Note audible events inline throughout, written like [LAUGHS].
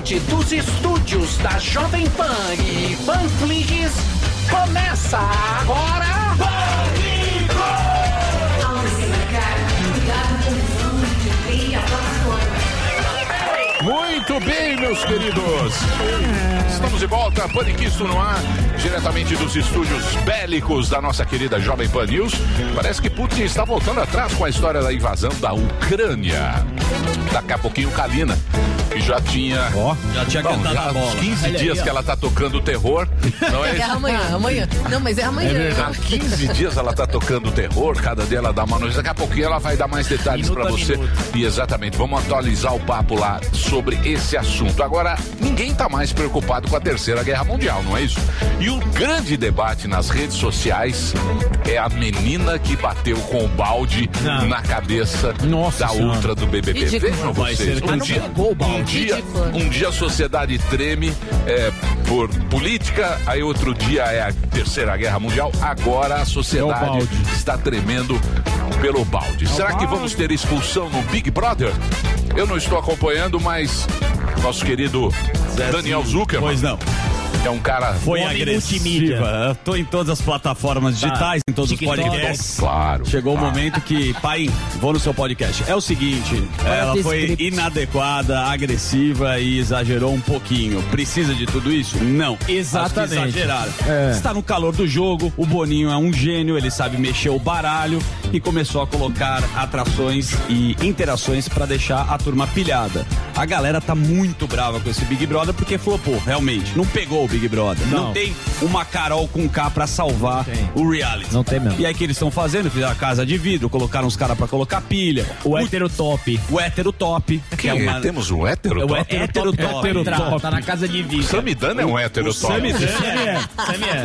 Diretamente dos estúdios da Jovem Pan e Panflix, começa agora... Muito bem, meus queridos. Estamos de volta, Paniquisto no ar, diretamente dos estúdios bélicos da nossa querida Jovem Pan News. Parece que Putin está voltando atrás com a história da invasão da Ucrânia. Daqui a pouquinho, Kalina, que já tinha. Ó, já tinha Bom, cantado já a há uns bola. 15 Olha aí, dias ó. que ela tá tocando terror. Não é [LAUGHS] É amanhã, amanhã. Não, mas é amanhã. Há [LAUGHS] 15 dias ela tá tocando terror, cada dia ela dá uma notícia. Daqui a pouquinho ela vai dar mais detalhes Minuto pra a você. minuto. E exatamente, vamos atualizar o papo lá sobre esse assunto. Agora, ninguém tá mais preocupado com a Terceira Guerra Mundial, não é isso? E o grande debate nas redes sociais é a menina que bateu com o balde Não. na cabeça Nossa da Senhora. ultra do BBB. Vejam vocês, um dia, o. um dia, um dia a sociedade treme é, por política, aí outro dia é a Terceira Guerra Mundial, agora a sociedade É balde. está tremendo pelo balde. Será que vamos ter expulsão no Big Brother? Eu não estou acompanhando, mas nosso querido Daniel Zuckerman Pois não. É um cara Foi agressiva. Eu tô em todas as plataformas digitais, em todos TikTok. os podcasts. claro. Chegou o claro. momento que, pai, vou no seu podcast. É o seguinte, ela foi script. inadequada, agressiva e exagerou um pouquinho. Precisa de tudo isso? Não. Exatamente. Exageraram. É. Está no calor do jogo, o Boninho é um gênio, ele sabe mexer o baralho e começou a colocar atrações e interações pra deixar a turma pilhada. A galera tá muito brava com esse Big Brother porque flopou, realmente. Não pegou o Big Brother. Não, Não. tem uma Carol com K pra salvar Tem. o reality. Não tem mesmo. E aí que eles estão fazendo? Fizeram a casa de vidro, colocaram os caras pra colocar pilha. O hétero top. O hétero top. Que é é? uma... Temos um hétero? É o top? hétero, Hétero top. top. Hétero Tá, top. tá na casa de vida. Samidana é um hétero top. Samidana é.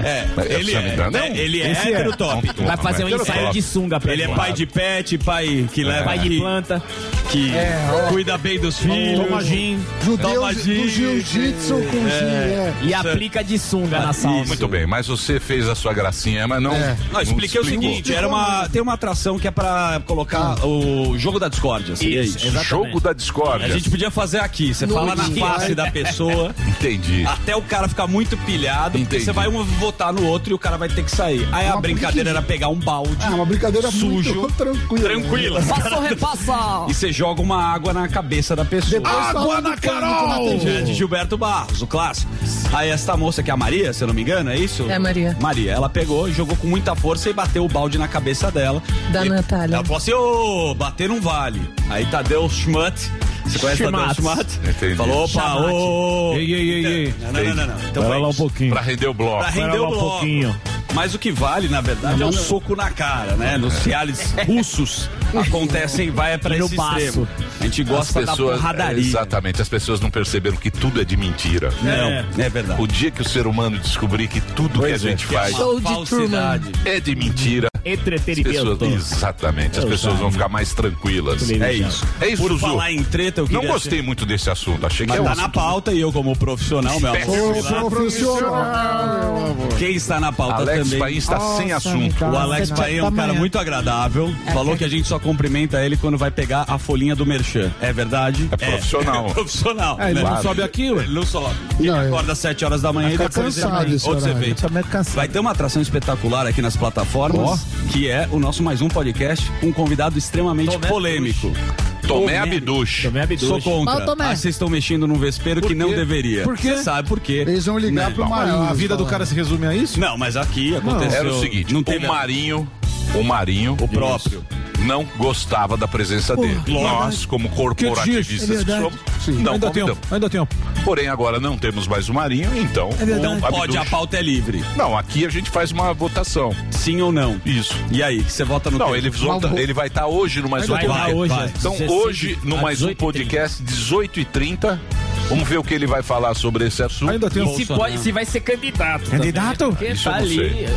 É. É, ele o é, Samidana é ele é é. hétero top. Vai fazer um hétero ensaio de sunga pra Ele é ele. pai de pet, pai que leva Pai de planta. que cuida bem dos filhos. Toma gin. Gin. do jiu-jitsu com gin, é. E aplica de sunga na salsa. Muito bem, mas você fez a sua gracinha, mas não. É. Não, expliquei o explicou. seguinte, era uma, tem uma atração que é pra colocar o jogo da discórdia. seria Isso, isso. exatamente. Jogo da discórdia. A gente podia fazer aqui, você No fala na face da pessoa, [LAUGHS] Entendi. até o cara ficar muito pilhado, porque Entendi. você vai um votar no outro e o cara vai ter que sair. Aí a Mas brincadeira por que era pegar um balde Ah, uma brincadeira sujo, muito tranquila. tranquila. Passa ou repassa? E você joga uma água na cabeça da pessoa. Depois Água na Carol na Carol! TV. É de Gilberto Barros, o clássico. Aí esta moça, que é a Maria, se eu não me engano, é isso? É, Maria. Maria, ela pegou, jogou com muita força e bateu o balde na cabeça dela. Da E Natália. Ela falou assim, ô, bater não vale. Aí Tadeu Schmutt, você conhece Tadeu Schmatz. Schmutt? Entendi. Falou, opa, ô... Ei, ei, ei, ei. Não, não, não, não, não. Então Vai lá um pouquinho. Pra render o bloco. Pra render Vai lá o um bloco. pouquinho. Mas o que vale, na verdade, é o soco na cara, né? Nos realities russos [LAUGHS] acontecem, vai pra No esse baço. extremo. A gente As gosta da pessoas, porradaria. exatamente, as pessoas não perceberam que tudo é de mentira. Não, é verdade. O dia que o ser humano descobrir que tudo Pois que a é, gente é faz de falsidade. é de mentira, as Entretenimento. pessoas, exatamente, as Eu pessoas já- vão ficar mais tranquilas. É isso. É isso, Por Zuzu. falar em treta, eu Não gostei muito desse assunto, achei que Mas é um tá na assunto pauta e eu, como profissional, meu amor. Profissional, meu amor. Quem está na pauta Alex também. Paim está sem assunto. O Alex Sete Paim é um cara muito agradável. Falou que a gente só cumprimenta ele quando vai pegar a folhinha do Merchan. É verdade? É profissional. É profissional. É, ele né? não sobe aqui, ué. Ele não sobe. Ele é. acorda às 7 horas da manhã e Fica depois cansado ele outros eventos. Cansado. Vai ter uma atração espetacular aqui nas plataformas, que é o nosso mais um podcast, com um convidado extremamente Tomé polêmico. Tomé Abduch. Também é Sou contra. Mas o Tomé- Ah, vocês estão mexendo num vespeiro que não deveria. Por quê? Você sabe por quê? Eles vão ligar Né? pro Marinho. A vida do cara se resume a isso? Não, mas aqui aconteceu. Era o seguinte, não o teve Marinho, o Marinho, o próprio. Não gostava da presença dele. Nós, como corporativistas É que verdade. somos, Sim. não ainda convidamos. tempo, ainda tempo. Porém, agora não temos mais o Marinho, então. O pode, a pauta é livre. Não, aqui a gente faz uma votação. Sim ou não? Isso. E aí, você vota no Não, quê? ele, volta- ele vai estar hoje no Mais Um Vai lá Podcast. hoje, vai. Então, 16 hoje, no Mais Um 18h30. Podcast, 18h30. Vamos ver o que ele vai falar sobre esse assunto. Ainda tempo. Se, pode, se vai ser candidato. Candidato? Também, porque Isso tá ali sei.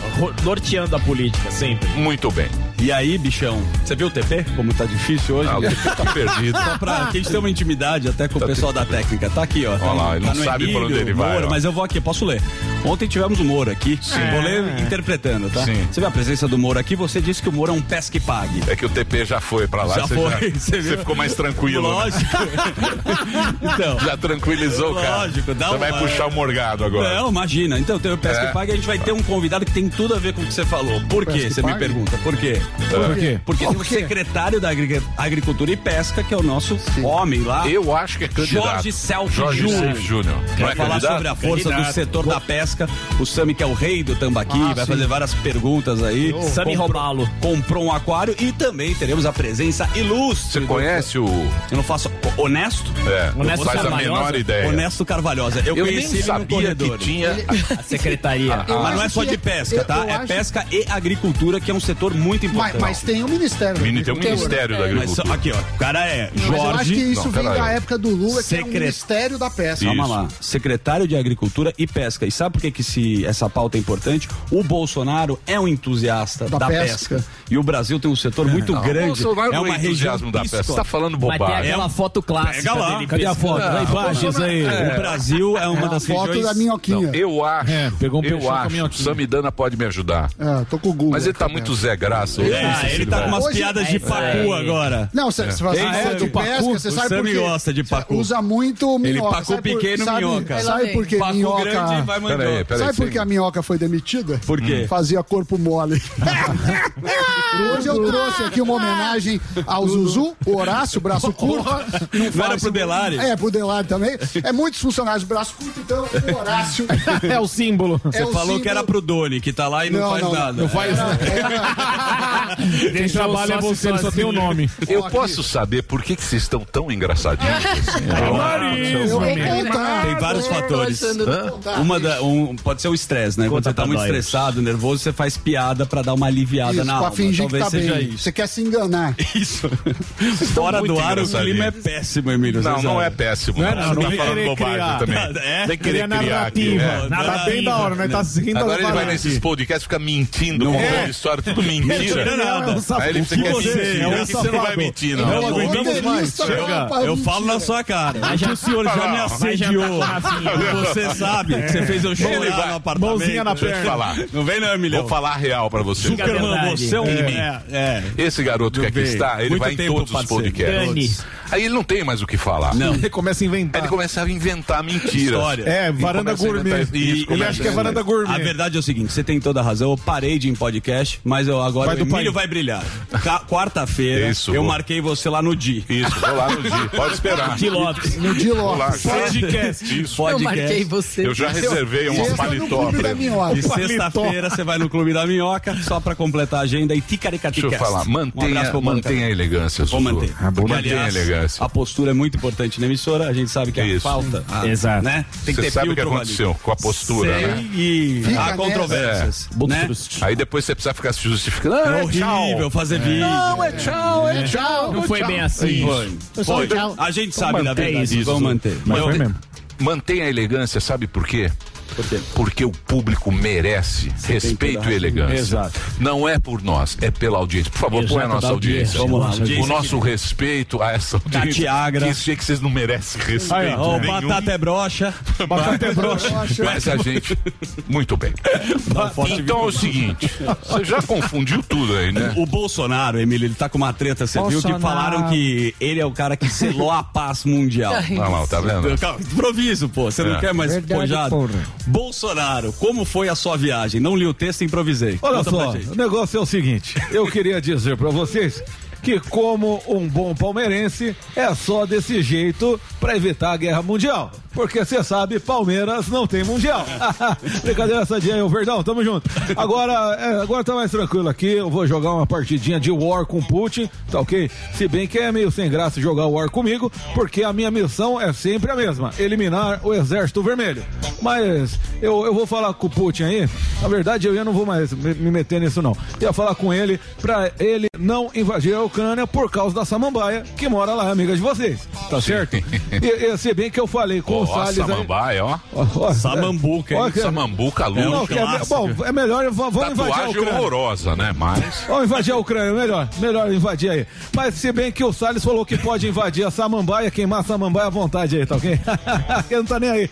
norteando a política sempre. Muito bem. E aí, bichão, você viu o TP? Como tá difícil hoje? Ah, o TP tá perdido. Só pra que a gente tenha uma intimidade até com o pessoal da técnica. Tá aqui, ó. Olha lá, ele tá não sabe por onde Emílio, ele vai, Moura, ó. Mas eu vou aqui, posso ler. Ontem tivemos o Moro aqui. Sim. Vou ler interpretando, tá? Sim. Você vê a presença do Moro aqui, você disse que o Moro é um pesque pague. É que o TP já foi pra lá, Já você, foi, já- você você viu? ficou mais tranquilo. né? Lógico. [LAUGHS] então. Já tranquilizou, cara. Lógico, dá Você uma- vai puxar o morgado agora. Não, imagina. Então tem o Pesca É. e Pague e a gente vai ter um convidado que tem tudo a ver com o que você falou. Por quê? Você me pergunta. Por quê? Por quê? Porque tem o Por quê? secretário da Agri- Agricultura e Pesca, que é o nosso homem lá. Eu acho que é candidato. Jorge Celso Jorge Júnior. Vai é falar candidato? sobre a força Candidato. do setor da pesca. O Sami, que é o rei do tambaqui, Ah, vai sim. fazer várias perguntas aí. Sami Comprou- Romalo. Comprou um aquário e também teremos a presença ilustre. Você do- conhece o. Eu não faço. Honesto? É, não Honesto faz a menor ideia. Honesto Carvalhosa. Eu, Eu nem conheci ele no sabia corredor. que tinha. A secretaria. Eu Mas não é só de é- pesca, tá? eu É acho- pesca e agricultura, que é um setor muito importante. Mas tem o Ministério. da Mini- Tem um Agricultura. Ministério da Mas só- Agricultura. aqui, ó. O cara é Mas eu acho que Jorge. isso Não, vem da época do Lula, que é o Secret- Ministério da Pesca. Isso. Calma lá, secretário de Agricultura e Pesca. E sabe por que, que se, essa pauta é importante? O Bolsonaro é um entusiasta da, Da pesca. pesca. E o Brasil tem um setor muito Não, grande. Bolsonaro é uma região entusiasmo da pesca. Você tá falando Vai ter bobagem. aquela foto clássica Pega lá. dele. Cadê a foto? Não, imagens aí. O Brasil é uma É a das foto regiões... da minhoquinha. Não, eu acho. É, pegou um eu peixão com a acho. minhoquinha. Samidana pode me ajudar. É, tô com o Google. Mas ele tá aqui, muito? Zé Graça. É, não se ele tá vai. com umas Hoje- piadas de É, pacu é. agora. Não, você Ah, é? de Do pacu? pesca, você O sabe por quê? gosta de pacu. Usa muito Ele minhoca. pacu Sabe por- pequeno, sabe, minhoca. Sabe por Pacu minhoca... vai. Sabe por que a minhoca foi demitida? Por quê? Fazia corpo mole. Hoje eu trouxe aqui uma homenagem ao Zuzu, o Horácio, braço curto. Não era pro Delari? É, pro Delari também. É muitos funcionários braço curto, então o Horácio. É o símbolo. é Você o falou símbolo- que era pro Doni, que tá lá e não, faz nada. Não faz nada. [LAUGHS] Quem trabalha é você, ele só tem o nome. Eu posso saber por que, que vocês estão tão engraçadinhos assim? [LAUGHS] Tem vários fatores. Uma da, um, pode ser o estresse, né? Quando você tá muito estressado, nervoso, você faz piada pra dar uma aliviada Isso, na pra alma. fingir que Talvez tá seja bem. isso. Você quer se enganar. [LAUGHS] Isso. Fora do ar, o clima é péssimo, Emílio. Não, não é péssimo. Não é Não, não, Você não tá falando bobagem também. [LAUGHS] É? Tem que querer Cria criar aqui. narrativa. é. Tá bem da hora, né? Tá seguindo Agora a ele vai nesses podcasts fica mentindo, contando é. história, tudo Mentira mentira. nada. É um. Aí ele você mentir, é um que você não vai mentir, Não, não. não aguentamos mais. Chega. Chega. Eu falo na sua cara. Mas já o senhor já me Não, assediou. Você sabe que você fez eu Ele chorar no apartamento. Mãozinha na eu perna. falar. Não vem não, Emílio. Vou falar a real pra você. Fica Superman, verdade. você é um... É. É, é. Esse garoto que aqui está, ele vai em todos os podcasts. Aí ele não tem mais o que falar. Não. Ele começa a Aí inventar. ele começava a inventar mentiras. História. É, E varanda começa a gourmet. inventar- Isso, Ele começa acha que é varanda gourmet. A verdade é o seguinte, você tem toda a razão. Eu parei de ir em podcast, mas eu agora Vai o do Emílio país. vai brilhar. Quarta-feira, Isso, eu vou. marquei você lá no Di. Isso, vou lá no dia. Pode esperar. De Lopes. No lá. logo. Podcast. Isso. Eu marquei você. Eu já reservei um no paletó. E sexta-feira você vai no Clube da Minhoca, só pra completar a agenda e Deixa ticaricaticast. eu falar, Um mantenha, Mano mantenha a elegância, Vou manter. Porque Porque, mantenha a aliás, elegância. a postura é muito importante na emissora, a gente sabe que Isso. a falta, a- Exato. né? Tem que Você ter sabe o que aconteceu ali. com a postura, Sei, né? e há controvérsias, né? Aí depois você precisa ficar se justificando. É horrível tchau. fazer vídeo. Não, é tchau, é tchau. Não foi bem assim. Foi. Foi. A gente sabe da manter verdade. isso. Vamos manter. Mas Eu- foi mesmo. Mantenha a elegância, sabe por quê? Por quê? Porque o público merece tem respeito e elegância. Exato. Não é por nós, é pela audiência. Por favor, põe a nossa audiência. audiência. Vamos lá, audiência o nosso respeito a essa audiência. Catiagra. Que sei que vocês não merecem respeito. Aí, ó, Ó, nenhum, batata é broxa. [LAUGHS] Batata é broxa. [LAUGHS] Mas a gente. Muito bem. [LAUGHS] Então é o seguinte: você já confundiu tudo aí, né? O Bolsonaro, Emílio, ele tá com uma treta, você viu que Bolsonaro. falaram que ele é o cara que selou a paz mundial. Olha lá, tá vendo? Improviso, pô. Você não É. quer mais Verdade, porra. Bolsonaro, como foi a sua viagem? Não li o texto, improvisei. Olha Conta só, o negócio é o seguinte: eu queria dizer pra vocês que, como um bom palmeirense, é só desse jeito pra evitar a guerra mundial. Porque você sabe, Palmeiras não tem mundial. [LAUGHS] Brincadeira sadia ô Verdão, tamo junto. Agora, é, agora tá mais tranquilo aqui. Eu vou jogar uma partidinha de War com Putin, tá ok? Se bem que é meio sem graça jogar War comigo, porque a minha missão é sempre a mesma: eliminar o Exército Vermelho. Mas eu, eu vou falar com o Putin aí. Na verdade, eu já não vou mais me, me meter nisso, não. Ia falar com ele pra ele não invadir a Ucrânia por causa da Samambaia, que mora lá, amiga de vocês. Tá certo? [LAUGHS] E, e se bem que eu falei com com o Ó, Salles aí. Samambaia, ó. Ó, ó, Samambuca, ó, hein? que- Samambuca Não, Lúdica. que é, bom, é melhor vamos invadir a Ucrânia. horrorosa, né? Mas. [LAUGHS] Vamos invadir a Ucrânia, melhor, melhor invadir aí. Mas se bem que o Salles falou que pode invadir a Samambaia, queimar a Samambaia à vontade aí, tá ok? [LAUGHS] que não tá nem aí.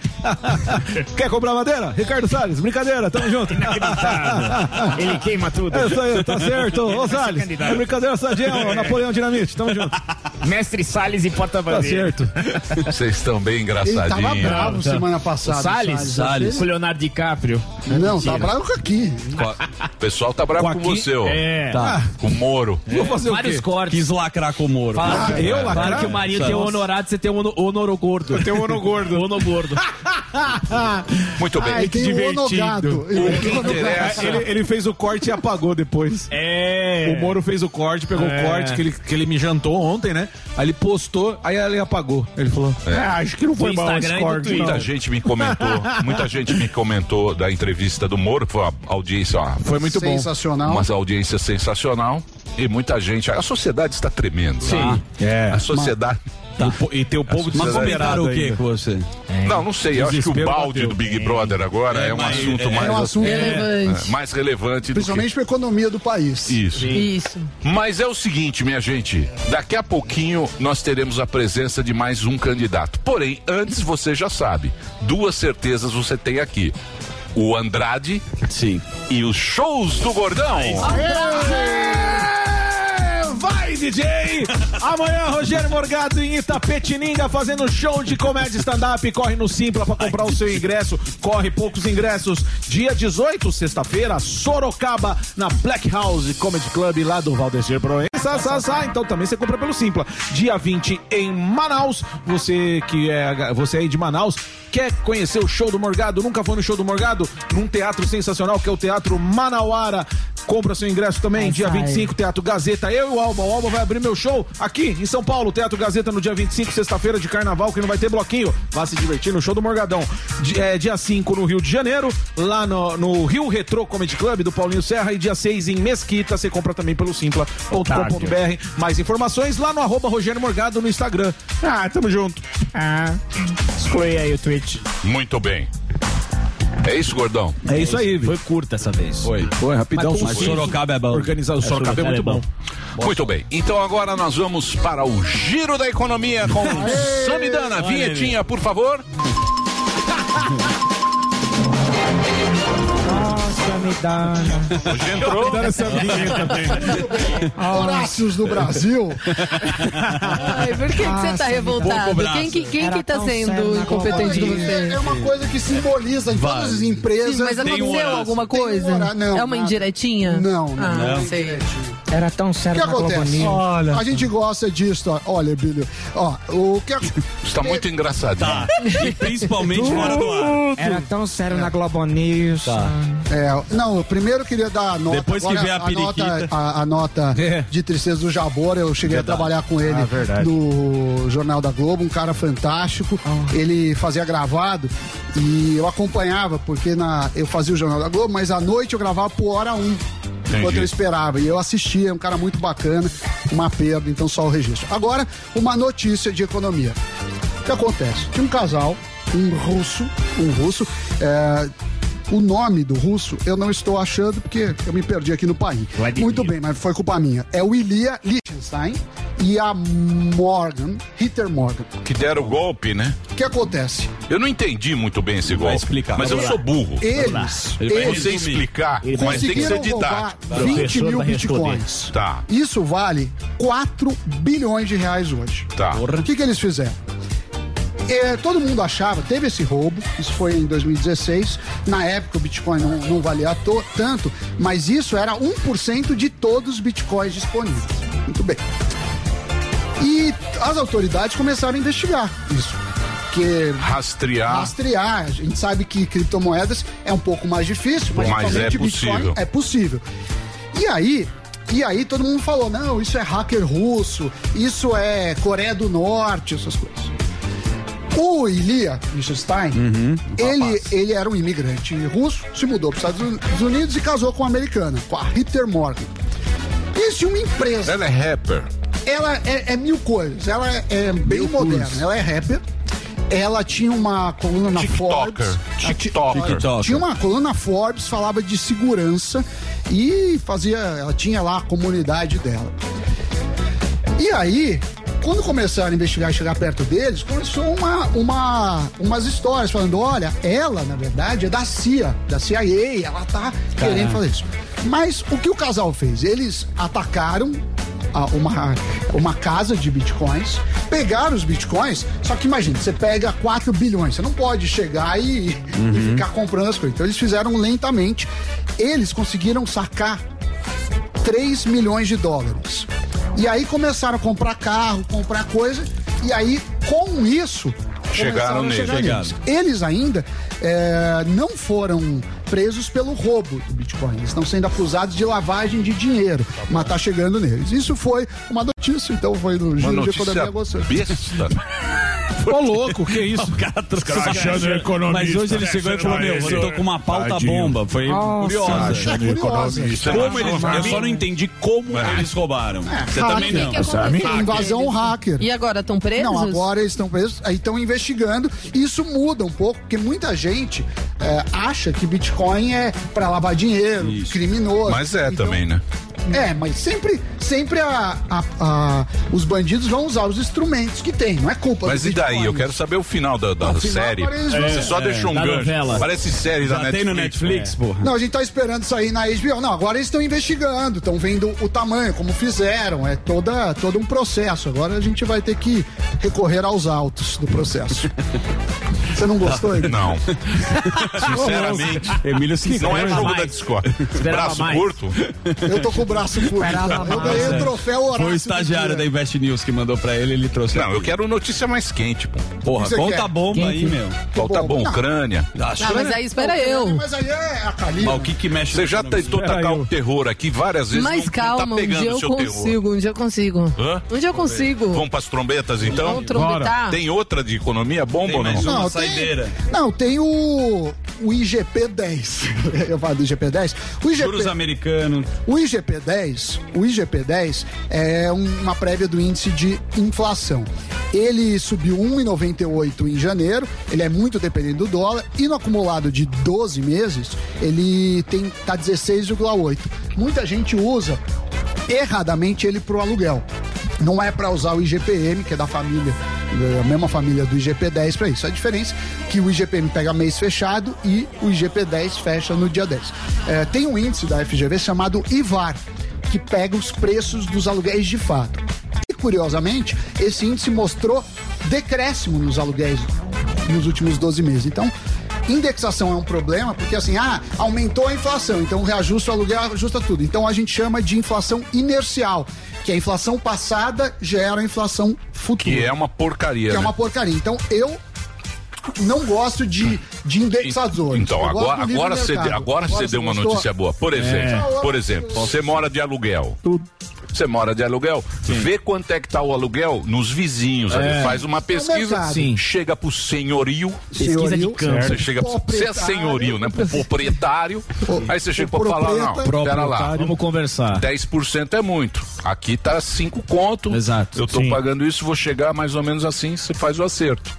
Quer comprar madeira? Ricardo Salles, brincadeira, tamo junto. Ele queima tudo. É isso aí, tá certo. Ô Salles, candidato. é brincadeira sadia, ô, Napoleão Dinamite, tamo junto. [LAUGHS] Mestre Salles e Tá porta-bandeira. certo. Vocês estão bem Ele tava engraçadinhos. bravo semana passada. Salles? Salles. Com o Leonardo DiCaprio. Não, tá bravo com aqui. O pessoal tá bravo com, Joaquim- você, ó. É. Tá. Com o Moro. Vou fazer o Vários quê? cortes. Quis lacrar com o Moro. Fala, Ah, eu fala lacrar? que o Marinho tem o Nossa. honorado, você tem o ono- honoro gordo. Tem o ono gordo. [LAUGHS] Ono gordo. [LAUGHS] Muito bem. Tem o divertido. O que interessa. Ele, ele fez o corte e apagou depois. É. O Moro fez o corte, pegou É. o corte que ele, que ele me jantou ontem, né? Aí ele postou, aí ele apagou. Ele falou: É, acho que não foi bom esse do corte. Twitter. não." Muita gente me comentou, muita [LAUGHS] gente me comentou da entrevista do Moro, foi uma audiência, ó, Foi muito bom. Sensacional. uma audiência sensacional. E muita gente, a sociedade está tremendo. Sim. É. A sociedade. O po- E tem o povo Mas comentaram o que com você? Não, não sei. Eu acho que o balde bateu. do Big Brother agora é, um mas- assunto é- mais, É um assunto Relevante. é, mais relevante do Principalmente para a economia do país. que isso. Isso. Mas é o seguinte, minha gente, daqui a pouquinho nós teremos a presença de mais um candidato. Porém, antes você já sabe, duas certezas você tem aqui. O Andrade Sim. e os shows do Gordão. Vai, DJ! Amanhã, Rogério Morgado em Itapetininga fazendo show de comédia stand-up. Corre no Simpla pra comprar o seu ingresso. Corre poucos ingressos. Dia 18, sexta-feira, Sorocaba, na Black House Comedy Club lá do Valdecir Proença. Sa, sa. Então também você compra pelo Simpla. Dia 20 em Manaus. Você que é você aí de Manaus, quer conhecer o show do Morgado? Nunca foi no show do Morgado? Num teatro sensacional que é o Teatro Manauara. Compra seu ingresso também, dia 25, Teatro Gazeta. Eu e o Alba. O Alba vai abrir meu show aqui em São Paulo, Teatro Gazeta, no dia 25, sexta-feira de carnaval, que não vai ter bloquinho. Vá se divertir no show do Morgadão. É, dia 5 no Rio de Janeiro, lá no, no Rio Retro Comedy Club do Paulinho Serra. E dia 6 em Mesquita, você compra também pelo simpla.com.br. Mais informações lá no arroba Rogério Morgado no Instagram. Ah, tamo junto. Ah, exclui aí o tweet. Muito bem. É isso, Gordão? É isso aí, viu? Foi curta essa vez. Foi, foi, rapidão. Mas sucinto. Sorocaba é bom. Organizado, o Sorocaba é muito bom. Muito bem. Então agora nós vamos para o Giro da Economia com Samidana. Vinhetinha, por favor. [LAUGHS] Me dá. Hoje entrou. Horácios do Brasil. Ai, por que, que você tá revoltado? Quem que, quem que tá sendo incompetente com É você? uma coisa que simboliza em todas as empresas. Sim, mas um aconteceu alguma um coisa? é uma indiretinha? Não, não. Ah, Não. sei. Era tão O sério que na Globo acontece? News. Olha. A gente gosta disso. ó. Olha, Bílio. Ó, o que Está muito engraçadinho. E principalmente fora do ar. Era tão sério na Globo News. Tá. É, não, eu primeiro queria dar a nota. Depois que agora, vê a nota, periquita. a, a nota É. de tristeza do Jabor, eu cheguei Verdade. a trabalhar com ele Ah, verdade. no Jornal da Globo, um cara fantástico. Ele fazia gravado e eu acompanhava, porque na, eu fazia o Jornal da Globo, mas à noite eu gravava por hora um. Enquanto eu esperava. E eu assistia, um cara muito bacana, uma perda, então só o registro. Agora, uma notícia de economia. O que acontece? Tinha um casal, um russo, um russo, é, o nome do russo eu não estou achando porque eu me perdi aqui no país. Vladimir. Muito bem, mas foi culpa minha. É o Ilia Liechtenstein e a Morgan, Ritter Morgan. Que deram o golpe, né? O que acontece? Eu não entendi muito bem esse golpe. explicar. Mas eu Vamos sou burro. Eles, Ele vai Eu eles sei explicar, Ele mas tem que ser didático. 20 Professor mil bitcoins. Tá, Isso vale 4 bilhões de reais hoje. tá. O que, que eles fizeram? É, todo mundo achava, teve esse roubo, isso foi em 2016. Na época o Bitcoin não, não valia to- tanto, mas isso era 1% de todos os Bitcoins disponíveis. Muito bem. E as autoridades começaram a investigar isso. Que Rastrear. rastrear. A gente sabe que criptomoedas é um pouco mais difícil, mas, Mas é possível. Bitcoin é possível. E aí, e aí todo mundo falou: não, isso é hacker russo, isso é Coreia do Norte, essas coisas. O Ilia Liechtenstein, ele, ele era um imigrante russo, se mudou para os Estados Unidos e casou com uma americana, com a Ritter Morgan. E tinham uma empresa Ela é rapper. ela é, é mil coisas. Ela é, é bem moderna. Ela é rapper. Ela tinha uma coluna na TikToker. Forbes. Ela ti- TikToker. Tinha uma coluna na Forbes, falava de segurança e fazia. Ela tinha lá a comunidade dela. E aí, quando começaram a investigar e chegar perto deles, começou uma, uma, umas histórias falando: olha, ela, na verdade, é da CIA, da CIA, ela tá querendo fazer isso. Mas o que o casal fez? Eles atacaram uma, uma casa de bitcoins, pegaram os bitcoins, só que imagina, você pega 4 bilhões, você não pode chegar e, e ficar comprando as coisas. Então eles fizeram lentamente. Eles conseguiram sacar 3 milhões de dólares. E aí começaram a comprar carro, comprar coisa, e aí com isso. Chegaram nele. chegar Chegaram. Eles ainda é, não foram presos pelo roubo do Bitcoin. Eles estão sendo acusados de lavagem de dinheiro, mas tá chegando neles. Isso foi uma notícia, então foi no Uma Giro de Economia Você. besta. [LAUGHS] Ô, louco, que isso? O cara Escrachando essa- economista. Mas hoje ele chegou e falou: Meu, eu tô com uma pauta Tadinho. bomba. Foi curiosa. É curiosa. Como eles, eu só não entendi como eles roubaram. Você também hacker. não. Que que aconteceu? Invasão hacker. E agora, estão presos? Não, agora eles estão presos, aí estão investigando. Isso muda um pouco, porque muita gente é, acha que Bitcoin é para lavar dinheiro, Isso. criminoso. Mas é Então, também, né? É, mas sempre, sempre a, a- a- os bandidos vão usar os instrumentos que tem, não é culpa Mas e daí? Eu quero saber o final da, da série. eles vão- Você só deixou um da gancho. novela. Parece série da Já tem no Netflix, pô. Não, a gente tá esperando sair na HBO. Não, agora eles estão investigando, estão vendo o tamanho, como fizeram. É toda, todo um processo. Agora a gente vai ter que recorrer aos autos do processo. [LAUGHS] Você não gostou, Igor? Não. [LAUGHS] Sinceramente. Emílio se Não é jogo da mais. Discord. Esperava Braço mais. curto? Eu tô com braço curto. Esperava Eu ganhei o é. troféu Horácio. Foi o estagiário da Invest News que mandou pra ele, ele trouxe. Não, eu quero notícia mais quente, pô. Porra, conta quer? a bomba Quem aí, meu. Qual tá bom? Ucrânia. Acho Não, mas aí espera eu. Mas aí é a Kalina. Mas o que que mexe Você já tentou tacar o terror aqui várias vezes. Mas não, calma, tá um dia o eu consigo, um dia eu consigo. Hã? Um dia eu consigo. Vamos pras trombetas então? Vamos trombetar? Tem outra de economia bomba ou não? Não, saideira. tem, não, tem o, o IGP-10. [LAUGHS] Eu falo do IGP-10. O Juros IGP, americanos. o IGP-10, o IGP-10 é um- uma prévia do índice de inflação. Ele subiu 1,98 em janeiro, ele é muito dependente do dólar, e no acumulado de 12 meses, ele tem tá 16,8. Muita gente usa erradamente ele para o aluguel. Não é para usar o IGPM, que é da família, da mesma família do IGP-10 para isso. A diferença é que o IGPM pega mês fechado e o IGP-10 fecha no dia 10. É, tem um índice da FGV chamado IVAR, que pega os preços dos aluguéis de fato. E curiosamente, esse índice mostrou decréscimo nos aluguéis nos últimos 12 meses. Então, indexação é um problema, porque assim, ah, aumentou a inflação, então reajusta o aluguel, ajusta tudo. Então a gente chama de inflação inercial, que a inflação passada gera a inflação futura. Que é uma porcaria. que é né? uma porcaria. Então eu não gosto de, de indexadores. Então, agora, agora, você, mercado. agora você deu uma notícia boa. Por exemplo, É. por exemplo, você mora de aluguel. Você mora de aluguel, vê quanto é que tá o aluguel nos vizinhos. ali. Faz uma pesquisa, mercado. Sim. chega pro senhorio. Pesquisa de campo. Você chega pro, você é senhorio, né? Pro proprietário. Aí você chega pra falar, não, pera lá. Vamos conversar. 10% é muito. Aqui tá 5 conto. Exato, Eu tô sim. pagando isso, vou chegar mais ou menos assim, você faz o acerto.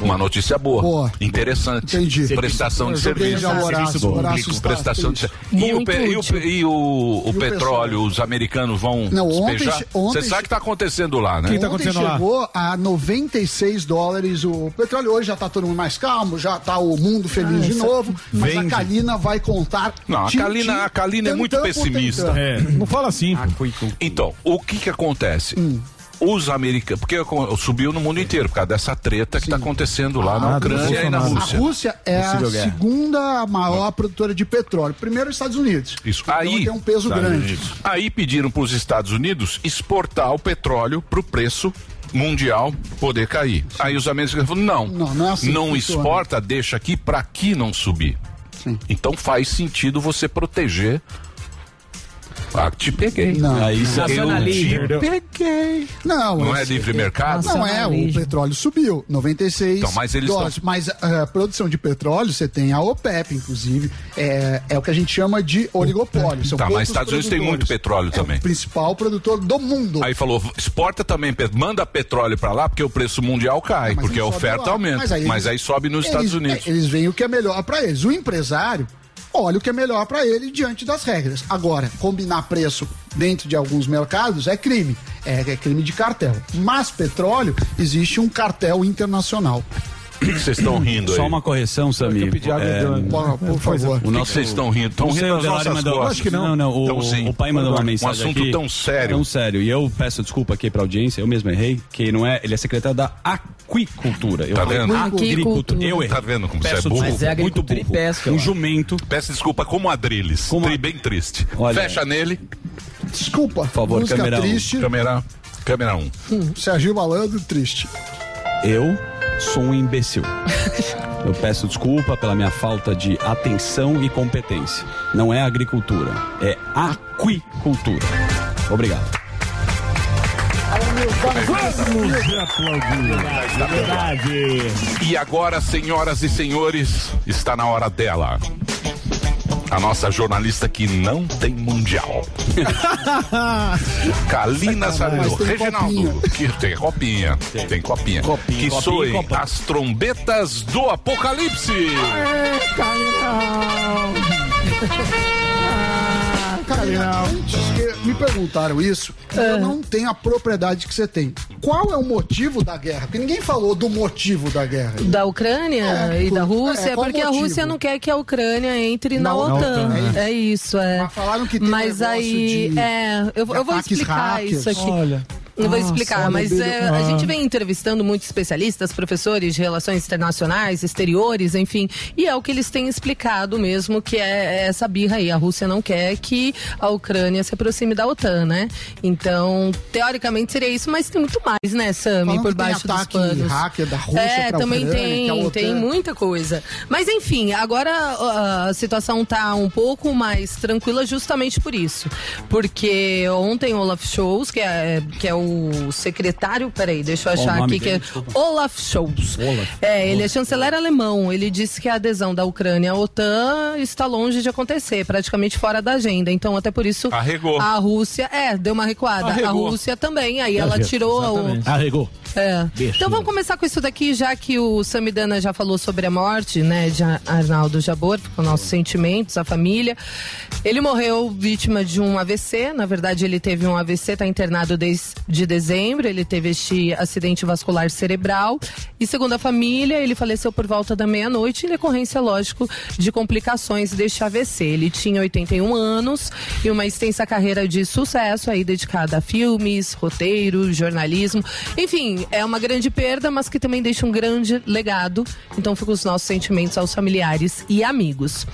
Uma notícia boa. Boa. Interessante. Entendi. Prestação de serviço. o Horácio, o Horácio está prestação de. E, o, e o, e o- o E o petróleo, os americanos vão Não, ontem ontem Você sabe o que tá acontecendo lá, né? Que tá Ontem acontecendo lá? chegou a 96 dólares o petróleo. Hoje já tá todo mundo mais calmo, já tá o mundo feliz de novo. Mas Vende. a Kalina vai contar. Não, a Kalina- a Kalina é muito pessimista. É, não fala assim. pô. Então, o que que acontece? Hum. Os americanos, porque subiu no mundo inteiro por causa dessa treta que tá acontecendo lá na Ah, do Ucrânia e na Bolsonaro. A Rússia. Rússia é Possível a guerra. segunda maior produtora de petróleo. Primeiro, os Estados Unidos. Isso. Então Aí, tem um peso grande. aí pediram para os Estados Unidos exportar o petróleo para o preço mundial poder cair. Aí os americanos falaram, não, Não, não é assim funciona. exporta, deixa aqui para aqui não subir. Sim. Então faz sentido você proteger Ah, te peguei. Não, Aí isso Eu te peguei. não, Não é livre mercado? Não é, o petróleo subiu, 96 Então, mas eles dólares. Mas a, a produção de petróleo, você tem a OPEP, inclusive, é, é o que a gente chama de oligopólio. São Tá, mas Estados Unidos tem muito petróleo É também. o principal produtor do mundo. Aí falou, exporta também, manda petróleo pra lá, porque o preço mundial cai, Mas porque a não oferta lá. aumenta. Mas aí, eles- sobe nos eles- Estados Unidos. é, Eles veem o que é melhor para eles. O empresário olha o que é melhor para ele diante das regras. Agora, combinar preço dentro de alguns mercados é crime. É, é crime de cartel. Mas petróleo, existe um cartel internacional. O que vocês estão rindo aí? Só uma correção, Samir. eu pedi água É, e deu- Por, por favor. o nosso... vocês estão rindo? Estão rindo Delari nossas mandou- costas. Acho que não. Não, não. O, Então, sim. o pai mandou uma mensagem assunto aqui. tão sério. Tão sério. E eu peço desculpa aqui pra audiência, eu mesmo errei, que não é. Ele é secretário da aquicultura. Eu Tá vendo? Agricultura. Eu errei. Tá vendo como você é Peço burro? Mas é Muito burro. pesca, Um jumento. Peço desculpa, como Adriles. Como Tri- Bem triste. Olha- Fecha nele. Desculpa. Por favor, câmera um. triste. Câmera, câmera 1. Hum, Serginho Malandro, triste. Eu sou um imbecil. Eu peço desculpa pela minha falta de atenção e competência. Não é agricultura, é aquicultura. Obrigado. E agora, senhoras e senhores, está na hora dela. A nossa jornalista que não tem mundial. [LAUGHS] Kalina tem Reginaldo. Que tem copinha. Tem, copinha. Copinha, que copinha soem as trombetas do apocalipse. [LAUGHS] Cara, antes que me perguntaram isso, eu não tenho a propriedade que você tem. Qual é o motivo da guerra? Porque ninguém falou do motivo da guerra. Da Ucrânia É, e da por- Rússia, é, porque a? Rússia não quer que a Ucrânia entre na, Na OTAN. OTAN, É isso, é. Mas falaram que tem Mas aí, de- é, eu, de eu vou explicar hackers. isso aqui. Olha. Eu vou explicar, mas é, a Ah. gente vem entrevistando muitos especialistas, professores de relações internacionais, exteriores, enfim, e é o que eles têm explicado mesmo, que é essa birra aí. A Rússia não quer que a Ucrânia se aproxime da OTAN, né? Então, teoricamente seria isso, mas tem muito mais, né, Sami, por baixo dos panos. hacker da Rússia É, também Ucrânia, tem, OTAN- tem muita coisa. Mas enfim, agora uh, a situação tá um pouco mais tranquila justamente por isso. Porque ontem Olaf Scholz, que é, que é o secretário, peraí, deixa eu o achar aqui, que dele? é Desculpa. Olaf Scholz. É, ele é chanceler alemão. Ele disse que a adesão da Ucrânia à OTAN está longe de acontecer, praticamente fora da agenda. Então, até por isso, Arregou. a Rússia, é, deu uma recuada. Arregou. A Rússia também, aí ela tirou o, Arregou. É. Então vamos começar com isso daqui, já que o Samidana já falou sobre a morte, né, de Ar- Arnaldo Jabor, com nossos sentimentos, a família. Ele morreu vítima de um AVC, na verdade ele teve um AVC, está internado desde dezembro, ele teve este acidente vascular cerebral e segundo a família, ele faleceu por volta da meia-noite em decorrência, lógico, de complicações deste AVC. Ele tinha 81 anos e uma extensa carreira de sucesso aí dedicada a filmes, roteiro, jornalismo. Enfim, é uma grande perda, mas que também deixa um grande legado. Então fica os nossos sentimentos aos familiares e amigos.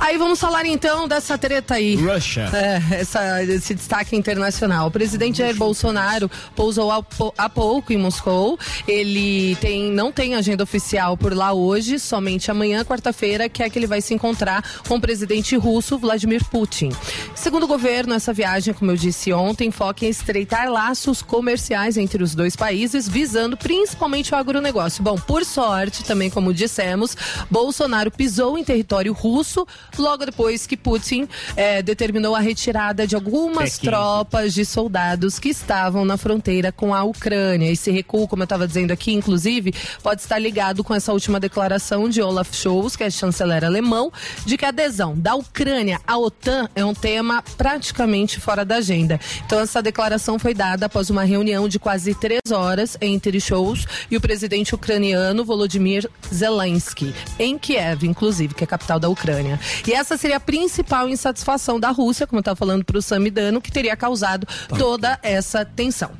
Aí vamos falar então dessa treta aí. Russia. É, essa- esse destaque internacional. O presidente Jair Bolsonaro pousou há, pou- há pouco em Moscou. Ele tem, não tem agenda oficial por lá hoje, somente amanhã, quarta-feira, que é que ele vai se encontrar com o presidente russo Vladimir Putin. Segundo o governo, essa viagem, como eu disse ontem, foca em estreitar laços comerciais entre os dois países, visando principalmente o agronegócio. Bom, por sorte, também como dissemos, Bolsonaro pisou em território russo logo depois que Putin eh, determinou a retirada de algumas tropas de soldados que estavam na fronteira com a Ucrânia. Esse recuo, como eu estava dizendo aqui, inclusive, pode estar ligado com essa última declaração de Olaf Scholz, que é chanceler alemão, de que a adesão da Ucrânia à OTAN é um tema praticamente fora da agenda. Então, essa declaração foi dada após uma reunião de quase três horas entre Scholz e o presidente ucraniano Volodymyr Zelensky, em Kiev, inclusive, que é a capital da Ucrânia. E essa seria a principal insatisfação da Rússia, como eu estava falando para o Samidano, que teria causado toda essa tensão.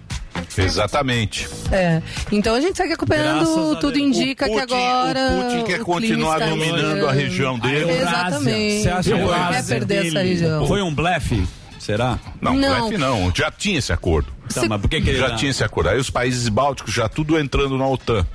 Exatamente. É. Então a gente segue acompanhando, a tudo Deus. indica o que Putin, agora. o Putin quer o continuar dominando a região dele. Exatamente. Você acha Ele que quer perder essa região. Foi um blefe? Será? Não, Não. blefe não. Já tinha esse acordo. Tá, mas por que, que ele Já tinha esse acordo. Aí os países bálticos já tudo entrando na OTAN.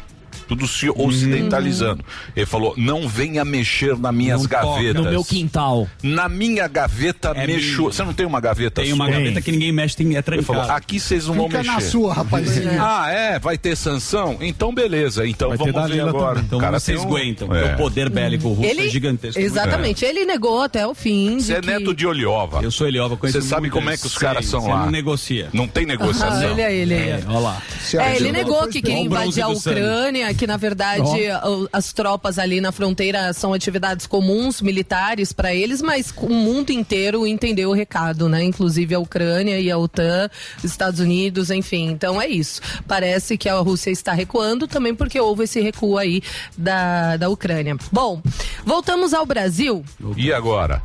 Tudo se ocidentalizando. Ele falou: não venha mexer nas minhas Não gavetas. No meu quintal. Na minha gaveta É mexo. minha. Você não tem uma gaveta Tem uma sua? gaveta que ninguém mexe, tem, é Ele falou: aqui vocês não vão Fica mexer. na sua, rapazinho. [LAUGHS] Ah, é? Vai ter sanção? Então beleza. Então Vai vamos ver agora. também. Então cara vocês um- aguentam. É. O poder bélico russo Ele, é gigantesco. exatamente, ele negou até o fim. Você é que- neto de Oliova. Eu sou conheço Você sabe como é que os caras são você lá? não negocia. Não tem Ah, negociação. olha ele aí. É, olha lá. É, ele negou que bronze invadir a. Ucrânia, que na verdade o- as tropas ali na fronteira são atividades comuns, militares para eles, mas o mundo inteiro entendeu o recado, né? Inclusive a Ucrânia e a OTAN, os Estados Unidos, enfim. Então é isso. Parece que a Rússia está recuando também porque houve esse recuo aí da, da Ucrânia. Bom, voltamos ao Brasil. E agora?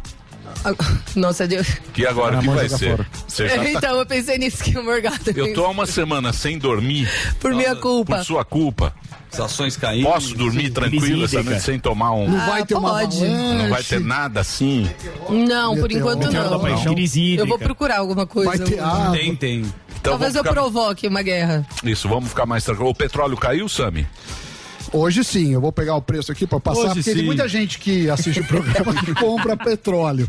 [LAUGHS] Nossa, Deus. E agora o que vai ser? tá- Então eu pensei nisso que o Morgado Eu tô há uma semana sem dormir por minha culpa. por sua culpa. As ações caíram. Posso dormir tranquilo essa noite sem tomar um. Não vai Ah, ter uma pode. Não vai ter nada assim. Não, por enquanto não. Eu vou procurar alguma coisa. Vai ter água. Tem, tem. Então Talvez eu ficar- provoque uma guerra. Isso, vamos ficar mais tranquilo. O petróleo caiu, Sami? Hoje sim, eu vou pegar o preço aqui para passar, Hoje porque tem sim. muita gente que assiste o programa que [LAUGHS] compra petróleo.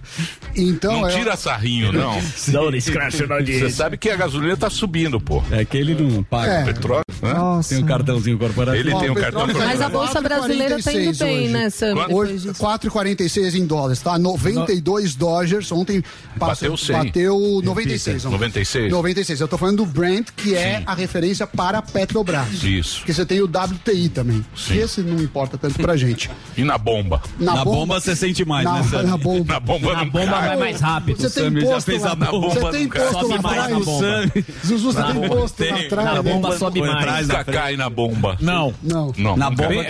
Então, Não é, tira sarrinho, não. [LAUGHS] Não descracha na Você sabe que a gasolina tá subindo, pô. É que ele não paga. É. Petróleo, né? Nossa. Tem um cartãozinho corporativo. Ele tem um cartão petróleo Mas a. Bolsa Brasileira tá indo 4,46 bem, hoje. né, Sam? Hoje, disso. 4,46 em dólares, tá? 92 Dodgers. Ontem Bateu 100. bateu 96. ontem. 96? 96. Eu tô falando do Brent, que é Sim. a referência para a Petrobras. Isso. Porque você tem o WTI também. Sim. Que esse não importa tanto pra gente. E na bomba? Na bomba você sente mais, na, né, na bomba. Na bomba A não bomba cai. vai mais rápido. Você tem já fez lá, a bomba Você tem Sobe lá mais atrás. na bomba. Zuzu, você tem imposto lá atrás. Na bomba sobe mais. Nunca na cai na bomba. Não. Não. Não. Na bomba.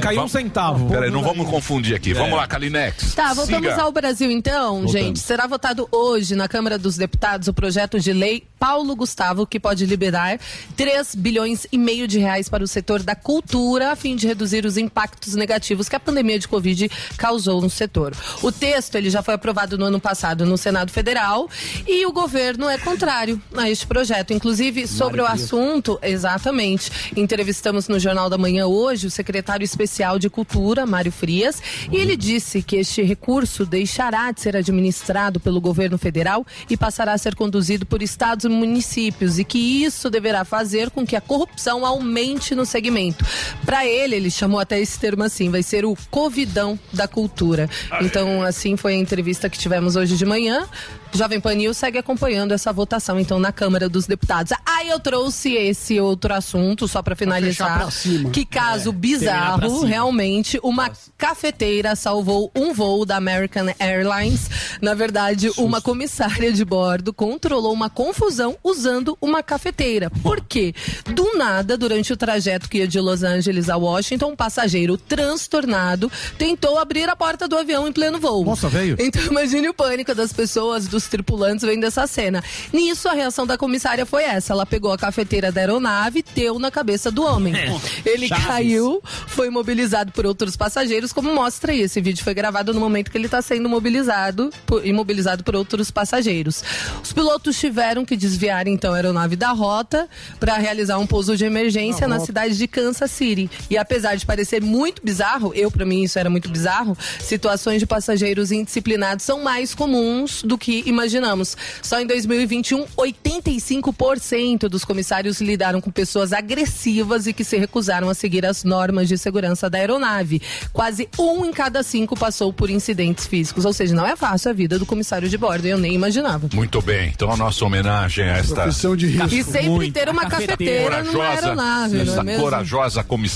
Caiu um centavo. Peraí, não vamos confundir aqui. Vamos lá, Kalinex. Tá, voltamos ao Brasil então, gente. Será votado hoje na Câmara dos Deputados o projeto de lei Paulo Gustavo, que pode liberar 3 bilhões e meio de reais para o setor da cultura, a fim de reduzir os impactos negativos que a pandemia de Covid causou no setor. O texto ele já foi aprovado no ano passado no Senado Federal e o governo é contrário a este projeto. Inclusive, sobre o assunto, exatamente, entrevistamos no Jornal da Manhã hoje o secretário especial de Cultura, Mário Frias, e ele disse que este recurso deixará de ser administrado pelo governo federal e passará a ser conduzido por estados e municípios e que isso deverá fazer com que a corrupção aumente no segmento. Para ele, ele chamou até esse termo assim, vai ser o covidão da cultura. Então, assim foi a entrevista que tivemos hoje de manhã. Jovem Pan News segue acompanhando essa votação, então, na Câmara dos Deputados. Aí eu trouxe esse outro assunto, só para finalizar. pra cima. Que caso pra bizarro, realmente, uma cafeteira salvou um voo da American Airlines. Na verdade, uma comissária de bordo controlou uma confusão usando uma cafeteira. Por quê? Do nada, durante o trajeto que ia de Los Angeles a Washington, um passageiro transtornado tentou abrir a porta do avião em pleno voo. Nossa, velho. Então [LAUGHS] imagine o pânico das pessoas, dos tripulantes vendo essa cena. Nisso, a reação da comissária foi essa. Ela pegou a cafeteira da aeronave e deu na cabeça do homem. Ele Chaves. caiu, foi imobilizado por outros passageiros, como mostra aí. Esse vídeo foi gravado no momento que ele está sendo mobilizado, por- imobilizado por outros passageiros. Os pilotos tiveram que desviar então a aeronave da rota para realizar um pouso de emergência na cidade de Kansas City. E apesar de parecer muito bizarro, eu para mim isso era muito bizarro, situações de passageiros indisciplinados são mais comuns do que imaginamos. Só em 2021, 85% dos comissários lidaram com pessoas agressivas e que se recusaram a seguir as normas de segurança da aeronave. Quase um em cada cinco passou por incidentes físicos. Ou seja, não é fácil a vida do comissário de bordo. Eu nem imaginava. Muito bem. Então a nossa homenagem a esta Profissão de risco. E sempre Muito. ter uma A cafeteira. cafeteira numa corajosa, aeronave, não essa é mesmo? corajosa comissária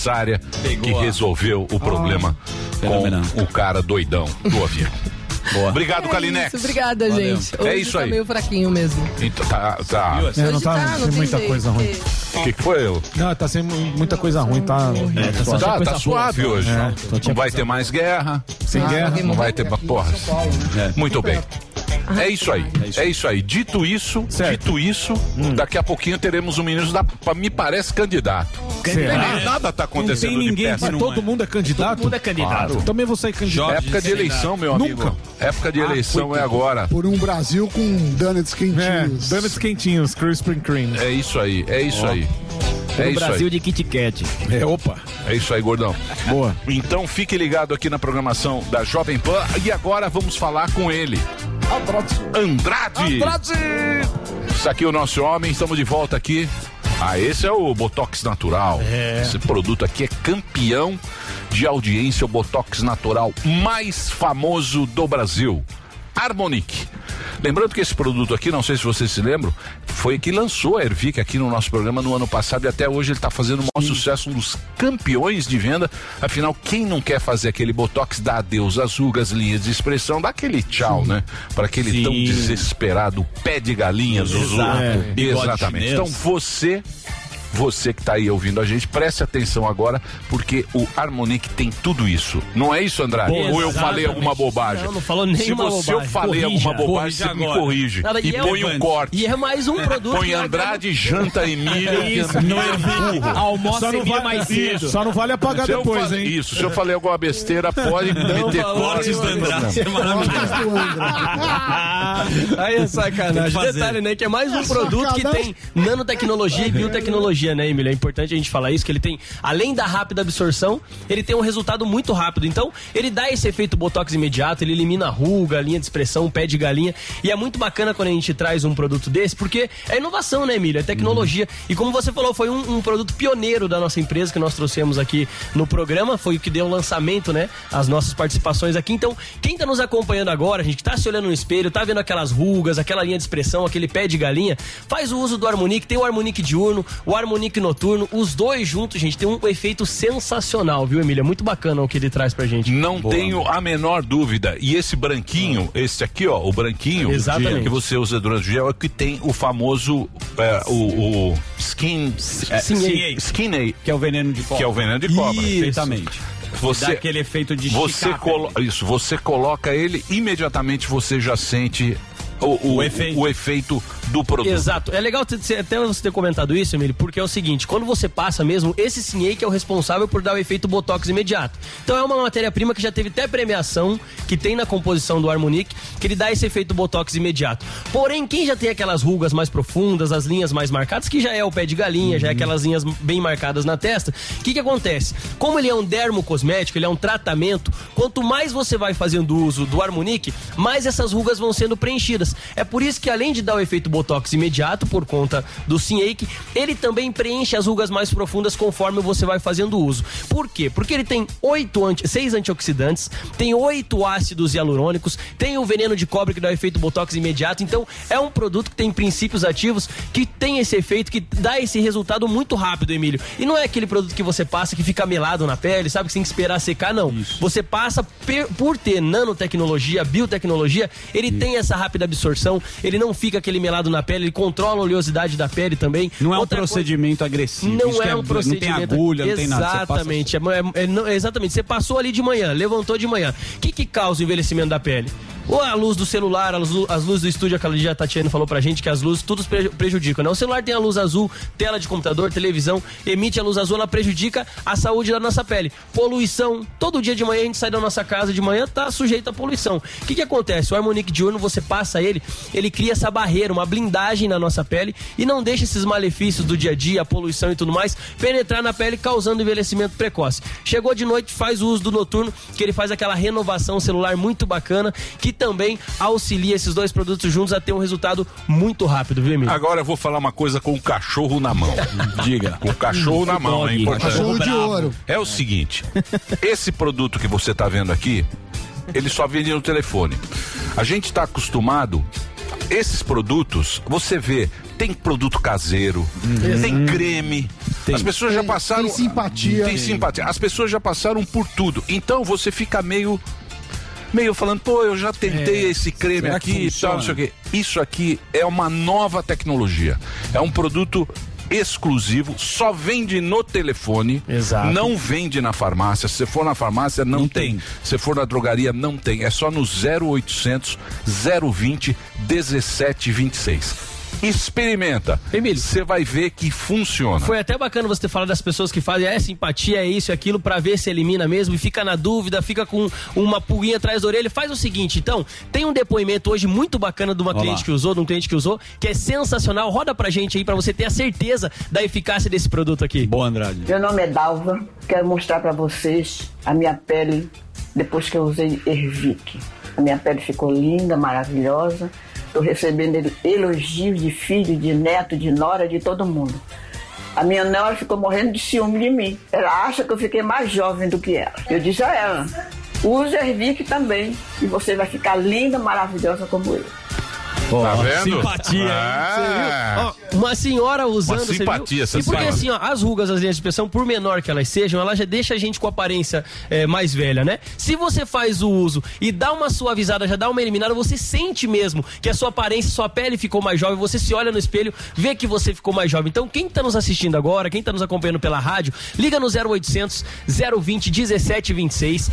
Pegou que a- resolveu o problema Fenomenal. com o cara doidão do avião. [LAUGHS] Boa. Obrigado, É Kalinex. isso, obrigada, Valeu. gente. É Hoje isso tá aí. meio fraquinho mesmo. Então, tá, tá. Essa? É, não Hoje tá, tá, não tem muita jeito, coisa ruim. porque- O que, que foi? eu? Não, tá sem muita coisa ruim, tá? É, tá só Tá, coisa tá suave boa, hoje. É, não vai ter mais guerra. Sem guerra. Não vai ter. Porra. É. Muito bem. É isso aí. É isso aí. Dito isso, Certo. dito isso, daqui a pouquinho teremos um ministro da. Me parece candidato. Será? Nada, tá acontecendo Não tem de ninguém. Mas não todo é. mundo é candidato? Todo mundo é candidato. Eu Também vou sair candidato. Jorge Época de eleição, meu amigo. Nunca. Época de eleição é agora. Por um Brasil com donuts É, quentinhos. donuts quentinhos, Krispy Kreme. É isso aí, é isso aí. É no isso Brasil aí. de Kit Kat. É, opa. É isso aí, gordão. Boa. Então fique ligado aqui na programação da Jovem Pan e agora vamos falar com ele. Andrade. Andrade! Isso aqui é o nosso homem, estamos de volta aqui. Ah, esse é o Botox Natural. Esse produto aqui é campeão de audiência, o Botox Natural mais famoso do Brasil. Harmonic. Lembrando que esse produto aqui, não sei se vocês se lembram, foi que lançou a Ervic aqui no nosso programa no ano passado e até hoje ele está fazendo um maior sucesso, um dos campeões de venda. Afinal, quem não quer fazer aquele botox, dá adeus às rugas, linhas de expressão, dá aquele tchau, né? Para aquele tão Sim. desesperado pé de galinha, Zuzu. Exato. É. Exatamente. Então você você que está aí ouvindo a gente, preste atenção agora, porque o Harmonic tem tudo isso. Não é isso, Andrade? Boa, Ou eu falei alguma bobagem? Não, não falou Se nenhuma você eu falei Corrija. alguma bobagem, você me agora. corrige. Nada, e e é põe um- corte. E é mais um produto. Põe Andrade, janta Emílio. Isso, não é burro. Almoça Só não, Emílio vai, mais cedo. só não vale apagar Se depois, falei- hein? Isso, se eu falei alguma besteira, pode meter cortes Cortes do Andrade é. Aí é sacanagem. Detalhe, né? Que é mais um produto que tem nanotecnologia e biotecnologia, né, Emílio? É importante a gente falar isso, que ele tem, além da rápida absorção, ele tem um resultado muito rápido. Então, ele dá esse efeito botox imediato, ele elimina a ruga, linha de expressão, pé de galinha. E é muito bacana quando a gente traz um produto desse, porque é inovação, né, Emílio? É tecnologia. E como você falou, foi um, um produto pioneiro da nossa empresa que nós trouxemos aqui no programa. Foi o que deu o lançamento, né? As nossas participações aqui. Então, quem tá nos acompanhando agora, a gente tá se olhando no espelho, tá vendo aquelas rugas, aquela linha de expressão, aquele pé de galinha, faz o uso do Harmonic. Tem o Harmonic diurno, o Harmonic noturno. Os dois juntos, gente, tem um efeito sensacional, viu, Emília? Muito bacana o que ele traz pra gente. Não tenho a menor dúvida. E esse branquinho, esse aqui, ó, o branquinho Exatamente. que você usa durante o dia é o que tem o famoso é, o, o skin é, Skin skin aid, Que é o veneno de cobra. que é o veneno de cobra. Perfeitamente. Você Dá aquele efeito de você colo isso, você coloca ele imediatamente você já sente o, o, O efeito. o efeito do produto. Exato. É legal até você ter comentado isso, Emílio, porque é o seguinte, quando você passa mesmo, esse Sinhei que é o responsável por dar o efeito Botox imediato. Então é uma matéria-prima que já teve até premiação, que tem na composição do Harmonic, que ele dá esse efeito Botox imediato. Porém, quem já tem aquelas rugas mais profundas, as linhas mais marcadas, que já é o pé de galinha, já é aquelas linhas bem marcadas na testa, o que que acontece? Como ele é um dermocosmético, ele é um tratamento, quanto mais você vai fazendo uso do Harmonic, mais essas rugas vão sendo preenchidas. É por isso que além de dar o efeito Botox imediato por conta do Sinhake, ele também preenche as rugas mais profundas conforme você vai fazendo uso. Por quê? Porque ele tem oito anti, seis antioxidantes, tem oito ácidos hialurônicos, tem o veneno de cobre que dá o efeito Botox imediato. Então é um produto que tem princípios ativos que tem esse efeito, que dá esse resultado muito rápido, Emílio. E não é aquele produto que você passa que fica melado na pele, sabe? Que você tem que esperar secar, não. Você passa por ter nanotecnologia, biotecnologia, ele tem essa rápida absorção, ele não fica aquele melado na pele, ele controla a oleosidade da pele também. Não é um Outra procedimento agressivo. não que é um procedimento. Não tem agulha, não tem nada. Exatamente. É- é- é- não- exatamente. Você passou ali de manhã, levantou de manhã. O que, que causa o envelhecimento da pele? Ou a luz do celular, as, as luzes do estúdio, aquela dia a Tatiana falou pra gente que as luzes preju- prejudicam, né? O celular tem a luz azul, tela de computador, televisão, emite a luz azul, ela prejudica a saúde da nossa pele. Poluição, todo dia de manhã a gente sai da nossa casa de manhã, tá sujeito à poluição. O que que acontece? O Harmonic diurno, você passa ele, ele cria essa barreira, uma blindagem na nossa pele e não deixa esses malefícios do dia a dia, a poluição e tudo mais, penetrar na pele causando envelhecimento precoce. Chegou de noite, faz o uso do noturno, que ele faz aquela renovação celular muito bacana, que também auxilia esses dois produtos juntos a ter um resultado muito rápido, viu, Emílio? Agora eu vou falar uma coisa com o cachorro na mão. [LAUGHS] Diga. Com o cachorro na mão, é importante. Cachorro de ouro. É o seguinte, esse produto que você está vendo aqui, ele só vende no telefone. A gente está acostumado, esses produtos, você vê, tem produto caseiro, tem creme. As pessoas já Tem- passaram. tem simpatia. Tem simpatia. As pessoas já passaram por tudo. Então você fica meio. Meio falando, pô, eu já tentei esse creme aqui e tal, não sei o quê. Isso aqui é uma nova tecnologia. É um produto exclusivo, só vende no telefone. Exato. Não vende na farmácia. Se você for na farmácia, não, Não tem. tem. Se for na drogaria, não tem. É só no 0800 020 1726. Experimenta. Emílio. Você vai ver que funciona. Foi até bacana você ter falado das pessoas que fazem é simpatia, é isso, é aquilo, pra ver se elimina mesmo e fica na dúvida, fica com uma pulguinha atrás da orelha. Faz o seguinte, então, tem um depoimento hoje muito bacana de uma Olha cliente que usou, de um cliente que usou, que é sensacional. Roda pra gente aí pra você ter a certeza da eficácia desse produto aqui. Boa, Andrade. Meu nome é Dalva, quero mostrar pra vocês a minha pele depois que eu usei Ervic. A minha pele ficou linda, maravilhosa. Estou recebendo el- elogios de filho, de neto, de nora, de todo mundo. A minha nora ficou morrendo de ciúme de mim. Ela acha que eu fiquei mais jovem do que ela. Eu disse a ela: use Ervic também e você vai ficar linda, maravilhosa como eu. Tá vendo? Simpatia? Ó, uma senhora usando, Uma você viu? simpatia essa E porque senhora. assim, ó, as rugas, as linhas de expressão, por menor que elas sejam, ela já deixa a gente com a aparência é, mais velha, né? Se você faz o uso e dá uma suavizada, já dá uma eliminada, você sente mesmo que a sua aparência, sua pele ficou mais jovem, você se olha no espelho, vê que você ficou mais jovem. Então, quem tá nos assistindo agora, quem tá nos acompanhando pela rádio, liga no 0800 020 1726,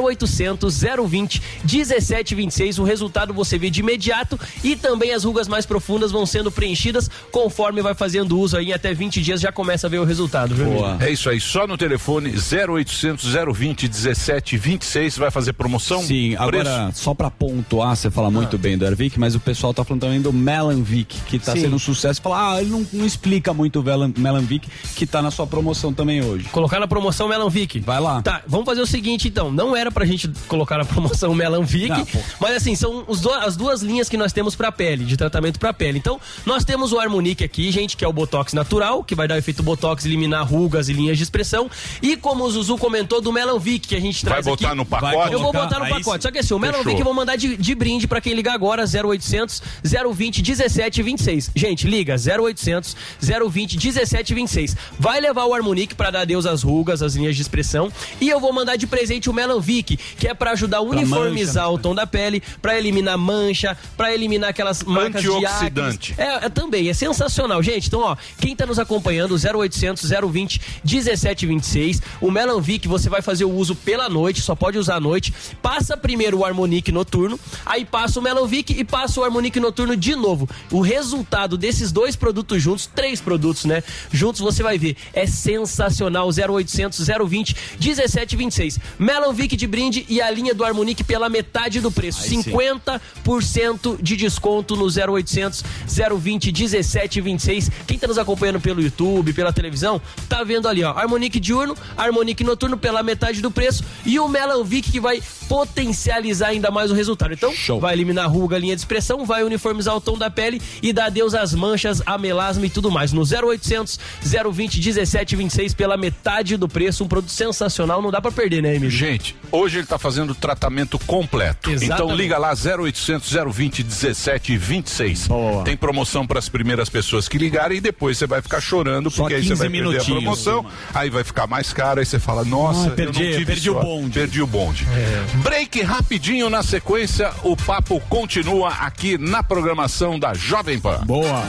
0800 020 1726. O resultado você vê de imediato e também as rugas mais profundas vão sendo preenchidas conforme vai fazendo uso aí. Em até 20 dias já começa a ver o resultado, viu? Boa. É isso aí, só no telefone 0800 020 1726 vai fazer promoção? Sim, agora, Preço? só pra pontuar, você fala muito bem do Ervic, mas o pessoal tá falando também do Melanvic, que tá Sim. sendo um sucesso. Fala, ah, ele não, não explica muito o Melanvic, que tá na sua promoção também hoje. Colocar na promoção Melanvic. Vai lá. Tá, vamos fazer o seguinte então. Não era pra gente colocar na promoção Melanvic, Não, mas assim, são os do- as duas linhas que nós temos pra pele, de tratamento pra pele. Então, nós temos o Harmonique aqui, gente, que é o Botox natural, que vai dar o efeito Botox, eliminar rugas e linhas de expressão. E como o Zuzu comentou, do Melanvic, que a gente Vai traz botar aqui. no Vai pacote? Eu vou colocar, botar no pacote. Só que assim, o Melanvic eu vou mandar de, de brinde pra quem ligar agora, 0800 020 1726. Gente, liga 0800 020 1726. Vai levar o Harmonique pra dar adeus às rugas, às linhas de expressão. E eu vou mandar de presente o Melanvic, que é pra ajudar a uniformizar mancha, o tom da pele, pra eliminar mancha, pra eliminar aquelas marcas de Antioxidante. acne. É, é também, é sensacional, gente. Então, ó, quem tá nos acompanhando, 0800 020 1726. O Melanvic você vai fazer o uso pela noite, só pode usar à noite. Passa primeiro o Harmonique noturno, aí passa o Melanvic e passa o Harmonique noturno de novo. O resultado desses dois produtos juntos, três produtos, né? Juntos você vai ver, é sensacional. 0800 020 1726. Melanvic de brinde e a linha do Harmonique pela metade do preço. Aí sim. 50% de desconto no 0800 020 1726. Quem tá nos acompanhando pelo YouTube, pela televisão, tá vendo ali, ó. Harmonique diurno, Harmonique noturno pela metade do preço e o Melanvic que vai potencializar ainda mais o resultado. Então, Show. vai eliminar a ruga, linha de expressão, vai uniformizar o tom da pele e dar adeus às manchas, a melasma e tudo mais. No 0800 020 1726 pela metade do preço, um produto sensacional, não dá pra perder, né, Emílio? Gente, hoje ele tá fazendo o tratamento completo. Exatamente. Então liga lá 0800 020 1726. Boa. Tem promoção para as primeiras pessoas que ligarem e depois você vai ficar chorando Só porque aí você 15 vai perder a promoção, aí vai ficar mais caro, aí você fala: "Nossa, Ah, perdi- perdi o bonde." Perdi o bonde. Break rapidinho na sequência, o papo continua aqui na programação da Jovem Pan. Boa.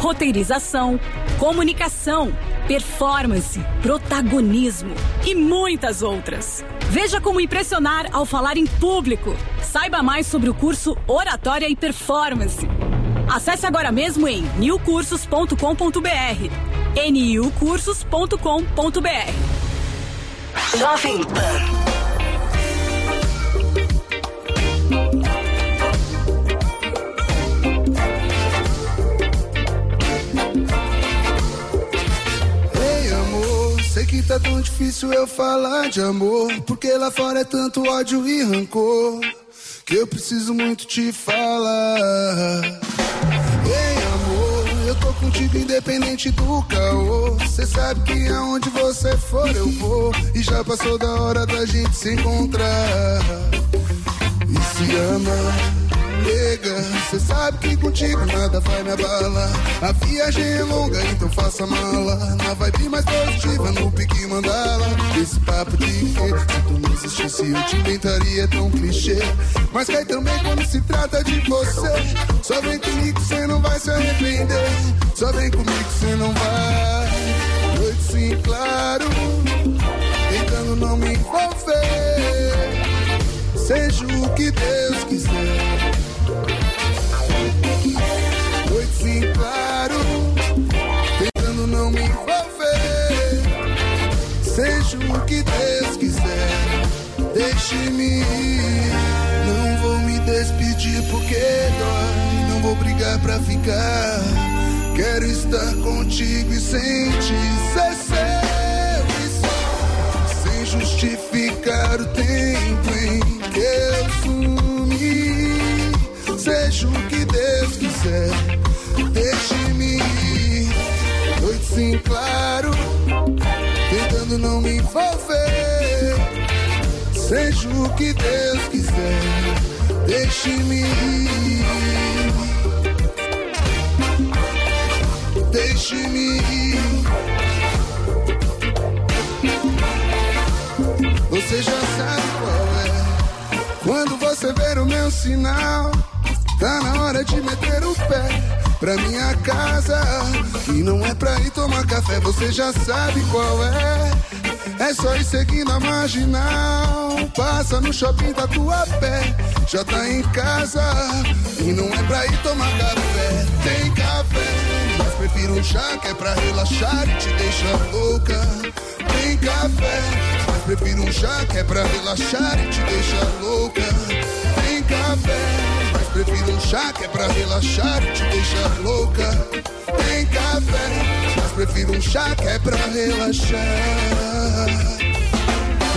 roteirização, comunicação, performance, protagonismo e muitas outras. Veja como impressionar ao falar em público. Saiba mais sobre o curso Oratória e Performance. Acesse agora mesmo em newcursos.com.br. niucursos.com.br. Jovem Pan. Que tá tão difícil eu falar de amor. Porque lá fora é tanto ódio e rancor. que eu preciso muito te falar. Ei, amor, eu tô contigo independente do caô. Cê sabe que aonde você for eu vou. E já passou da hora da gente se encontrar. E se ama. Nega, cê sabe que contigo nada vai me abalar. A viagem é longa, então faça mala. Na vibe mais positiva, no pique mandala. Esse papo de que se tu não existisse, eu te inventaria tão clichê. Mas cai também quando se trata de você. Só vem comigo, cê não vai se arrepender. Só vem comigo, cê não vai. Noite sim, claro. Tentando não me envolver. Seja o que Deus quiser. Me envolver. Seja o que Deus quiser. Deixe-me ir. Não vou me despedir porque dói. Não vou brigar pra ficar. Quero estar contigo e sem te ser seu. Sem justificar o tempo em que eu sumi. Seja o que Deus quiser, deixe-me ir. Noite sim, claro, tentando não me envolver. Seja o que Deus quiser, deixe-me ir. Deixe-me ir. Você já sabe qual é. Quando você ver o meu sinal, tá na hora de meter o pé pra minha casa. E não é pra ir tomar café, você já sabe qual é. É só ir seguindo a marginal. Passa no shopping da tua pé, já tá em casa. E não é pra ir tomar café, tem café. Mas prefiro um chá que é pra relaxar e te deixar louca. Tem café, mas prefiro um chá que é pra relaxar e te deixar louca. Tem café, prefiro um chá que é pra relaxar e te deixar louca. Tem café, mas prefiro um chá que é pra relaxar.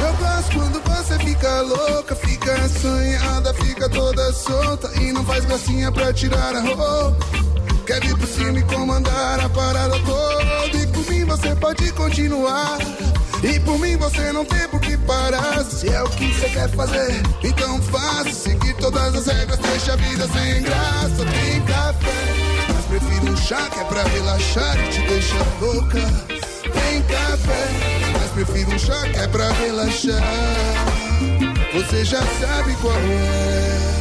Eu gosto quando você fica louca, fica assanhada, fica toda solta e não faz gracinha pra tirar a roupa. Quer vir por cima e comandar a parada toda E por mim você pode continuar E por mim você não tem por que parar. Se é o que você quer fazer, então faça. Seguir todas as regras, deixa a vida sem graça. Tem café, mas prefiro um chá que é pra relaxar e te deixar louca. Tem café, mas prefiro um chá que é pra relaxar. Você já sabe qual é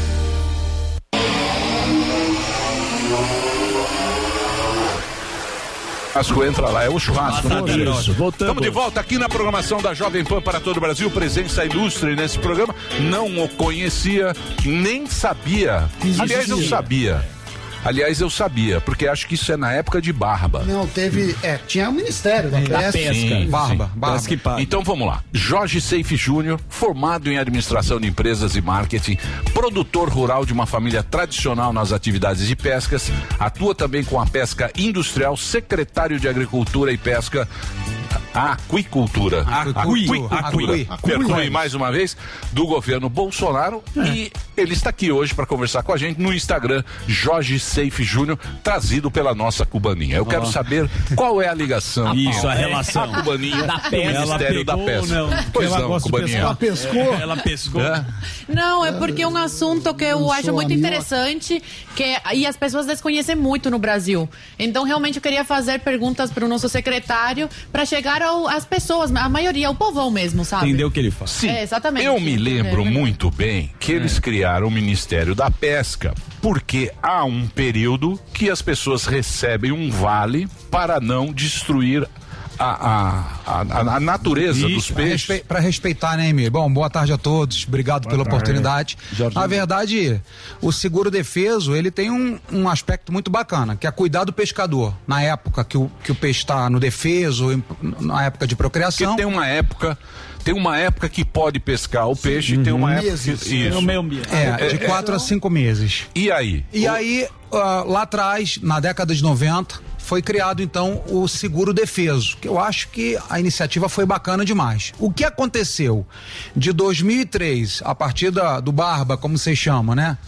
Churrasco entra lá, é o churrasco. né? Batata. Isso. Voltamos. Estamos de volta aqui na programação da Jovem Pan para todo o Brasil. Presença ilustre nesse programa. Não o conhecia, nem sabia. Aliás, eu sabia. Aliás, eu sabia, porque acho que isso é na época de Barba. Não, teve. É, tinha o Ministério da Pesca. Sim, Barba, sim. barba. Então vamos lá. Jorge Seife Júnior, formado em administração de empresas e marketing, produtor rural de uma família tradicional nas atividades de pescas, atua também com a pesca industrial, secretário de Agricultura e Pesca. Aquicultura. Aquicultura. Aquicultura. Perdoe mais uma vez, do governo Bolsonaro. E ele está aqui hoje para conversar com a gente no Instagram, Jorge Seife Júnior, trazido pela nossa cubaninha. Eu quero saber qual é a ligação. Isso, a É, relação. A cubaninha Da do pesca. Ela Ministério da pegou Pesca. não? Pois Ela não, cubaninha. Ela pescou? Ela pescou. É? Não, é porque é um assunto que eu Não acho muito interessante que, e as pessoas desconhecem muito no Brasil. Então, realmente, eu queria fazer perguntas para o nosso secretário para chegar ao- às pessoas, a maioria, ao povão mesmo, sabe? Entendeu o que ele faz? Sim. É, exatamente. Eu me lembro É. muito bem que eles criaram o Ministério da Pesca porque há um período que as pessoas recebem um vale para não destruir a, a, a, a natureza dos Pra peixes. respe- Pra respeitar, né, Emílio? Bom, boa tarde a todos. Obrigado pela tarde. oportunidade. Jorginho. Na verdade, o seguro defeso, ele tem um, um aspecto muito bacana, que é cuidar do pescador. Na época que o, que o peixe está no defeso, na época de procriação. Porque tem uma época, tem uma época que pode pescar o peixe, tem uma época que, Meses. isso. É, de quatro a cinco meses. E aí? E aí, ah, lá atrás, na década de 90, foi criado então o seguro defeso, que eu acho que a iniciativa foi bacana demais. O que aconteceu de 2003, a partir da- do Barba, como vocês chamam, né?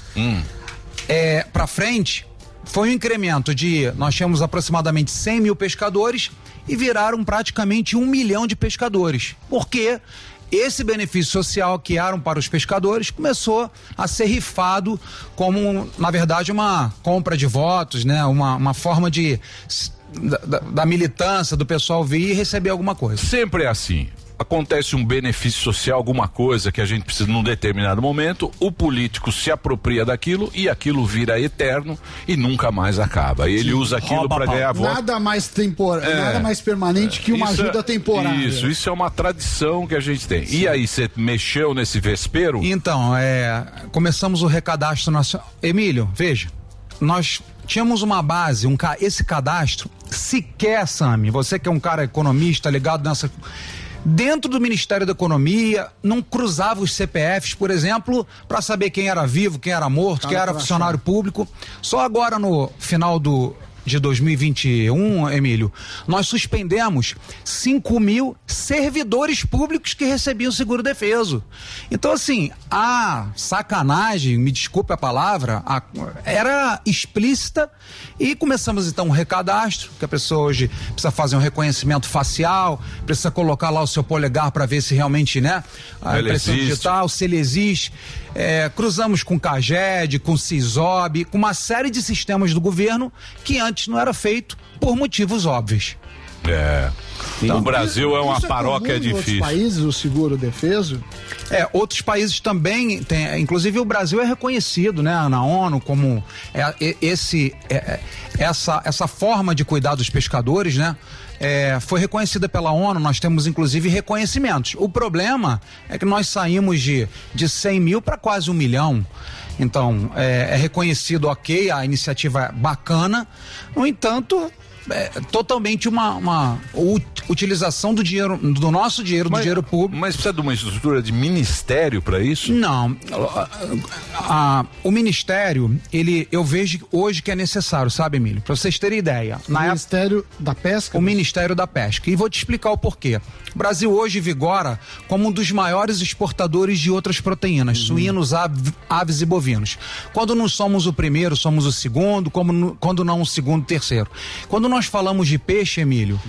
É, para frente, foi um incremento de. Nós tínhamos aproximadamente 100 mil pescadores e viraram praticamente um milhão de pescadores. Porque esse benefício social que eram para os pescadores começou a ser rifado como, na verdade, uma compra de votos, né? Uma, uma forma de. Da, da- da militância, do pessoal vir e receber alguma coisa. Sempre é assim. Acontece um benefício social, alguma coisa que a gente precisa num determinado momento, o político se apropria daquilo e aquilo vira eterno e nunca mais acaba. E ele usa aquilo para ganhar voto. Nada mais temporário, É. nada mais permanente que uma é- ajuda temporária. Isso, isso é uma tradição que a gente tem. E aí, você mexeu nesse vespeiro? Então, é, começamos o recadastro nacional. Emílio, veja, nós tínhamos uma base, um, esse cadastro, sequer, Sami, você que é um cara economista ligado nessa. Dentro do Ministério da Economia, não cruzava os CPFs, por exemplo, para saber quem era vivo, quem era morto, Cara quem era funcionário público. Só agora no final do de 2021, Emílio, nós suspendemos 5 mil servidores públicos que recebiam seguro defeso. Então, assim, a sacanagem, me desculpe a palavra, a- era explícita e começamos então um recadastro, que a pessoa hoje precisa fazer um reconhecimento facial, precisa colocar lá o seu polegar para ver se realmente, né, a Ele impressão existe. digital, se ele existe. É, cruzamos com CAGED, com CISOB, com uma série de sistemas do governo que antes não era feito por motivos óbvios. É. o Brasil é uma Isso paróquia comum em outros difícil. países, o seguro defeso? É, outros países também têm, inclusive o Brasil é reconhecido, né, na ONU como é, esse, é, é, essa, essa forma de cuidar dos pescadores, né, é, foi reconhecida pela ONU, nós temos inclusive reconhecimentos. O problema é que nós saímos de, de 100 mil para quase um milhão. Então, é, é reconhecido, ok, a iniciativa é bacana, no entanto, é totalmente uma, uma ut- utilização do dinheiro, do nosso dinheiro, do dinheiro público. Mas precisa de uma estrutura de ministério para isso? Não. A- o ministério, ele, eu vejo hoje que é necessário, sabe, Emílio? Para vocês terem ideia. O Ministério da Pesca? O Ministério da Pesca. E vou te explicar o porquê. O Brasil hoje vigora como um dos maiores exportadores de outras proteínas, suínos, ave- aves e bovinos. Quando não somos o primeiro, somos o segundo, como quando não o segundo, terceiro. Quando nós falamos de peixe, Emílio,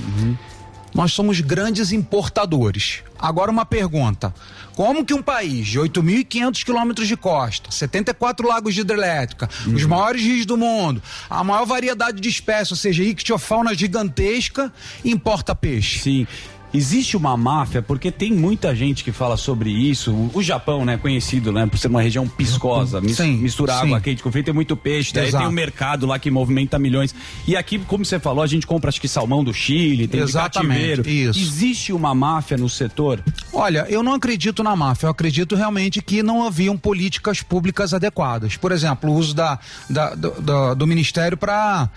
nós somos grandes importadores. Agora uma pergunta: como que um país de 8.500 quilômetros de costa, 74 lagos de hidrelétrica, os maiores rios do mundo, a maior variedade de espécies, ou seja, ictiofauna gigantesca, importa peixe? Sim. Existe uma máfia, porque tem muita gente que fala sobre isso. O, Japão, né, conhecido, né, por ser uma região piscosa, mis, Sim, mistura sim. água quente com frio, tem muito peixe, daí Exato. tem um mercado lá que movimenta milhões. E aqui, como você falou, a gente compra acho que salmão do Chile, tem de Exatamente, cativeiro. isso. Existe uma máfia no setor? Olha, eu não acredito na máfia, eu acredito realmente que não haviam políticas públicas adequadas. Por exemplo, o uso da, da- do, do- do Ministério para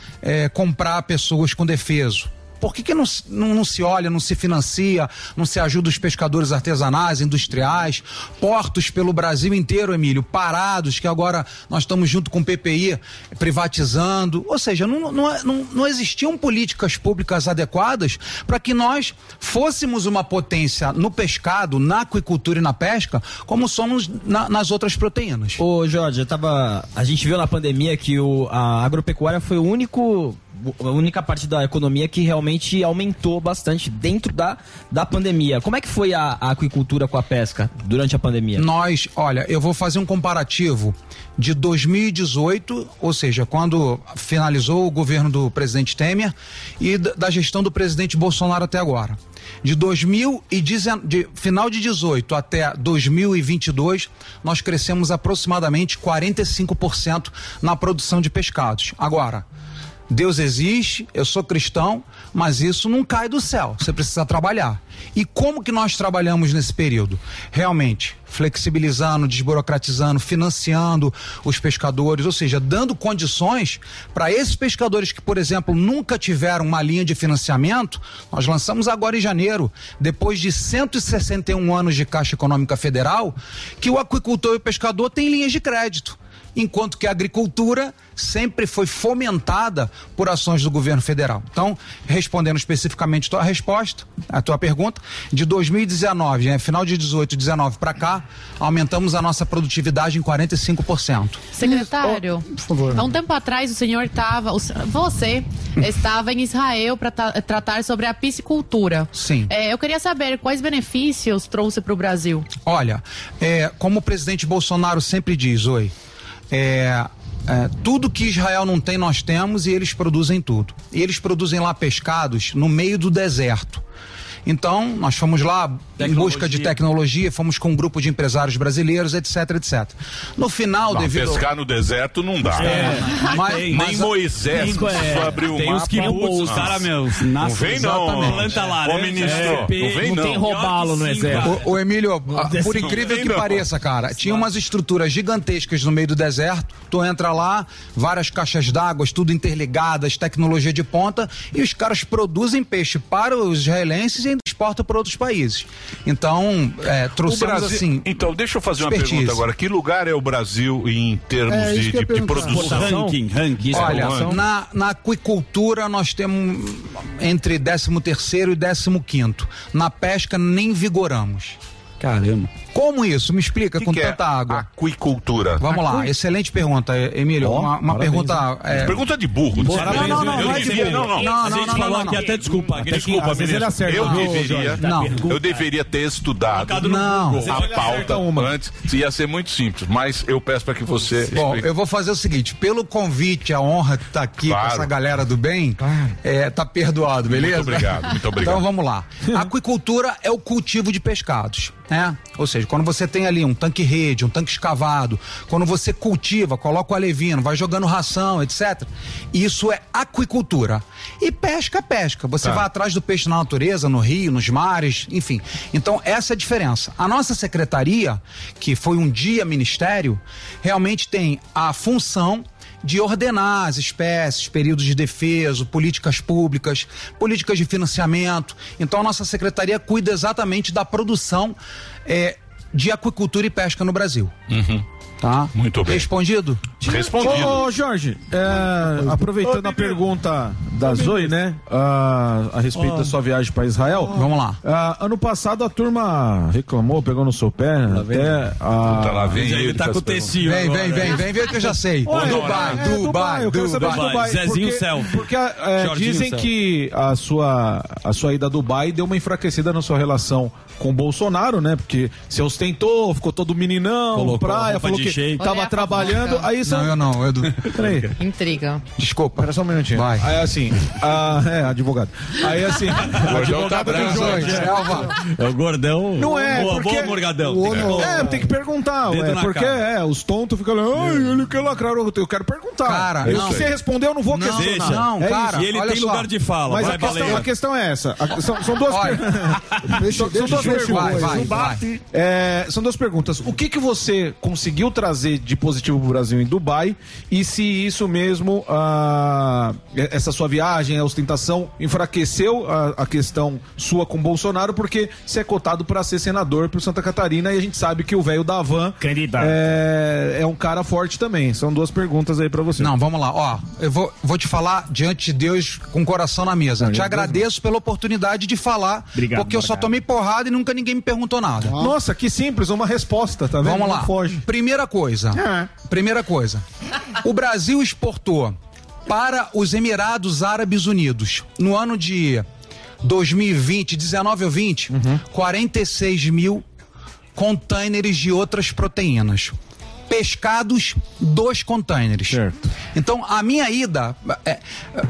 comprar pessoas com defeso. Por que, que não, se- não, não se olha, não se financia, não se ajuda os pescadores artesanais, industriais, portos pelo Brasil inteiro, Emílio, parados, que agora nós estamos junto com o PPI privatizando. Ou seja, não, não, não, não existiam políticas públicas adequadas para que nós fôssemos uma potência no pescado, na aquicultura e na pesca, como somos na- nas outras proteínas. Ô, Jorge, tava. A gente viu na pandemia que o, a agropecuária foi o único. A única parte da economia que realmente aumentou bastante dentro da, da pandemia. Como é que foi a, a aquicultura com a pesca durante a pandemia? Nós, olha, eu vou fazer um comparativo de 2018, ou seja, quando finalizou o governo do presidente Temer e da gestão do presidente Bolsonaro até agora. De 2019, de final de 18 até 2022, nós crescemos aproximadamente 45% na produção de pescados. Agora, Deus existe, eu sou cristão, mas isso não cai do céu. Você precisa trabalhar. E como que nós trabalhamos nesse período? Realmente, flexibilizando, desburocratizando, financiando os pescadores, ou seja, dando condições para esses pescadores que, por exemplo, nunca tiveram uma linha de financiamento. Nós lançamos agora em janeiro, depois de 161 anos de Caixa Econômica Federal, que o aquicultor e o pescador têm linhas de crédito. Enquanto que a agricultura sempre foi fomentada por ações do governo federal. Então, respondendo especificamente a tua resposta, a tua pergunta, de 2019, né, final de 18, 19 para cá, aumentamos a nossa produtividade em 45%. Secretário, por favor. há um tempo atrás o senhor estava, você [LAUGHS] estava em Israel para tratar sobre a piscicultura. Sim. É, eu queria saber quais benefícios trouxe para o Brasil. Olha, é, como o presidente Bolsonaro sempre diz, oi, é, é, tudo que Israel não tem, nós temos e eles produzem tudo. E eles produzem lá pescados no meio do deserto. Então, nós fomos lá em busca de tecnologia, fomos com um grupo de empresários brasileiros, etc, etc. No final, Não, devido. pescar no deserto não dá. É, mas- nem mas- Moisés Tem- é, só abriu o tem mapa. os que os cara, meu, Não vem não. Planta laranja, Ô, ministro, é, não vem não não. tem robalo no exército. O, o Emílio, ah, por incrível tem que não. pareça, cara, tinha umas estruturas gigantescas no meio do deserto. Tu entra lá, várias caixas d'água, tudo interligadas, tecnologia de ponta, e os caras produzem peixe para os israelenses e ainda exportam para outros países. Então, é, trouxemos Brasil- assim. Então, deixa eu fazer uma expertise. pergunta agora. Que lugar é o Brasil em termos É, de, de, de produção? Ranking, ranking. Olha, na, na aquicultura nós temos entre 13 terceiro e 15 quinto. Na pesca nem vigoramos. Caramba. Como isso? Me explica, Que com que é tanta água. Aquicultura. Vamos lá, Acui- excelente pergunta, Emílio. Ó, uma uma pergunta. hein? Pergunta de burro. Boa, Parabéns, não, não, não, eu não é de devia- burro. não, não. Não, não, não, não, aqui não. até desculpa, desculpa, às vezes ele ministro. acerta. Eu Não, deveria, Jorge, não. eu deveria ter estudado Não. a pauta antes. Ia ser muito simples, mas eu peço para que você. Bom, explique. eu vou fazer o seguinte: pelo convite, a honra de estar aqui Claro. com essa galera do bem, é, tá perdoado, beleza? Muito obrigado, muito [LAUGHS] obrigado. Então vamos lá. Aquicultura é o cultivo de pescados, né? Ou seja, quando você tem ali um tanque rede, um tanque escavado, quando você cultiva, coloca o alevino, vai jogando ração, etc. Isso é aquicultura. E pesca, pesca. Você Tá. vai atrás do peixe na natureza, no rio, nos mares, enfim. Então, essa é a diferença. A nossa secretaria, que foi um dia ministério, realmente tem a função de ordenar as espécies, períodos de defesa, políticas públicas, políticas de financiamento. Então, a nossa secretaria cuida exatamente da produção eh, de aquicultura e pesca no Brasil. Tá? Muito bem. Respondido? Ô, ô, Jorge, é, aproveitando a pergunta da Zoe, né? ah, a respeito da sua viagem para Israel. Vamos lá. Ah, ano passado a turma reclamou, pegou no seu pé. até a... Puta, lá vem ele tá com o tecido. Vem, vem, vem, vem, vem que eu já sei. Olha, Dubai, é, Dubai, eu quero saber de Dubai. Dubai. Zezinho porque, Céu. Porque é, dizem Céu. que a sua, a sua ida a Dubai deu uma enfraquecida na sua relação com o Bolsonaro, né? Porque você ostentou, ficou todo meninão, Colocou a praia, falou que shake. tava Olha a trabalhando. Aí você. Não, eu não, Edu. Peraí. Intriga. Desculpa. Espera só um minutinho. Vai. Aí assim, ah, é, advogado. Aí assim, [LAUGHS] gordão tá advogado do bravo, Jorge. Selva. É o gordão. Não é, Boa, porque... boa, Morgadão. É, tem que perguntar, ué, porque cara. é, os tontos ficam lá, ai, ele quer lacrar, eu eu quero perguntar. Cara, eu, não. se você responder, eu não vou Não, questionar. não, É cara. E ele tem só. lugar de fala. Mas vai, a questão, a é essa. A- são, são duas perguntas. [LAUGHS] são, duas perguntas. vai, vai, É, são duas perguntas. O que, que você conseguiu trazer de positivo pro Brasil em Dubai? E se isso mesmo, ah, essa sua viagem, a ostentação, enfraqueceu a, a questão sua com Bolsonaro, porque você é cotado para ser senador pro Santa Catarina e a gente sabe que o velho da Van é, é um cara forte também. São duas perguntas aí para você. Não, vamos lá. Ó, eu vou, vou te falar diante de Deus com o coração na mesa. Não, te agradeço pela oportunidade de falar, Obrigado, porque eu só obrigado. tomei porrada e nunca ninguém me perguntou nada. Nossa, que simples, uma resposta, tá vendo? Vamos lá. foge. Primeira coisa. É. Primeira coisa. O Brasil exportou para os Emirados Árabes Unidos no ano de 2020, 19 ou 20, Uhum. 46 mil containers de outras proteínas. Pescados, dois containers. Certo. Então, a minha ida é,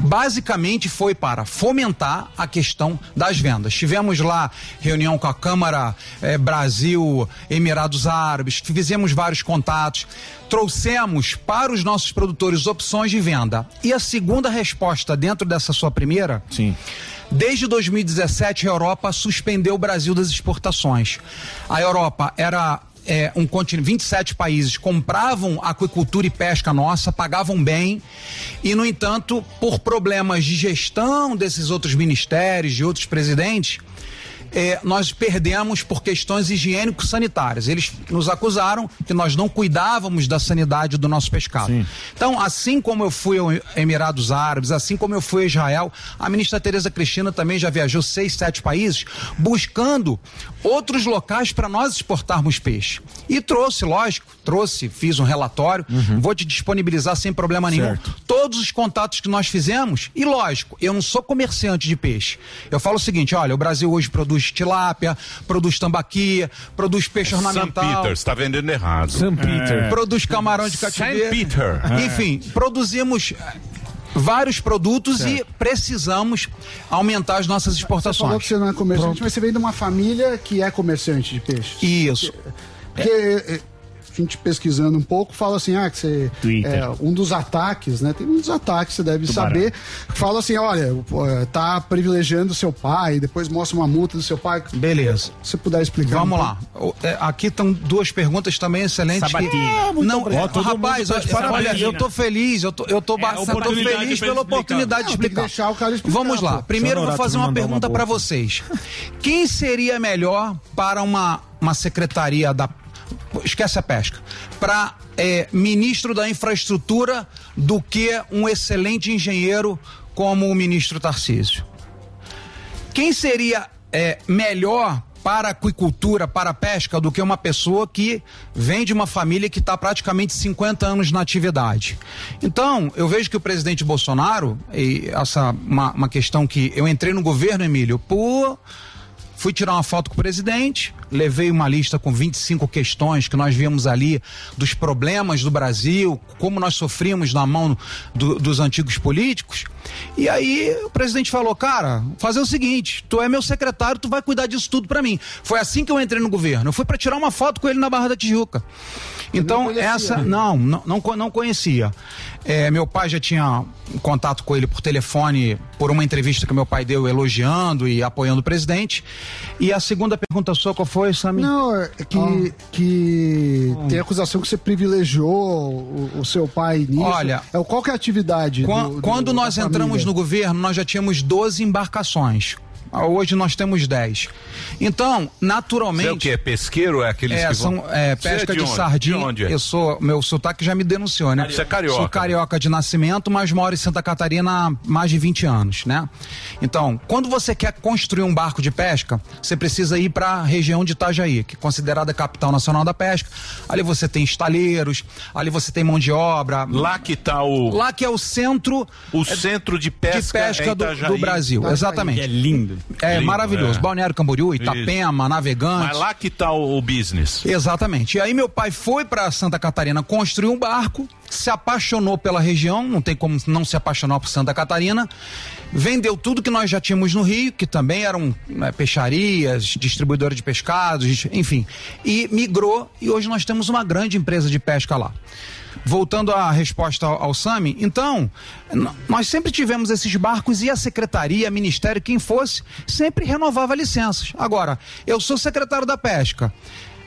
basicamente foi para fomentar a questão das vendas. Tivemos lá reunião com a Câmara eh, Brasil, Emirados Árabes, fizemos vários contatos, trouxemos para os nossos produtores opções de venda. E a segunda resposta, dentro dessa sua primeira, Sim. Desde 2017, a Europa suspendeu o Brasil das exportações. A Europa era é, um continente, 27 países compravam aquicultura e pesca nossa, pagavam bem, e, no entanto, por problemas de gestão desses outros ministérios, de outros presidentes, eh, nós perdemos por questões higiênico-sanitárias. Eles nos acusaram que nós não cuidávamos da sanidade do nosso pescado. Então, assim como eu fui ao Emirados Árabes, assim como eu fui a Israel, a ministra Tereza Cristina também já viajou seis, sete países buscando outros locais para nós exportarmos peixe. E trouxe, lógico, trouxe, fiz um relatório, vou te disponibilizar sem problema nenhum Certo. todos os contatos que nós fizemos. E lógico, eu não sou comerciante de peixe. Eu falo o seguinte: olha, o Brasil hoje produz tilápia, produz tambaqui, produz peixe St. ornamental. Peter, está vendendo errado. St. Peter. É. Produz camarão de St. cativeiro. Peter. Enfim, produzimos eh, vários produtos e precisamos aumentar as nossas Você falou exportações. que você não é comerciante, mas você vem de uma família que é comerciante de peixe. Isso. Porque eh, a gente pesquisando um pouco, fala assim, ah, que você. É, um dos ataques, né? Tem um dos ataques, você deve Tubarão. saber. Fala assim, olha, tá privilegiando o seu pai, depois mostra uma multa do seu pai. Beleza. Se você puder explicar. Vamos um lá. É, Aqui estão duas perguntas também excelentes. Que... É, não, Ó, todo rapaz, mundo olha, olha, eu tô feliz, eu tô, eu tô, É, bastante- tô feliz pela oportunidade de Não, explicar. deixar o cara explicar, Vamos lá. pô. Primeiro eu vou fazer uma pergunta para vocês. Quem seria melhor para uma, uma secretaria da esquece a pesca, para ministro da infraestrutura do que um excelente engenheiro como o ministro Tarcísio? Quem seria é, melhor para a aquicultura, para a pesca, do que uma pessoa que vem de uma família que está praticamente 50 anos na atividade? Então, eu vejo que o presidente Bolsonaro, e essa uma, uma questão que eu entrei no governo, Emílio, por Fui tirar uma foto com o presidente, levei uma lista com 25 questões que nós vimos ali dos problemas do Brasil, como nós sofríamos na mão do- dos antigos políticos. E aí o presidente falou: "Cara, fazer o seguinte, tu é meu secretário, tu vai cuidar disso tudo pra mim". Foi assim que eu entrei no governo. Eu fui pra tirar uma foto com ele na Barra da Tijuca. Então, essa. Não, não, não conhecia. É, meu pai já tinha um contato com ele por telefone, por uma entrevista que meu pai deu elogiando e apoiando o presidente. E a segunda pergunta sua, qual foi, Samir? Não, é que, que tem acusação que você privilegiou o, o seu pai nisso. Olha, é, qual que é a atividade? Quan- do- do- Quando nós entramos no governo, nós já tínhamos 12 embarcações. Ah, Hoje nós temos 10. Então, naturalmente. Você é o quê? Pesqueiro? É aqueles É, que são vão... é, é pesca de, onde? sardinha. De onde? é? Eu sou, meu sotaque já me denunciou, né? Você é carioca. Sou carioca de nascimento, mas moro em Santa Catarina há mais de 20 anos, né? Então, quando você quer construir um barco de pesca, você precisa ir para a região de Itajaí, que é considerada a capital nacional da pesca. Ali você tem estaleiros, ali você tem mão de obra. Lá que tá o... Lá que é o centro O centro de pesca, de pesca é do, do Brasil, Itajaí. exatamente. É lindo. É Lindo, maravilhoso. é. Balneário Camboriú, Itapema, Navegantes. Mas lá que tá o, o business. Exatamente. E aí meu pai foi para Santa Catarina construir um barco, se apaixonou pela região, não tem como não se apaixonar por Santa Catarina, vendeu tudo que nós já tínhamos no Rio, que também eram né, peixarias, distribuidora de pescados, enfim, e migrou e hoje nós temos uma grande empresa de pesca lá. Voltando à resposta ao, ao Sami, então, nós sempre tivemos esses barcos e a secretaria, ministério, quem fosse, sempre renovava licenças. Agora, eu sou secretário da pesca.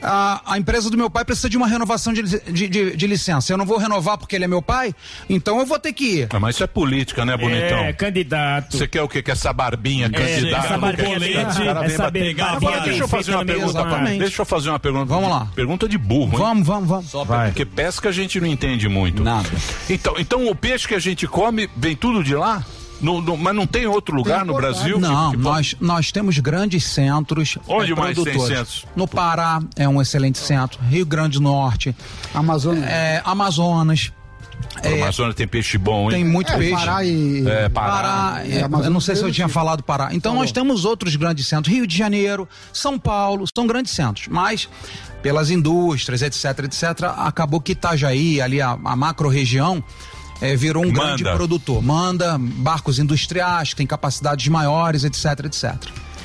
A, a empresa do meu pai precisa de uma renovação de, de, de- de licença. Eu não vou renovar porque ele é meu pai, então eu vou ter que ir. Ah, mas isso é política, né, bonitão? É, candidato. Você quer o quê? Quer essa barbinha candidato? essa barbinha cara, vem essa barbinha Agora deixa eu fazer uma pergunta. mar. Deixa eu fazer uma pergunta. Vamos lá. Pergunta de burro, hein? Vamos, vamos, vamos. Porque pesca a gente não entende muito. Nada. Então, então o peixe que a gente come vem tudo de lá? No- no- mas não tem outro lugar no Brasil? que- Não, que- nós, nós temos grandes centros. Onde eh, mais tem produtores. centros? No Pará é um excelente centro. Rio Grande do Norte. Amazonas. É, Amazonas. A Amazônia tem peixe bom, hein? Tem muito É, peixe. Pará e- É, Pará. Pará, E é, Amazonas eu não sei se eu tinha falado Pará. Então nós temos outros grandes centros, Rio de Janeiro, São Paulo, são grandes centros, mas pelas indústrias, etc, etc, acabou que Itajaí, ali a, a macro região, eh, virou um Manda. grande produtor. Manda barcos industriais que têm capacidades maiores, etc, etc.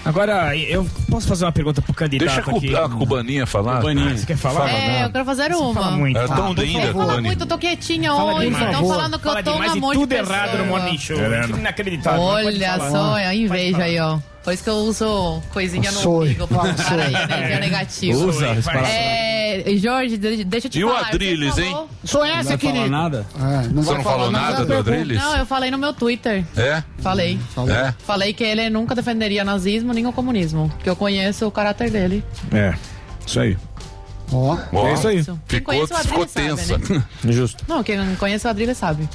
Agora, eu posso fazer uma pergunta pro candidato Deixa aqui? a cubaninha falar. Cubaninha, você quer falar? É, eu quero fazer uma. fala muito. É tão Ah, linda. Fala Cubaninha. muito, eu tô quietinha Fala hoje. Estão falando que Fala eu tô um demais e amor tudo de errado no pessoa. Morning Show. É? Inacreditável. Olha só, a inveja aí, ó. Por isso que eu uso coisinha no umbigo pra [LAUGHS] parar energia negativa. Usa. É, Jorge, de- deixa eu te E o falar. você Adrilles, hein? falou- Sou Não essa, falar querido. nada? É, não Você não falou nada do. Adrilles? Não, eu falei no meu Twitter. É? Falei. É? Falei que ele nunca defenderia nazismo nem o comunismo. Que eu conheço o caráter dele. É, isso aí. Ó, Ó, É isso aí. Quem Ficou, conhece o ficou tensa. sabe, né? Justo. Não, quem conhece o Adrilho sabe.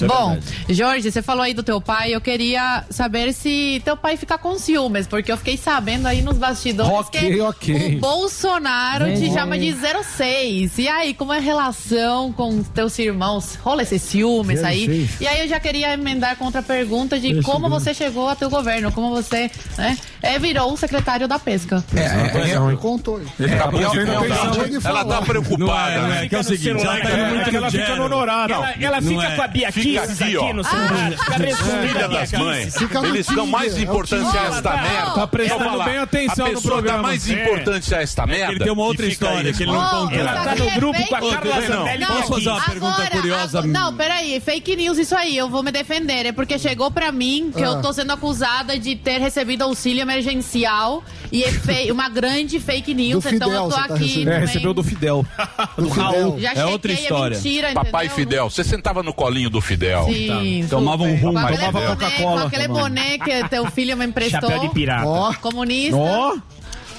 é Bom, verdade. Jorge, você falou aí do teu pai. Eu queria saber se teu pai fica com ciúmes, porque eu fiquei sabendo aí nos bastidores Ok, que ok. o Bolsonaro te chama de 06. E aí, como é a relação com teus irmãos? Rola esse ciúmes aí? 06. E aí eu já queria emendar com outra pergunta de como você chegou ao teu governo, como você né, é, virou o secretário da pesca. Ele contou. Acabou de prestando contar. atenção. Ela tá preocupada, Não é, né? que é o seguinte, ela tá indo muito ela fica no honorário. Ela, ela Não fica é. com a Bia Fica Kisses aqui, aqui, ó. no celular. Fica respondendo Filha das mães. Eles dão mais é o importância a esta merda. tá prestando bem atenção A no programa. mais É. importância a esta merda. Ele tem uma outra história que ele não contou. Ela tá no é grupo com a Carla. Zambelli. Posso fazer uma pergunta curiosa? agora- não, peraí, fake news isso aí, eu vou me defender. É porque chegou pra mim que Ah. eu tô sendo acusada de ter recebido auxílio emergencial e é uma grande fake news. Então eu tô tá aqui. É, também. recebeu do Fidel. [LAUGHS] Do Fidel. Já É chequei, outra história. É mentira, Papai entendeu? Fidel, você sentava no colinho do Fidel. Sim, Tomava um super. rum, com aquele tomava Coca-Cola, Com aquele boné que teu filho me emprestou. Chapéu de pirata. Ó, Comunista. Ó,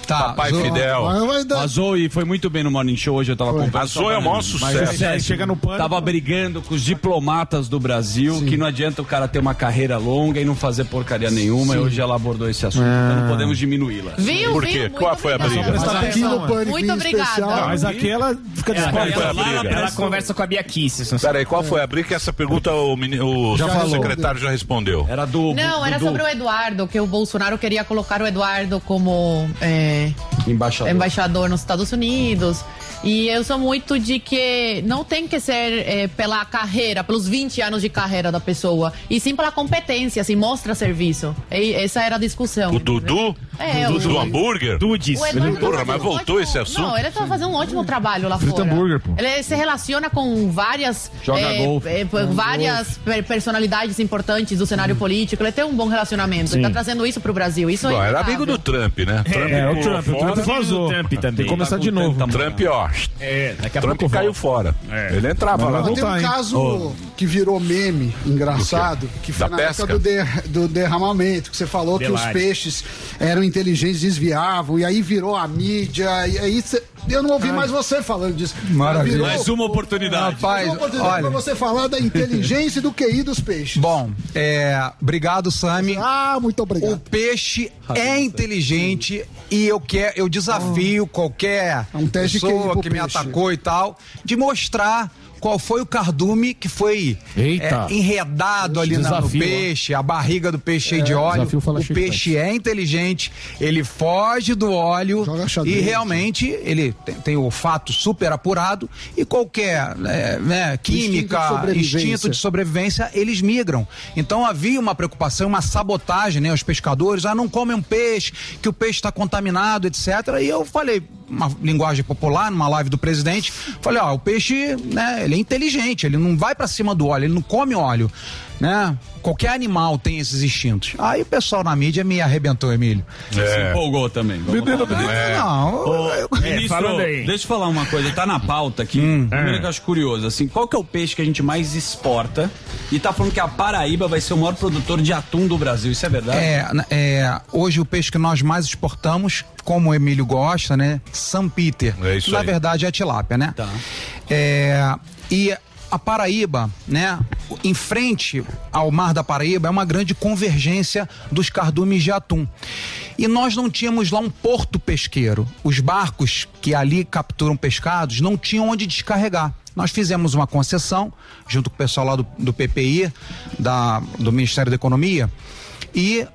Tá, Papai Fidel. mas dar. A Zoe foi muito bem no Morning Show hoje, eu tava acompanhando. A Zoe é o maior Mas sucesso. sério, chega no pânico. Tava brigando com os diplomatas do Brasil, que não adianta o cara ter uma carreira longa e não fazer porcaria nenhuma, e hoje ela abordou esse assunto. Então não podemos diminuí-la. Viu, Por viu? quê? Muito Qual foi a briga? Aqui no é. Pânico Muito obrigada. especial. Mas aqui ela fica Ela, disposta. ela, foi a briga? ela conversa com a Bia Kisses. não sei. Peraí, qual foi a briga? Que essa pergunta o, o Já falou. secretário já respondeu. Era do. Não, era do, sobre o Eduardo, que o Bolsonaro queria colocar o Eduardo como é, embaixador. embaixador nos Estados Unidos. E eu sou muito de que não tem que ser é, pela carreira, pelos 20 anos de carreira da pessoa, e sim pela competência, assim, mostra serviço. E essa era a discussão. O Dudu? É, do, o- do hambúrguer? Dudes. Tá Porra, mas um voltou ótimo- esse assunto? Não, ele tá fazendo um ótimo trabalho lá Frita fora. hambúrguer, pô. Ele se relaciona com várias, Joga é, golfe. é, várias per- personalidades importantes do cenário político. Ele tem um bom relacionamento. Ele tá trazendo isso pro Brasil. Isso é Bom, era inegável. amigo do Trump, né? Trump É, o Trump, o. Trump vazou. Trump também. Tem que começar de novo. Trump, ó. É, daqui a Trump pouco caiu volta. fora. Ele entrava Mas lá. Mas tem um hein? caso que virou meme engraçado, que foi Da na pesca? época do, der- do derramamento, que você falou que os peixes eram inteligentes, desviavam, e aí virou a mídia, e aí cê- eu não ouvi mais você falando disso. Maravilha. Virou- Mais uma oportunidade. mais Rapaz, uma oportunidade olha. pra você falar da inteligência e do QI dos peixes. Bom, é, obrigado, Sami. Ah, muito O obrigado. peixe é inteligente e eu quero, eu desafio qualquer É um teste pessoa que me atacou e tal, de mostrar qual foi o cardume que foi é, enredado ali na- no peixe, a barriga do peixe cheia de óleo. desafio fala O peixe é inteligente, ele foge do óleo e realmente ele tem, tem o olfato super apurado e qualquer é, né, química, sobrevivência. instinto de sobrevivência, eles migram. Então havia uma preocupação, uma sabotagem, né? Os pescadores, ah, não comem um peixe, que o peixe está contaminado, etc. E eu falei, uma linguagem popular, numa live do presidente, falei, ó, o peixe, né, ele é inteligente, ele não vai para cima do óleo, ele não come óleo, né? Qualquer animal tem esses instintos. Aí o pessoal na mídia me arrebentou, Emílio. Se É. empolgou também. Lá. Não, eu- Ministro, falando aí. deixa eu falar uma coisa, tá na pauta aqui. Hum. Primeiro que eu acho curioso, assim, qual que é o peixe que a gente mais exporta? E tá falando que a Paraíba vai ser o maior produtor de atum do Brasil, isso é verdade? É, é, hoje o peixe que nós mais exportamos, como o Emílio gosta, né? São Peter. É isso Na aí. verdade é a tilápia, né? Tá. É, e a Paraíba, né? Em frente ao Mar da Paraíba é uma grande convergência dos cardumes de atum. E nós não tínhamos lá um porto pesqueiro. Os barcos que ali capturam pescados não tinham onde descarregar. Nós fizemos uma concessão, junto com o pessoal lá do, do PPI, da, do Ministério da Economia, e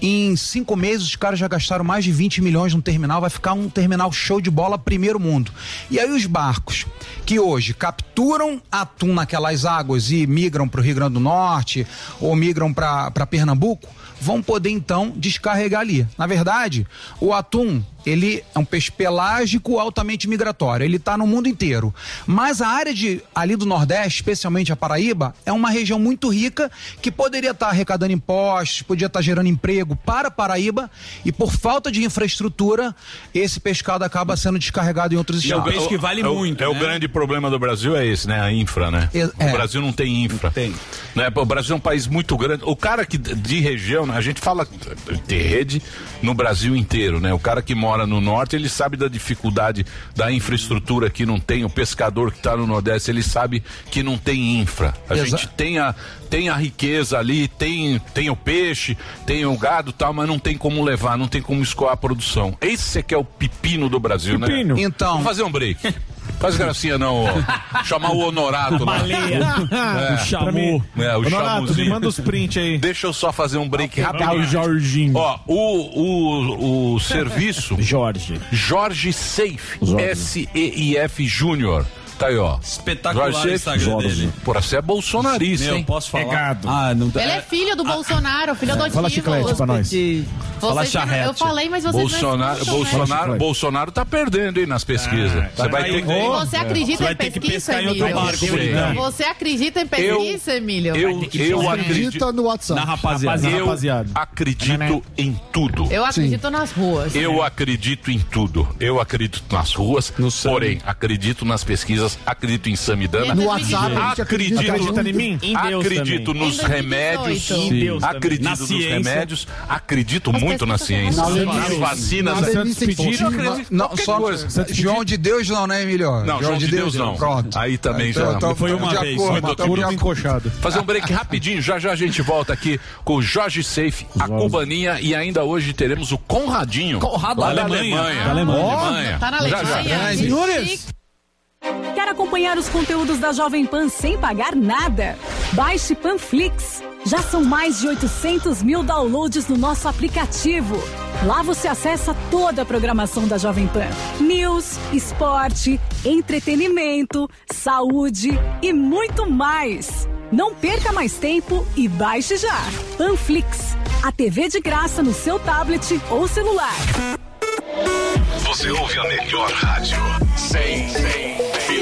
em cinco meses, os caras já gastaram mais de 20 milhões num terminal. Vai ficar um terminal show de bola, primeiro mundo. E aí, os barcos que hoje capturam atum naquelas águas e migram para o Rio Grande do Norte ou migram para Pernambuco, vão poder então descarregar ali. Na verdade, o atum. Ele é um peixe pelágico altamente migratório. Ele está no mundo inteiro. Mas a área de ali do Nordeste, especialmente a Paraíba, é uma região muito rica que poderia estar arrecadando impostos, podia estar gerando emprego emprego para Paraíba e por falta de infraestrutura, esse pescado acaba sendo descarregado em outros E é o- estados. é o- É o grande problema do Brasil é esse, né? A infra, né? É. O Brasil não tem infra. Tem. Né? O Brasil é um país muito grande. O cara que de região, né? a gente fala de rede no Brasil inteiro, né? O cara que mora no norte, ele sabe da dificuldade da infraestrutura que não tem. O pescador que está no nordeste, ele sabe que não tem infra. A Exa- gente tem a, tem a riqueza ali, tem, tem o peixe, tem o gado e tal, mas não tem como levar, não tem como escoar a produção. Esse que é o pepino do Brasil, Pepino. né? Então- Vamos fazer um break. Faz gracinha não, ó. chamar o Honorato lá. É. O Chamu. É, o Honorato, me manda os print aí. Deixa eu só fazer um break Tá rapidinho. o Jorginho. Ó, o, o, o serviço... Jorge. Jorge Safe. S-E-I-F Júnior. Tá aí, ó. Espetacular Jorge o Instagram dele. Porra, você é bolsonarista, Meu, hein? posso falar? É gado. Ah, não Ele é filho do Bolsonaro, filho adotivo. Fala chiclete pra nós. Vocês não- eu falei, mas vocês Bolsonaro, não escutam, né? Bolsonaro, Bolsonaro tá perdendo, hein, nas pesquisas. você vai ter que... Você acredita em pesquisa, Emílio? Sim. Você acredita em pesquisa, Emílio? Eu, eu acredito. Acredita no WhatsApp. Na rapaziada. Eu Na rapaziada. acredito em tudo. Eu acredito nas ruas. Eu acredito em tudo. Eu acredito nas ruas, porém, acredito nas pesquisas, acredito em Samidana. No WhatsApp, acredito, acredita em mim? Em Deus acredito também. nos Em 2018. remédios, Em Deus também. acredito Na nos ciência. remédios, acredito muito na ciência. Na Nas vacinas. Não, só coisa. João de Deus não, né, Emílio? Não, João de Deus não. Pronto. Aí também Então, já. então, Foi uma de vez, então, Tudo encoxado. Fazer um break rapidinho, já já a gente volta aqui com o Jorge Safe, a Cubaninha e ainda hoje teremos o Conradinho. Conrado da Alemanha. Alemanha. Da Alemanha. Tá na Já, já. Alemanha. Senhores, Quer acompanhar os conteúdos da Jovem Pan sem pagar nada? Baixe Panflix. Já são mais de 800 mil downloads no nosso aplicativo. Lá você acessa toda a programação da Jovem Pan: news, esporte, entretenimento, saúde e muito mais. Não perca mais tempo e baixe já. Panflix, a TV de graça no seu tablet ou celular. Você ouve a melhor rádio. 100,9. Esta,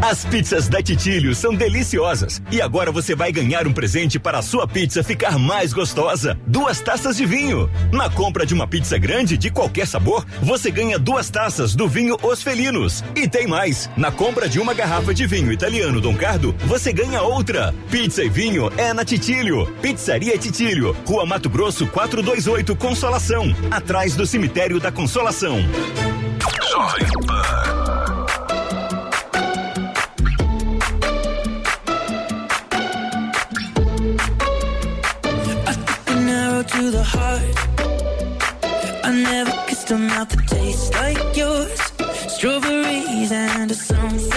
As pizzas da Titílio são deliciosas. E agora você vai ganhar um presente para a sua pizza ficar mais gostosa. Duas taças de vinho. Na compra de uma pizza grande de qualquer sabor, você ganha duas taças do vinho Os Felinos. E tem mais. Na compra de uma garrafa de vinho italiano Dom Cardo, você ganha outra. Pizza e vinho é na Titílio. Pizzaria Titílio. Rua Mato Grosso 428 Consolação. Atrás do cemitério da Consolação. Jovem Pan. Never a mouth that tastes like yours. Strawberries and something.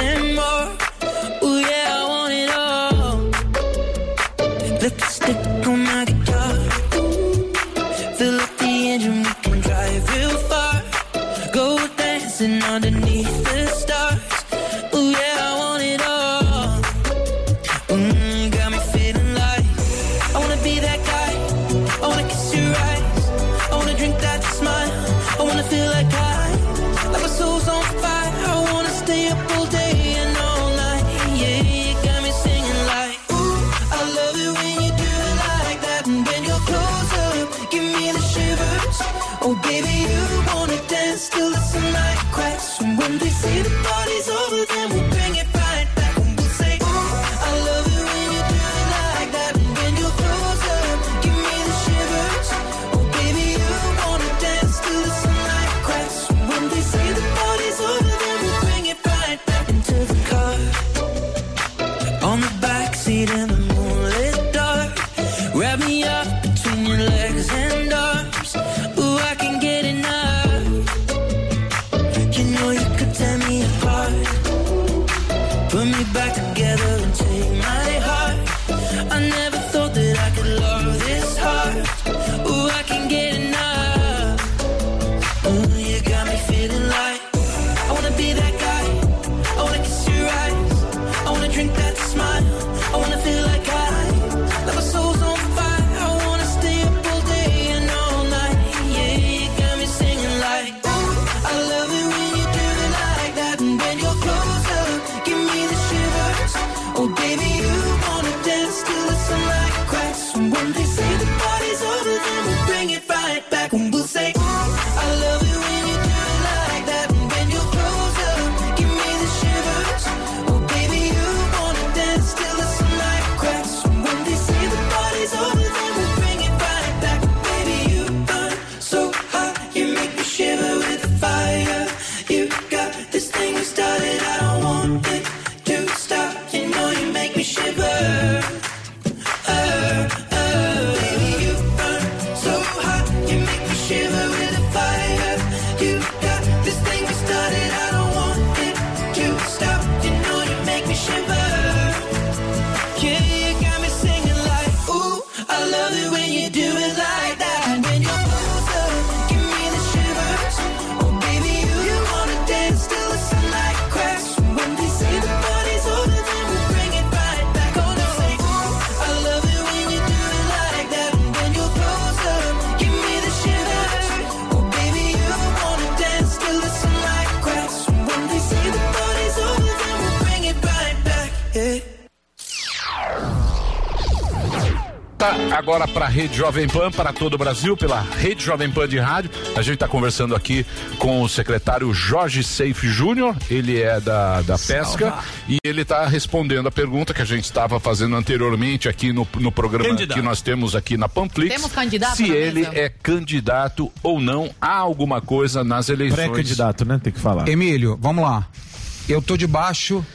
Rede Jovem Pan, para todo o Brasil, pela Rede Jovem Pan de rádio. A gente está conversando aqui com o secretário Jorge Seife Júnior, ele é da, da pesca e ele está respondendo a pergunta que a gente estava fazendo anteriormente aqui no, no programa Candidato. que nós temos aqui na Panflix. Temos candidato Se ele mesa? é candidato ou não a alguma coisa nas eleições. Pré-candidato, né? Tem que falar. Emílio, vamos lá. Eu tô debaixo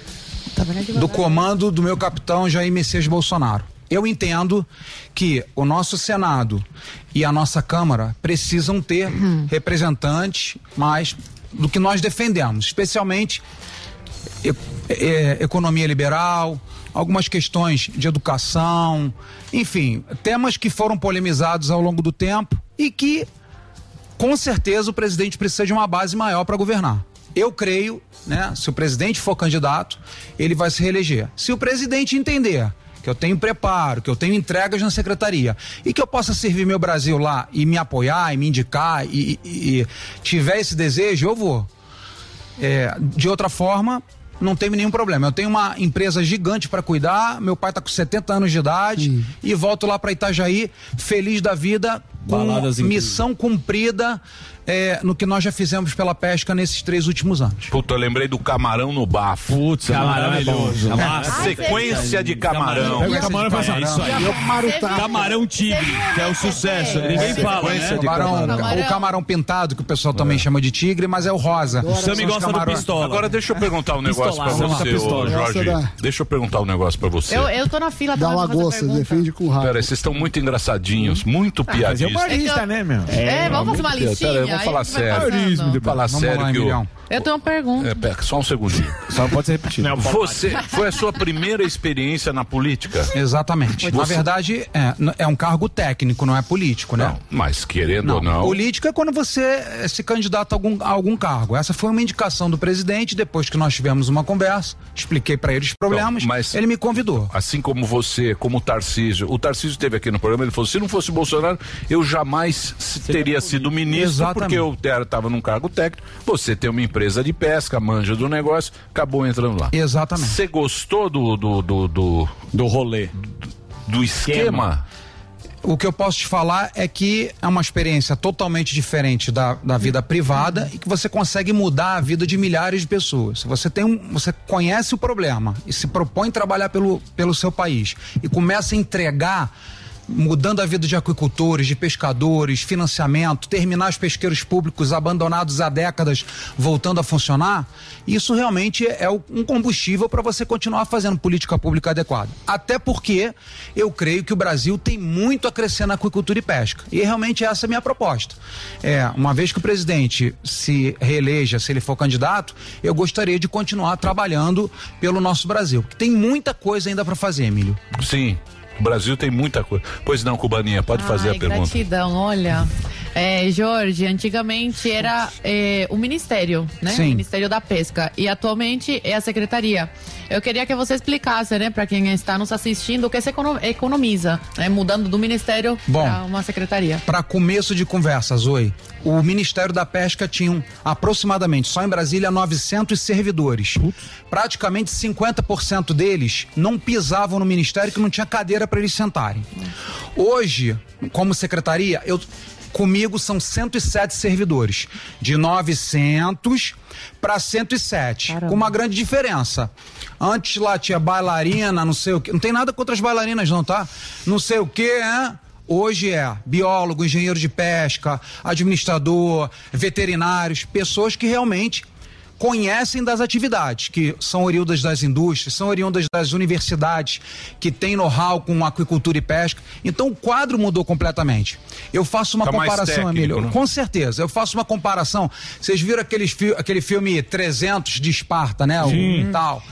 do comando do meu capitão Jair Messias Bolsonaro. Eu entendo que o nosso Senado e a nossa Câmara precisam ter representantes mais do que nós defendemos, especialmente e- é, economia liberal, algumas questões de educação, enfim, temas que foram polemizados ao longo do tempo e que, com certeza, o presidente precisa de uma base maior para governar. Eu creio, né, se o presidente for candidato, ele vai se reeleger. Se o presidente entender que eu tenho preparo, que eu tenho entregas na secretaria e que eu possa servir meu Brasil lá e me apoiar e me indicar e, e- e tiver esse desejo, eu vou. É, de outra forma, não tem nenhum problema. Eu tenho uma empresa gigante para cuidar, meu pai tá com 70 anos de idade e volto lá para Itajaí, feliz da vida, com Baladas incríveis. missão cumprida é, no que nós já fizemos pela pesca nesses três últimos anos. Puta, eu lembrei do camarão no bafo. Putz, camarão é bom. É Ah, sequência de camarão. Pega o camarão e faz assim, isso aí. Camarão tigre, que é o sucesso. Ninguém fala, né? Camarão, O camarão pintado, que o pessoal também chama de tigre, mas é o rosa. O os gosta do pistola. Agora deixa eu perguntar um negócio pra você, ô, Jorge. Da- Deixa eu perguntar um negócio pra você. Eu, eu tô na fila Da lagosta, defende com raiva. Pera, aí, vocês estão muito engraçadinhos, muito mas é piadistas. humorista, né, meu? É, vamos fazer uma listinha, vamos falar sério. passando. Falar Vamos sério que o... Eu tenho uma pergunta. É, pera, só um segundinho. [LAUGHS] Só pode ser repetido. Você foi a sua primeira experiência na política? Exatamente. Na Você- verdade, é, é um cargo técnico, não é político, né? Não, mas querendo ou não. Político é quando você eh, se candidata a algum, a algum cargo. Essa foi uma indicação do presidente, depois que nós tivemos uma conversa, expliquei para ele os problemas, Então, mas- ele me convidou. Assim como você, como o Tarcísio. O Tarcísio esteve aqui no programa, ele falou: se não fosse Bolsonaro, eu jamais teria sido ministro, Exatamente. porque eu estava num cargo técnico. Você tem uma empresa de pesca, manja do negócio, acabou entrando lá. Exatamente. Você gostou do. do, do, do, do rolê? Do, esquema? O que eu posso te falar é que é uma experiência totalmente diferente da, da vida privada e que você consegue mudar a vida de milhares de pessoas. Se você tem um, você conhece o problema e se propõe trabalhar pelo, pelo seu país e começa a entregar mudando a vida de aquicultores, de pescadores, financiamento, terminar os pesqueiros públicos abandonados há décadas voltando a funcionar, isso realmente é um combustível para você continuar fazendo política pública adequada. Até porque eu creio que o Brasil tem muito a crescer na aquicultura e pesca. E realmente essa é a minha proposta. É, uma vez que o presidente se reeleja, se ele for candidato, eu gostaria de continuar trabalhando pelo nosso Brasil. Tem muita coisa ainda para fazer, Emílio. Sim. O Brasil tem muita coisa. Pois não, Cubaninha, pode fazer Ai, a pergunta. gratidão, olha. É, Jorge, antigamente era é, o Ministério, né? Sim. O Ministério da Pesca. E atualmente é a Secretaria. Eu queria que você explicasse, né, para quem está nos assistindo, o que se econo- economiza, né? Mudando do Ministério para uma secretaria. Para começo de conversa, Zoe, o Ministério da Pesca tinha aproximadamente, só em Brasília, 900 servidores. Praticamente 50% deles não pisavam no Ministério, que não tinha cadeira para eles sentarem. Hoje, como secretaria, eu comigo são 107 servidores, de 900 para 107, com uma grande diferença. Antes lá tinha bailarina, não sei o que, não tem nada contra as bailarinas não, tá? Não sei o que, é Hoje é biólogo, engenheiro de pesca, administrador, veterinários, pessoas que realmente conhecem das atividades, que são oriundas das indústrias, são oriundas das universidades, que têm know-how com aquicultura e pesca. Então o quadro mudou completamente. Eu faço uma Tá comparação, Emílio. né? Com certeza. Eu faço uma comparação. Vocês viram aqueles fi- aquele filme 300 de Esparta, né? Sim. O tal.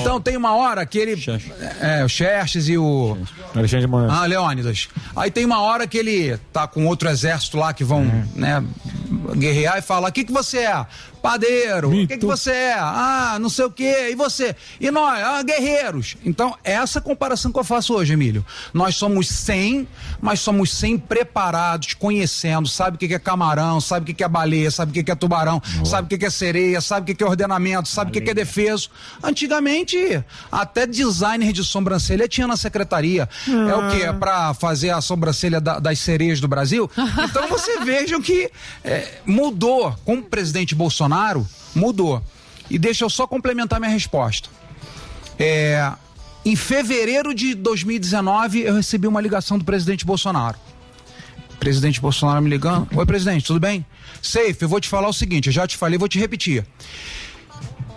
Então tem uma hora que ele. É, o Xerxes e o. Alexandre de Moraes. Ah, Leônidas. Aí tem uma hora que ele tá com outro exército lá que vão, né, guerrear e fala: O que, que você é? Padeiro. O que, que você é? Ah, não sei o quê. E você? E nós? Ah, guerreiros. Então, essa comparação que eu faço hoje, Emílio. Nós somos 100, mas somos 100 preparados, conhecendo, sabe o que que é camarão, sabe o que que é baleia, sabe o que que é tubarão, sabe o que que é sereia, sabe o que que é ordenamento, sabe o que que é defeso. Antigamente, até designer de sobrancelha tinha na secretaria. É o que? É pra fazer a sobrancelha da- das sereias do Brasil? [LAUGHS] Então você vejam que é, mudou. Com o presidente Bolsonaro, mudou. E deixa eu só complementar minha resposta. É, em fevereiro de 2019, eu recebi uma ligação do presidente Bolsonaro. Presidente Bolsonaro me ligando. Oi, presidente, tudo bem? Safe, eu vou te falar o seguinte, eu já te falei, vou te repetir.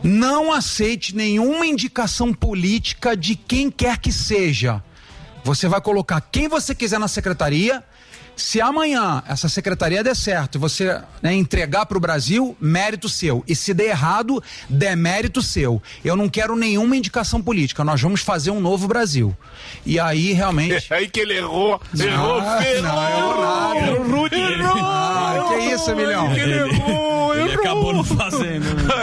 Não aceite nenhuma indicação política de quem quer que seja. Você vai colocar quem você quiser na secretaria. Se amanhã essa secretaria der certo e você né, entregar para o Brasil, mérito seu. E se der errado, demérito seu. Eu não quero nenhuma indicação política. Nós vamos fazer um novo Brasil. E aí, realmente. É [LAUGHS] aí que ele errou. Errou Ah, feio. não, errou nada. Errou rude. Ah, que isso, Emilhão? Ele errou, Ele acabou não fazendo. [LAUGHS]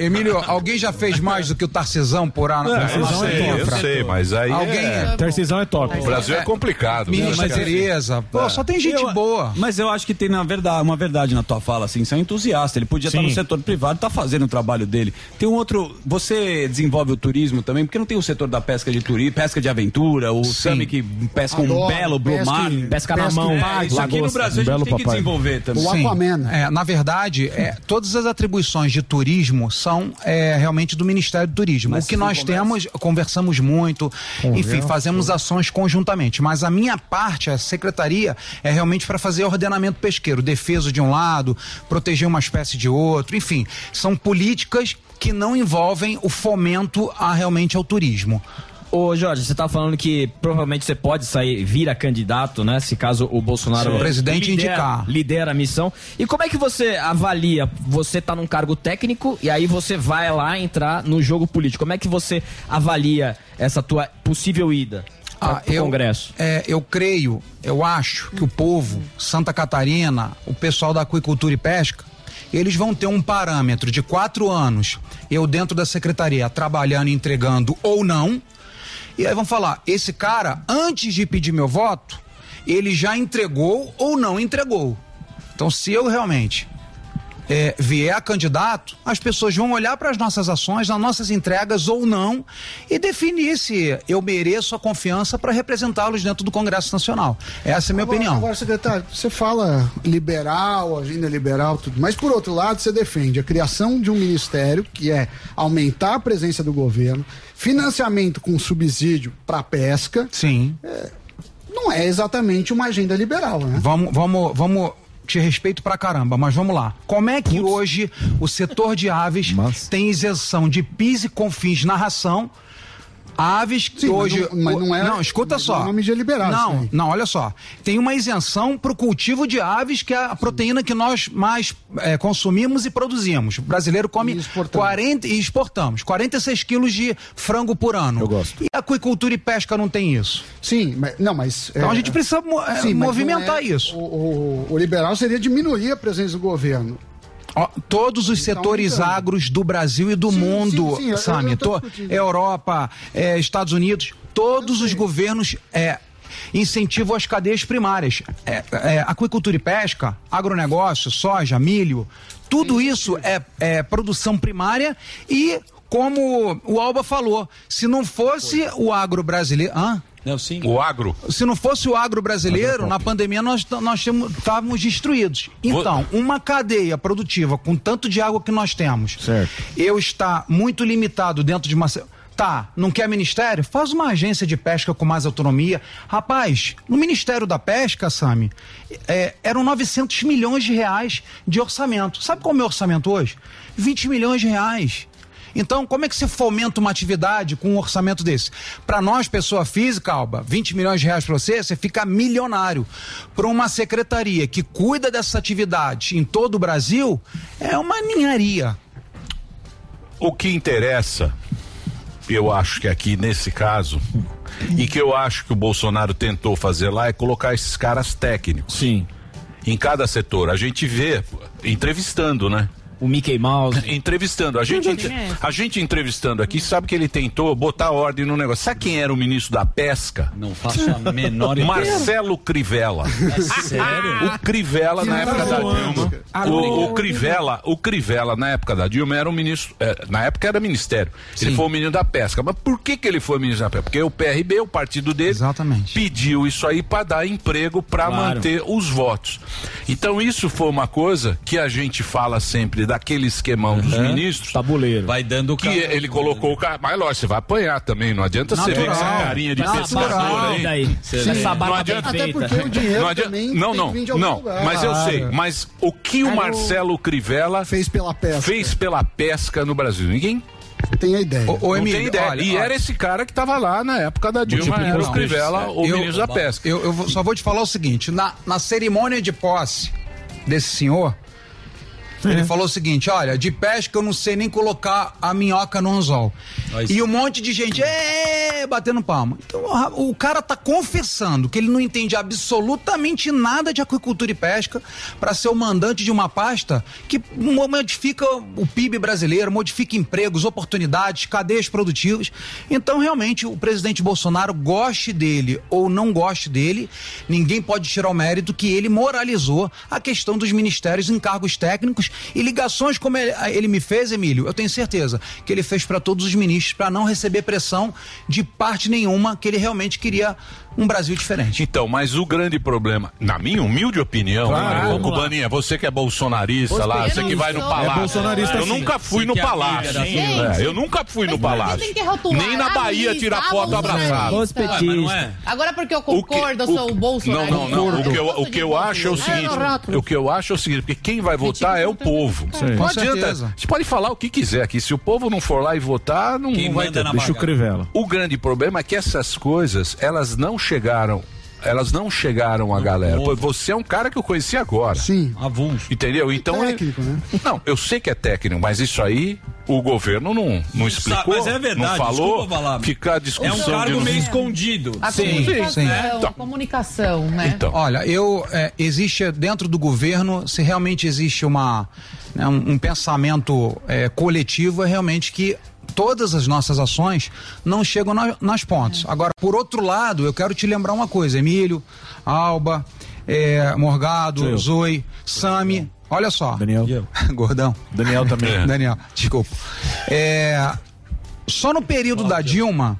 É, Emílio, alguém já fez mais do que o Tarcisão por ano? Eu sei, eu sei, mas aí Alguém é... Tarcisão é top. O Brasil é complicado. né? Ministra Mas- Tereza. Pô, só tem gente Eu- boa. Mas eu acho que tem na verdade, uma verdade na tua fala, assim, você é um entusiasta. Ele podia estar Sim. no setor privado, tá fazendo o trabalho dele. Tem um outro. Você desenvolve o turismo também, porque não tem o setor da pesca de turismo, pesca de aventura, o Sami que pesca um Adoro, belo pesca brumar. e- Pesca na pesca mão, É, isso aqui no. Brasil a gente Belo tem que desenvolver também. O. Aquaman. É, na verdade, é, todas as atribuições de turismo são é, realmente do Ministério do Turismo. Mas o que nós temos, conversamos muito, enfim, fazemos ações conjuntamente. Mas a minha parte, a secretaria, é realmente para fazer ordenamento pesqueiro, defesa de um lado, proteger uma espécie de outro, enfim, são políticas que não envolvem o fomento a realmente ao turismo. Ô Jorge, você tá falando que provavelmente você pode sair, vira candidato, né? Se caso o Bolsonaro Se o presidente lidera, indicar. lidera a missão. E como é que você avalia? Você tá num cargo técnico e aí você vai lá entrar no jogo político. Como é que você avalia essa tua possível ida para Ah, eu, Congresso? É, eu creio, eu acho que o povo, Santa Catarina, o pessoal da aquicultura e pesca, eles vão ter um parâmetro de quatro anos, eu dentro da secretaria, trabalhando e entregando ou não. E aí vão falar, esse cara, antes de pedir meu voto, ele já entregou ou não entregou. Então, se eu realmente é, vier a candidato, as pessoas vão olhar para as nossas ações, nas nossas entregas ou não, e definir se eu mereço a confiança para representá-los dentro do Congresso Nacional. Essa é a minha Agora- opinião. Agora, secretário, você fala liberal, agenda liberal, tudo, mas por outro lado, você defende a criação de um ministério que é aumentar a presença do governo, financiamento com subsídio para pesca. Sim. não é exatamente uma agenda liberal, né? Vamos, vamos, vamos. Te respeito pra caramba, mas vamos lá. Como é que hoje o setor de aves tem isenção de PIS e CONFINS na ração? Aves que Sim, mas hoje. não- mas não é- Não, escuta só. não é isso Não, não, olha só. Tem uma isenção para o cultivo de aves, que é a proteína que nós mais eh, consumimos e produzimos. O brasileiro come 40 e exportamos 46 quilos de frango por ano. Eu gosto. E a aquicultura e pesca não tem isso? Sim, mas, não, mas. Então a gente precisa mo- eh, Sim, movimentar é- isso. O, o- o liberal seria diminuir a presença do governo. Todos os setores aumentando. agros do Brasil e do mundo, sim, sim, Sami, eu. Europa, eh, Estados Unidos, todos os governos eh, incentivam as cadeias primárias. Eh, eh, aquicultura e pesca, agronegócio, soja, milho, tudo isso é, é produção primária e, como o Alba falou, se não fosse o agro brasileiro. Hã? O agro. Se não fosse o agro brasileiro, na pandemia nós nós estávamos destruídos. Então, uma cadeia produtiva com tanto de água que nós temos, eu estar muito limitado dentro de uma. Tá, não quer ministério? Faz uma agência de pesca com mais autonomia. Rapaz, no Ministério da Pesca, Sami, é, eram 900 milhões de reais de orçamento. Sabe qual é o meu orçamento hoje? 20 milhões de reais. Então, como é que você fomenta uma atividade com um orçamento desse? Para nós, pessoa física, Alba, 20 milhões de reais para você, você fica milionário. Para uma secretaria que cuida dessa atividade em todo o Brasil, é uma ninharia. O que interessa, eu acho que aqui nesse caso, e que eu acho que o Bolsonaro tentou fazer lá é colocar esses caras técnicos. Sim. Em cada setor. A gente vê entrevistando, né? O Mickey Mouse. [LAUGHS] Entrevistando. A gente, é a gente entrevistando aqui sabe que ele tentou botar ordem no negócio. Sabe quem era o ministro da pesca? Não faço a menor ideia. Marcelo Crivella. É sério? O Crivella na época da Dilma. O, o Crivella, o Crivella na época da Dilma era o ministro, é, na época era ministério. Ele foi o ministro da pesca. Mas por que que ele foi ministro da pesca? Porque o PRB, o partido dele, pediu isso aí para dar emprego para Claro. manter os votos. Então isso foi uma coisa que a gente fala sempre daquele esquemão dos ministros. Tabuleiro. Vai dando que ele colocou o cara, mas lógico, você vai apanhar também, não adianta você ver com essa Natural. carinha de Natural. pescador aí. Daí. Você- Essa barba não adianta, bem Até porque o dinheiro não adianta, também não, não, não, lugar. mas eu sei, mas o que o. Marcelo Crivella fez pela pesca, fez pela pesca no Brasil? Ninguém tem a ideia. Ô, ô, não Emílio, tem ideia. olha, e olha. era esse cara que estava lá na época da Dilma, Multiplica era o Crivella, o Eu- ministro da pesca. Eu, eu só vou te falar o seguinte: na, na cerimônia de posse desse senhor, ele falou o seguinte: olha, de pesca eu não sei nem colocar a minhoca no anzol. E um monte de gente, "Ê", batendo palma. Então o cara tá confessando que ele não entende absolutamente nada de aquicultura e pesca para ser o mandante de uma pasta que modifica o PIB brasileiro, modifica empregos, oportunidades, cadeias produtivas. Então, realmente, o presidente Bolsonaro, goste dele ou não goste dele, ninguém pode tirar o mérito que ele moralizou a questão dos ministérios em cargos técnicos e ligações como ele, ele me fez, Emílio. Eu tenho certeza que ele fez para todos os ministros para não receber pressão de parte nenhuma, que ele realmente queria um Brasil diferente. Então, mas o grande problema, na minha humilde opinião, Claro, lá. Cubaninha, você que é bolsonarista Você lá, você não que vai no palácio. É bolsonarista eu sim. nunca fui no que é palácio. É, eu nunca fui no Mas que palácio. que? Nem na Bahia Ah, tirar ah, foto bolsonarista. abraçado. Não é? Agora porque eu concordo, eu sou o Não, Bolsonaro. não, não. O que eu, o que eu acho é o seguinte: o que eu acho é o seguinte, porque quem vai votar é o povo. Sim. Não Com adianta. certeza. Você pode falar o que quiser aqui. Se o povo não for lá e votar, não, Quem não vai ter. na Deixa o. Crivella. O grande problema é que essas coisas, elas não chegaram. Elas não chegaram à galera. Pô, Você é um cara que eu conheci agora. Sim. Avulso. Entendeu? Então. Técnico, né? [LAUGHS] Não, eu sei que é técnico, mas isso aí o governo não, não explicou. mas é verdade, Não falou. desculpa falar. Ficar a É discussão um cargo de meio escondido. A Sim, comunicação, sim. a comunicação, né? Olha, eu é, existe dentro do governo, se realmente existe uma né, um, um pensamento é, coletivo, é realmente que todas as nossas ações não chegam na- nas pontas. Agora, por outro lado, eu quero te lembrar uma coisa, Emílio, Alba, é, Morgado, Eu. Zoe, Sami. Olha só. Daniel. [LAUGHS] Gordão. Daniel também. [LAUGHS] Daniel, desculpa. É, só no período da Dilma,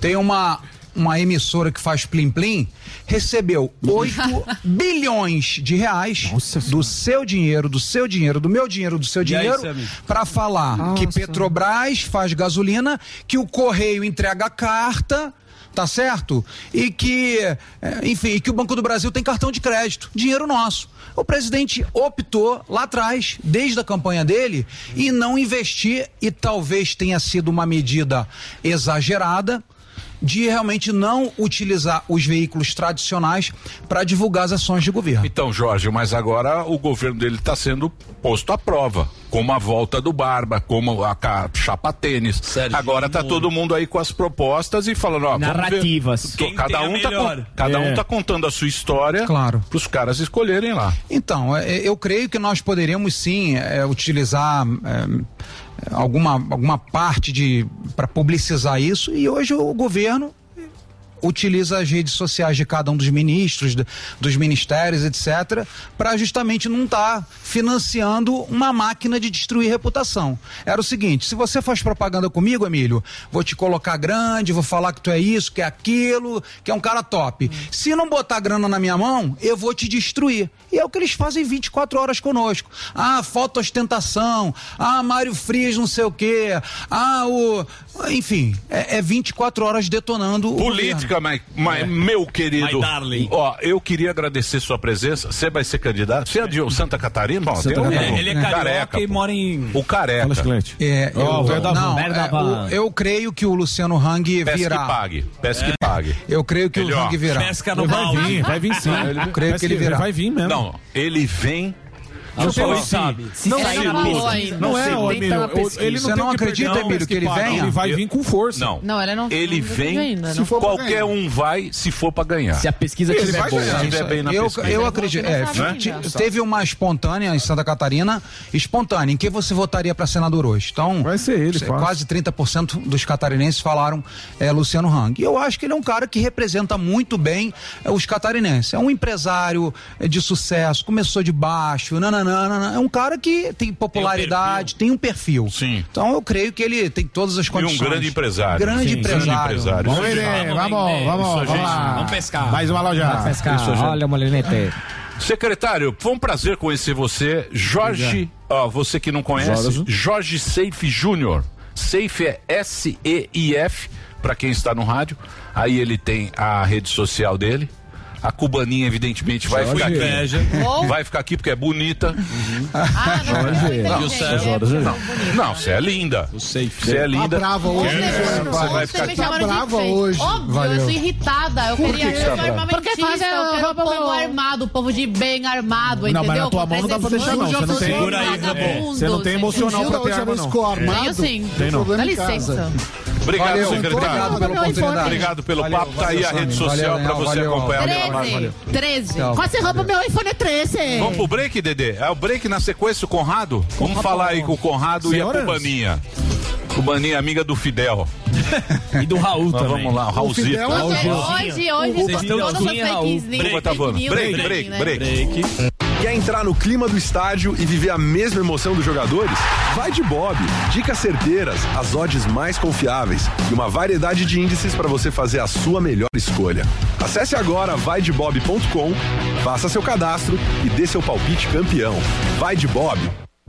tem uma, uma emissora que faz Plim Plim, recebeu 8 [LAUGHS] bilhões de reais do seu dinheiro, do seu dinheiro, do meu dinheiro, do seu E dinheiro, para falar que Petrobras faz gasolina, que o Correio entrega carta. Tá certo? E que, é, enfim, que o Banco do Brasil tem cartão de crédito, dinheiro nosso. O presidente optou lá atrás, desde a campanha dele, em não investir, e talvez tenha sido uma medida exagerada, de realmente não utilizar os veículos tradicionais para divulgar as ações de governo. Então, Jorge, mas agora o governo dele está sendo posto à prova. Como a volta do Barba, como a chapa tênis. agora tá todo mundo aí com as propostas e falando, ó. Narrativas. Quem Cada um, tá, con- cada É. um tá contando a sua história Claro. para os caras escolherem lá. Então, é, eu creio que nós poderíamos sim é, utilizar é, alguma, alguma parte de para publicizar isso e hoje o governo utiliza as redes sociais de cada um dos ministros, dos ministérios, etc., para justamente não estar financiando uma máquina de destruir reputação. Era o seguinte: se você faz propaganda comigo, Emílio, vou te colocar grande, vou falar que tu é isso, que é aquilo, que é um cara top. Se não botar grana na minha mão, eu vou te destruir. E é o que eles fazem 24 horas conosco. Ah, falta ostentação. Ah, Mário Frias não sei o quê. Ah, o. Enfim, é, é 24 horas detonando o Política, mas, mas, meu querido. My darling. Ó, eu queria agradecer sua presença. Você vai ser candidato? Você é de Santa Catarina? Bom, Santa tem um- Catarina. Ele é carioca e mora em- O careca. É, eu, Ó, o velho da não, é, o- eu creio que o Luciano Hang Peça virá. que pague. Peça É. que pague. Eu creio que Ele, o Hang virá. pesca no Ele vai vir, vai vir sim. Eu creio Parece que ele virá. vai vir mesmo. Não, ele vem Eu falar. sabe. Se Não, sair pista. Não é, na Emílio. Ele não Você não acredita, Emílio, que ele venha? Ele vai vir com força. Não. Não, ele não. Ele não vem. não. Qualquer um vai se for pra ganhar. Se a pesquisa Ele tiver boa. Se tiver bem na pesquisa. eu acredito. É, não teve uma espontânea em Santa Catarina, espontânea. Em que você votaria para senador hoje? Então, Vai ser ele, quase 30% dos catarinenses falaram é, Luciano Hang. E eu acho que ele é um cara que representa muito bem é, os catarinenses. É um empresário é, de sucesso, começou de baixo, nananana. É um cara que tem popularidade, tem um perfil. Sim. Então eu creio que ele tem todas as E condições. um grande empresário. Grande Sim, empresário. Grande empresário. Vamos ver, vamos, vamos, vamos. Vamos pescar. Mais uma loja. Pescar, Isso, olha, molinete. Secretário, foi um prazer conhecer você. Jorge, ó, você que não conhece, Jorge. Jorge Seife Júnior. Seife é S-E-I-F, pra quem está no rádio. Aí ele tem a rede social dele. A cubaninha, evidentemente, vai Jorge. ficar aqui. Vai ficar aqui porque é bonita. Ah, não, não, Jorge. não, E Jorge? é Não, não, você é linda. Você é Tá linda. brava hoje, né, Você rapaz? vai ficar Você me aqui. chamaram de brava hoje. Óbvio, eu tô irritada. Eu queria que você tá sou armamentista, Porque faz a eu quero o povo armado, o povo de bem armado, Não, entendeu? mas na tua mão não dá pra deixar, não. Você não tem- Segura aí, Você não tem emocional pra ter arma, não. ficou armado. Tenho sim. Tem não. Dá licença. Obrigado, Valeu, secretário. obrigado pela oportunidade. Obrigado pelo Valeu, papo. Tá aí valeu, a rede social Valeu, pra você valeu. acompanhar. 13. 13. Tchau. Quase rouba meu iPhone é 13. Vamos pro break, Dedê? É o break na sequência, o Conrado? Vamos falar aí com o Conrado Senhoras? e a Cubaninha. Cubaninha, amiga do Fidel. E do Raul Mas também. vamos lá, o Raulzito. Fidel- Hoje, hoje, hoje, Vocês estão todas as assim, Raul. fake news. Como tá falando? fake news Break, tem, break, né? break. Quer entrar no clima do estádio e viver a mesma emoção dos jogadores? Vai de Bob. Dicas certeiras, as odds mais confiáveis e uma variedade de índices para você fazer a sua melhor escolha. Acesse agora vaidebob.com, faça seu cadastro e dê seu palpite campeão. Vai de Bob.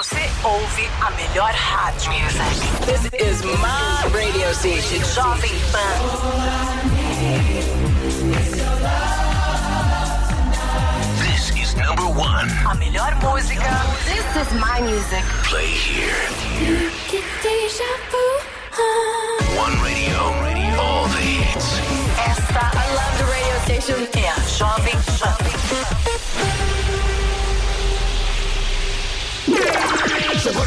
Você ouve a melhor rádio. This is my radio station, Jovem Pan. This is number one. A melhor música. This is my music. Play here. One radio, radio, all the hits.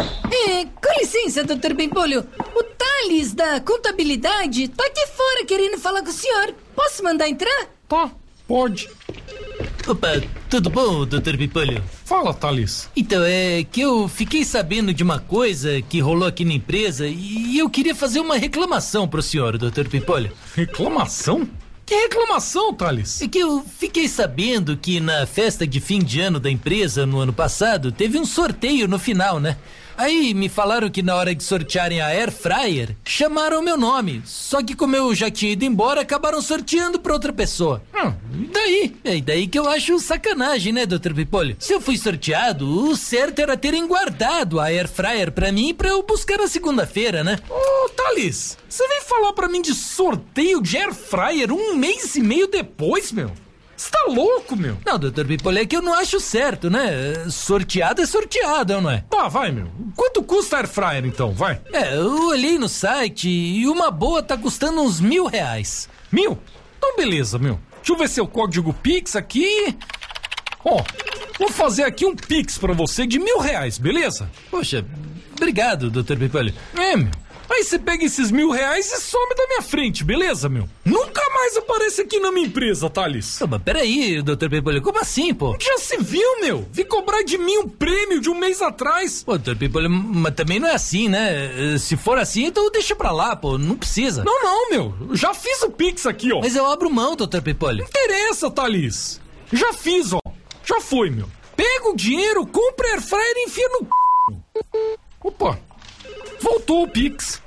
É, com licença, doutor Bempolho. O Thales da contabilidade tá aqui fora querendo falar com o senhor. Posso mandar entrar? Tá, pode. Opa, tudo bom, doutor Pipolho? Fala, Thales. Então, é que eu fiquei sabendo de uma coisa que rolou aqui na empresa e eu queria fazer uma reclamação pro senhor, doutor Pipolho. Reclamação? Que reclamação, Thales? É que eu fiquei sabendo que na festa de fim de ano da empresa no ano passado teve um sorteio no final, né? Aí me falaram que na hora de sortearem a Air Fryer, chamaram meu nome. Só que como eu já tinha ido embora, acabaram sorteando pra outra pessoa. Hum, daí? É daí que eu acho sacanagem, né, Dr. Pipolho? Se eu fui sorteado, o certo era terem guardado a Air Fryer pra mim pra eu buscar na segunda-feira, né? Ô, Thales, você vem falar pra mim de sorteio de Air Fryer um mês e meio depois, meu? Você tá louco, meu? Não, doutor Pipolho, é que eu não acho certo, né? Sorteado é sorteado, não é? Tá, vai, meu. Quanto custa a Air Fryer, então? Vai. É, eu olhei no site e uma boa tá custando uns mil reais. Mil? Então beleza, meu. Deixa eu ver seu código Pix aqui. Ó, vou fazer aqui um Pix pra você de mil reais, beleza? Poxa, obrigado, doutor Pipolho. É, meu. Aí você pega esses mil reais e some da minha frente, beleza, meu? Nunca mais aparece aqui na minha empresa, Thales. Não, mas peraí, doutor Pipolho, como assim, pô? Já se viu, meu? Vim cobrar de mim um prêmio de um mês atrás. Pô, doutor Pipolho, mas também não é assim, né? Se for assim, então deixa pra lá, pô, não precisa. Não, não, meu. Eu já fiz o Pix aqui, ó. Mas eu abro mão, doutor Pipolho. Interessa, Thales. Já fiz, ó. Já foi, meu. Pega o dinheiro, compra air fryer e enfia no c... Opa. Voltou o Pix.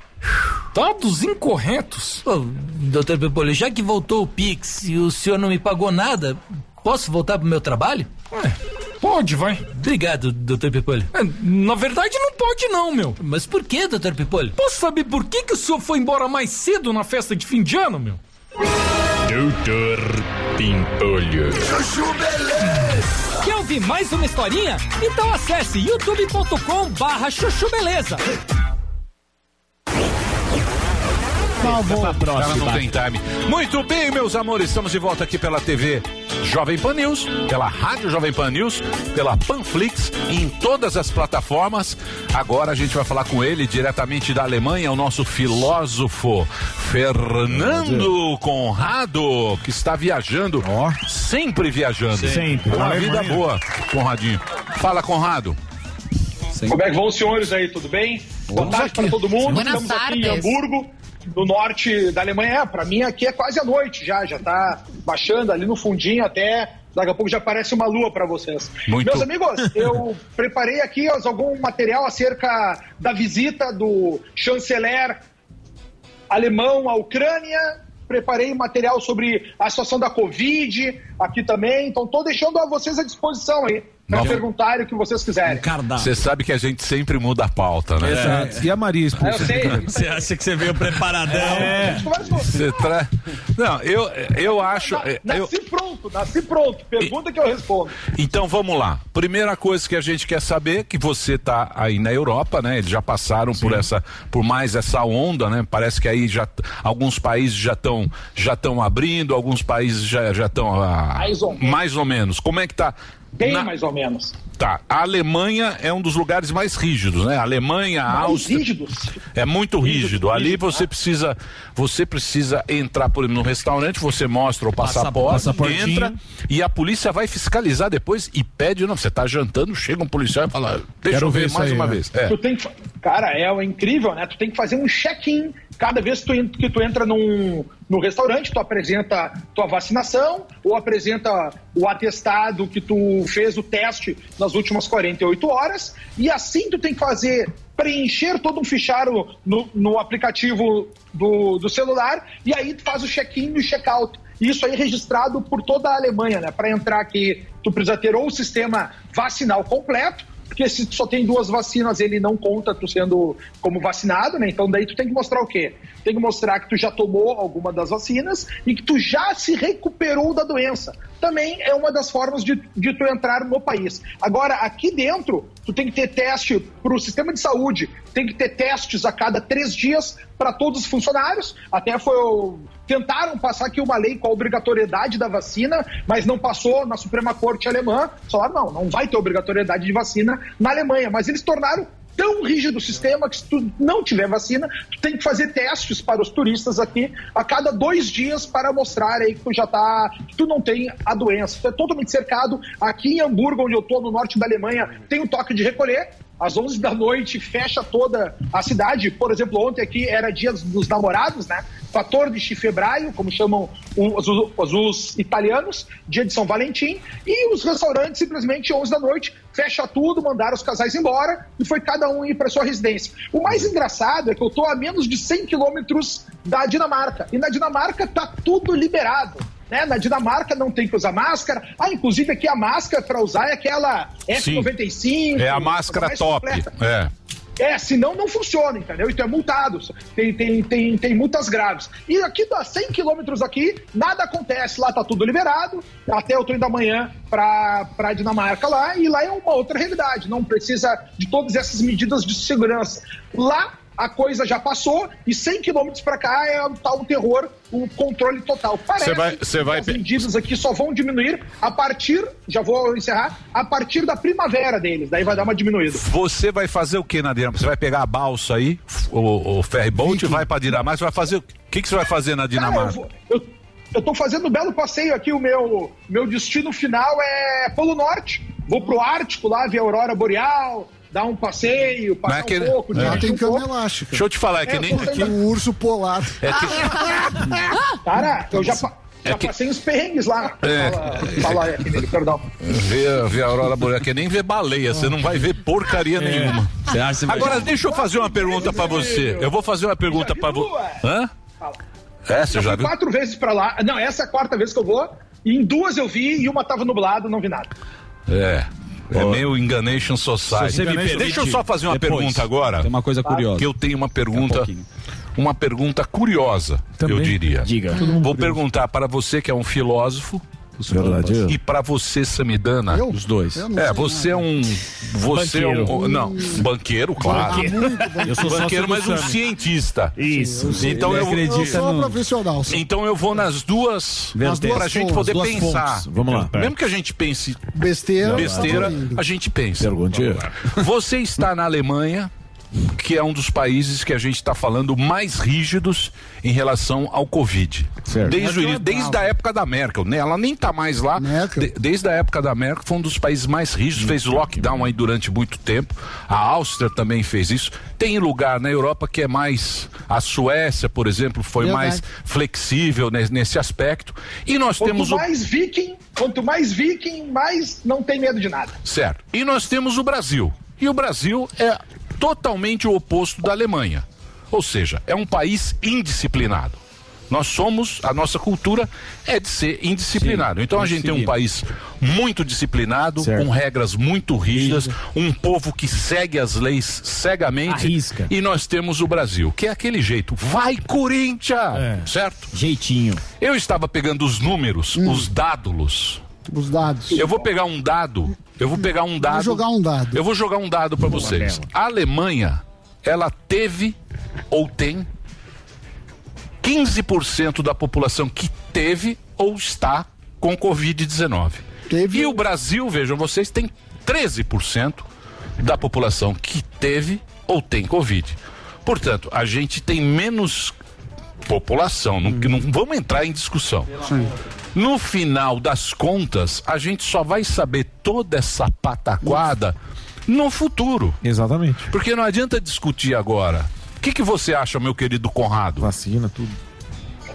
Dados incorretos. Ô, doutor Pipolho, já que voltou o Pix e o senhor não me pagou nada, posso voltar pro meu trabalho? É, pode, vai. Obrigado, doutor Pipolho. É, na verdade, não pode não, meu. Mas por que, doutor Pipolho? Posso saber por que, que o senhor foi embora mais cedo na festa de fim de ano, meu? Doutor Pimpolho. Chuchu Beleza. Quer ouvir mais uma historinha? Então acesse youtube.com barra chuchu beleza. O cara não tem time. Muito bem, meus amores, estamos de volta aqui pela TV Jovem Pan News, pela Rádio Jovem Pan News, pela Panflix e em todas as plataformas. Agora a gente vai falar com ele diretamente da Alemanha, o nosso filósofo Fernando Conrado, que está viajando, sempre viajando. Sempre. Uma vida boa, Conradinho. Fala, Conrado. Como é que vão os senhores aí, tudo bem? Boa tarde para todo mundo. Buenas Estamos aqui em tardes. Hamburgo, no norte da Alemanha. É, para mim aqui é quase a noite já, já tá baixando ali no fundinho até daqui a pouco já aparece uma lua para vocês. Muito. Meus amigos, eu preparei aqui algum material acerca da visita do chanceler alemão à Ucrânia. Preparei material sobre a situação da Covid aqui também. Então, estou deixando a vocês à disposição aí para Nova- perguntarem o que vocês quiserem. Você sabe que a gente sempre muda a pauta, né? Exato. E a Maria expulsa? Eu sei. Você acha que você veio preparadão? É. Você tra... Não, eu, eu acho. é, Eu... Nasci pronto, nasci pronto. Pergunta que eu respondo. Então vamos lá. Primeira coisa que a gente quer saber é que você tá aí na Europa, né? Eles já passaram por essa, por mais essa onda, né? Parece que aí já alguns países já estão já estão abrindo, alguns países já já estão ah, Mais ou menos. mais ou menos. Como é que tá? Bem Na- mais ou menos. Tá. A Alemanha é um dos lugares mais rígidos, né? A Alemanha, a Mais Áustria. rígidos. É muito rígido. Ali você precisa, você precisa entrar por exemplo, no restaurante, você mostra o passaporte, entra e a polícia vai fiscalizar depois e pede, não, você tá jantando, chega um policial e fala, deixa Quero eu ver mais aí, uma né? vez. É. Tu tem que, cara, é incrível, né? Tu tem que fazer um check-in cada vez que tu, que tu entra num, no restaurante, tu apresenta tua vacinação ou apresenta o atestado que tu fez o teste nas últimas 48 horas e assim tu tem que fazer preencher todo um fichário no, no aplicativo do, do celular e aí tu faz o check-in e o check-out. Isso aí é registrado por toda a Alemanha, né? Para entrar aqui, tu precisa ter ou o sistema vacinal completo, porque se tu só tem duas vacinas, ele não conta tu sendo como vacinado, né? Então daí tu tem que mostrar o quê? Tem que mostrar que tu já tomou alguma das vacinas e que tu já se recuperou da doença. Também é uma das formas de, de tu entrar no país. Agora, aqui dentro, tu tem que ter teste para o sistema de saúde, tem que ter testes a cada três dias para todos os funcionários. Até foi. Tentaram passar aqui uma lei com a obrigatoriedade da vacina, mas não passou na Suprema Corte alemã. Falaram, não, não vai ter obrigatoriedade de vacina na Alemanha. Mas eles tornaram tão rígido o sistema que se tu não tiver vacina, tu tem que fazer testes para os turistas aqui a cada dois dias para mostrar aí que tu já tá, que tu não tem a doença. Tu é totalmente cercado. Aqui em Hamburgo, onde eu tô, no norte da Alemanha, tem um toque de recolher. Às 11 da noite fecha toda a cidade. Por exemplo, ontem aqui era dia dos namorados, né? fator de chifebraio, como chamam os, os- os italianos, dia de São Valentim, e os restaurantes simplesmente 11 da noite fecha tudo, mandaram os casais embora e foi cada um ir para sua residência. O mais engraçado é que eu tô a menos de 100 quilômetros da Dinamarca e na Dinamarca tá tudo liberado. Né? Na Dinamarca não tem que usar máscara. Ah, inclusive aqui a máscara para usar é aquela F95. É a máscara top. completa. É. É, senão não funciona, entendeu? Então é multado. Tem, tem, tem, tem multas graves. E aqui, a 100 quilômetros aqui, nada acontece. Lá tá tudo liberado. Até eu tô indo amanhã pra, pra Dinamarca lá. E lá é uma outra realidade. Não precisa de todas essas medidas de segurança. Lá a coisa já passou e 100 quilômetros pra cá é o tal terror, o controle total. Parece Cê vai- cê vai que as medidas aqui só vão diminuir a partir, já vou encerrar, a partir da primavera deles. Daí vai dar uma diminuída. Você vai fazer o que na Dinamarca? Você vai pegar a balsa aí, o, o ferry boat, vai pra Dinamarca, você vai fazer o que, que você vai fazer na Dinamarca? Cara, eu, vou- eu, eu tô fazendo um belo passeio aqui. O meu, meu destino final é Polo Norte. Vou pro Ártico lá ver a Aurora Boreal, dar um passeio, passar Mas é que- um pouco. é. dirigir Tem um cama pouco. elástica. Deixa eu te falar, é que É, nem. eu tô é que- Um urso polar. é que- [LAUGHS] Cara, eu já, É já que- passei uns perrengues lá. É. Fala, fala aí, Aquilino, perdão. Ver, ver a aurora boreal, que é nem ver baleia, você não vai ver porcaria nenhuma. Você acha que você vai- Agora, deixa eu fazer uma pergunta pra você. Eu vou fazer uma pergunta pra você. Hã? É, você Já viu? quatro vezes pra lá. Não, essa é a quarta vez que eu vou. E em duas eu vi e uma tava nublada, não vi nada. É. É meio Enganation Society. Se você me permite, Deixa eu só fazer uma depois, pergunta agora. tem uma coisa curiosa. Que eu tenho uma pergunta. Uma pergunta curiosa, eu diria. Diga. Vou perguntar para você que é um filósofo. Verdade. E para você, Samidana. Eu? Os dois. É, sei você é um. Você é um. Não, banqueiro, claro. Eu sou Banqueiro, mas um cientista. Isso. Então Ele eu, Eu sou no- profissional. sou. então eu vou nas duas duas pra gente poder pensar. fontes. Vamos lá. Mesmo que a gente pense Besteira. besteira, a gente pensa. Perguntinha. Você está na Alemanha, que é um dos países que a gente está falando mais rígidos em relação ao Covid. Certo. Desde, o início, desde a época da Merkel, né? Ela nem está mais lá. De- desde a época da Merkel, foi um dos países mais rígidos, fez lockdown aí durante muito tempo. A Áustria também fez isso. Tem lugar na Europa que é mais. A Suécia, por exemplo, foi Verdade. mais flexível ne- nesse aspecto. E nós Quanto temos o. mais viking, quanto mais viking, mais não tem medo de nada. Certo. E nós temos o Brasil. E o Brasil é totalmente o oposto da Alemanha. Ou seja, é um país indisciplinado. Nós somos, a nossa cultura é de ser indisciplinado. Sim, então a gente tem um país muito disciplinado, Certo. com regras muito rígidas, um povo que segue as leis cegamente. Arrisca. E nós temos o Brasil, que é aquele jeito. Vai, Corinthians! Certo? Jeitinho. Eu estava pegando os números, os dádulos. Os dados. Eu vou pegar um dado. Eu vou pegar um dado. jogar um dado. Eu vou jogar um dado para vocês. A Alemanha, ela teve ou tem 15% da população que teve ou está com Covid-19. Teve. E o Brasil, vejam vocês, tem 13% da população que teve ou tem Covid. Portanto, a gente tem menos população, não, que não vamos entrar em discussão. No final das contas, a gente só vai saber toda essa pataquada no futuro. Exatamente. Porque não adianta discutir agora. O que, que você acha, meu querido Conrado? Vacina, tudo.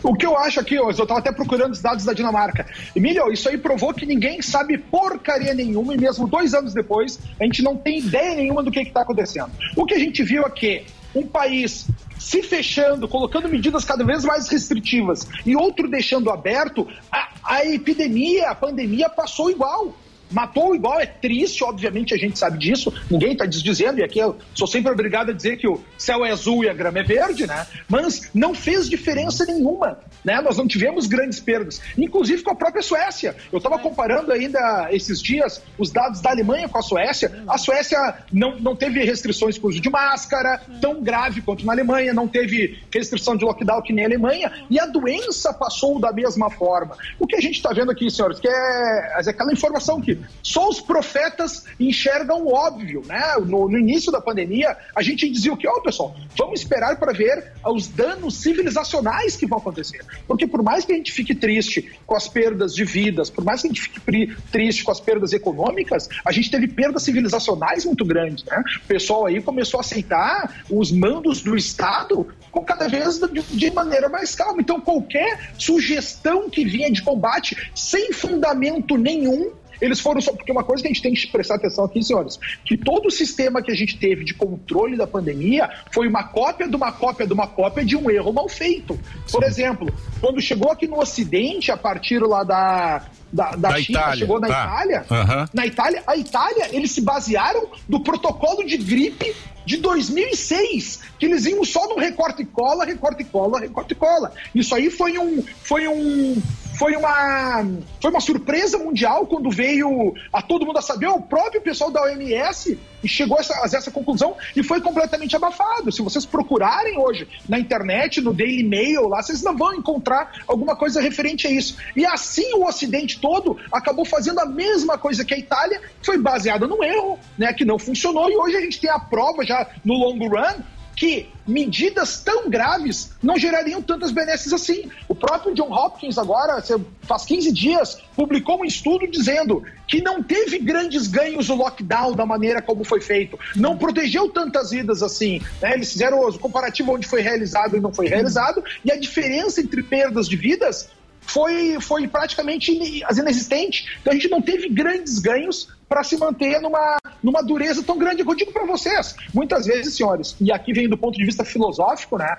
O que eu acho aqui, eu estava até procurando os dados da Dinamarca. Emílio, isso aí provou que ninguém sabe porcaria nenhuma, e mesmo dois anos depois, a gente não tem ideia nenhuma do que está acontecendo. O que a gente viu é que um país se fechando, colocando medidas cada vez mais restritivas e outro deixando aberto, a, a epidemia, a pandemia passou igual. Matou igual, é triste, obviamente a gente sabe disso, ninguém está desdizendo, e aqui eu sou sempre obrigado a dizer que o céu é azul e a grama é verde, né? Mas não fez diferença nenhuma, né? Nós não tivemos grandes perdas, inclusive com a própria Suécia. Eu estava comparando ainda esses dias os dados da Alemanha com a Suécia. A Suécia não, não teve restrições para uso de máscara, tão grave quanto na Alemanha, não teve restrição de lockdown que nem a Alemanha, e a doença passou da mesma forma. O que a gente está vendo aqui, senhores, que é é aquela informação que só os profetas enxergam o óbvio, né? No, no início da pandemia, a gente dizia o que, ó, pessoal, vamos esperar para ver os danos civilizacionais que vão acontecer. Porque por mais que a gente fique triste com as perdas de vidas, por mais que a gente fique triste com as perdas econômicas, a gente teve perdas civilizacionais muito grandes, né? O pessoal aí começou a aceitar os mandos do Estado com cada vez de, de maneira mais calma. Então, qualquer sugestão que vinha de combate sem fundamento nenhum. Eles foram só. Porque uma coisa que a gente tem que prestar atenção aqui, senhores, que todo o sistema que a gente teve de controle da pandemia foi uma cópia de uma cópia de uma cópia de um erro mal feito. Por exemplo, quando chegou aqui no Ocidente, a partir lá da, da, da Da China, Itália, chegou na tá. Itália, Aham. na Itália, a Itália, eles se basearam do protocolo de gripe de 2006, que eles iam só no recorte e cola, recorte e cola, recorte e cola. Isso aí foi um, foi um, foi uma, foi uma surpresa mundial quando veio a todo mundo a saber, o próprio pessoal da OMS chegou a essa, a essa conclusão e foi completamente abafado. Se vocês procurarem hoje na internet, no Daily Mail, lá, vocês não vão encontrar alguma coisa referente a isso. E assim o Ocidente todo acabou fazendo a mesma coisa que a Itália, que foi baseada num erro, né, que não funcionou. E hoje a gente tem a prova já no long run que medidas tão graves não gerariam tantas benesses assim. O próprio John Hopkins agora, faz 15 dias, publicou um estudo dizendo que não teve grandes ganhos o lockdown da maneira como foi feito. Não protegeu tantas vidas assim. né? Eles fizeram o comparativo onde foi realizado e não foi realizado, e a diferença entre perdas de vidas foi, foi praticamente ine- inexistente. Então a gente não teve grandes ganhos para se manter numa, numa dureza tão grande. Eu digo para vocês, muitas vezes, senhores, e aqui vem do ponto de vista filosófico, né?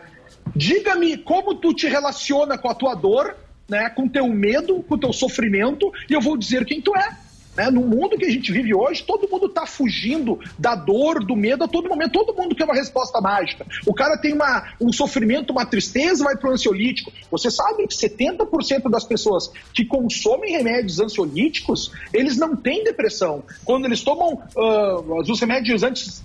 Diga-me como tu te relaciona com a tua dor, né? Com teu medo, com teu sofrimento, e eu vou dizer quem tu é. Né? No mundo que a gente vive hoje, todo mundo está fugindo da dor, do medo a todo momento. Todo mundo quer uma resposta mágica. O cara tem uma, um sofrimento, uma tristeza, vai para o ansiolítico. Você sabe que 70% das pessoas que consomem remédios ansiolíticos, eles não têm depressão. Quando eles tomam ah, os remédios antes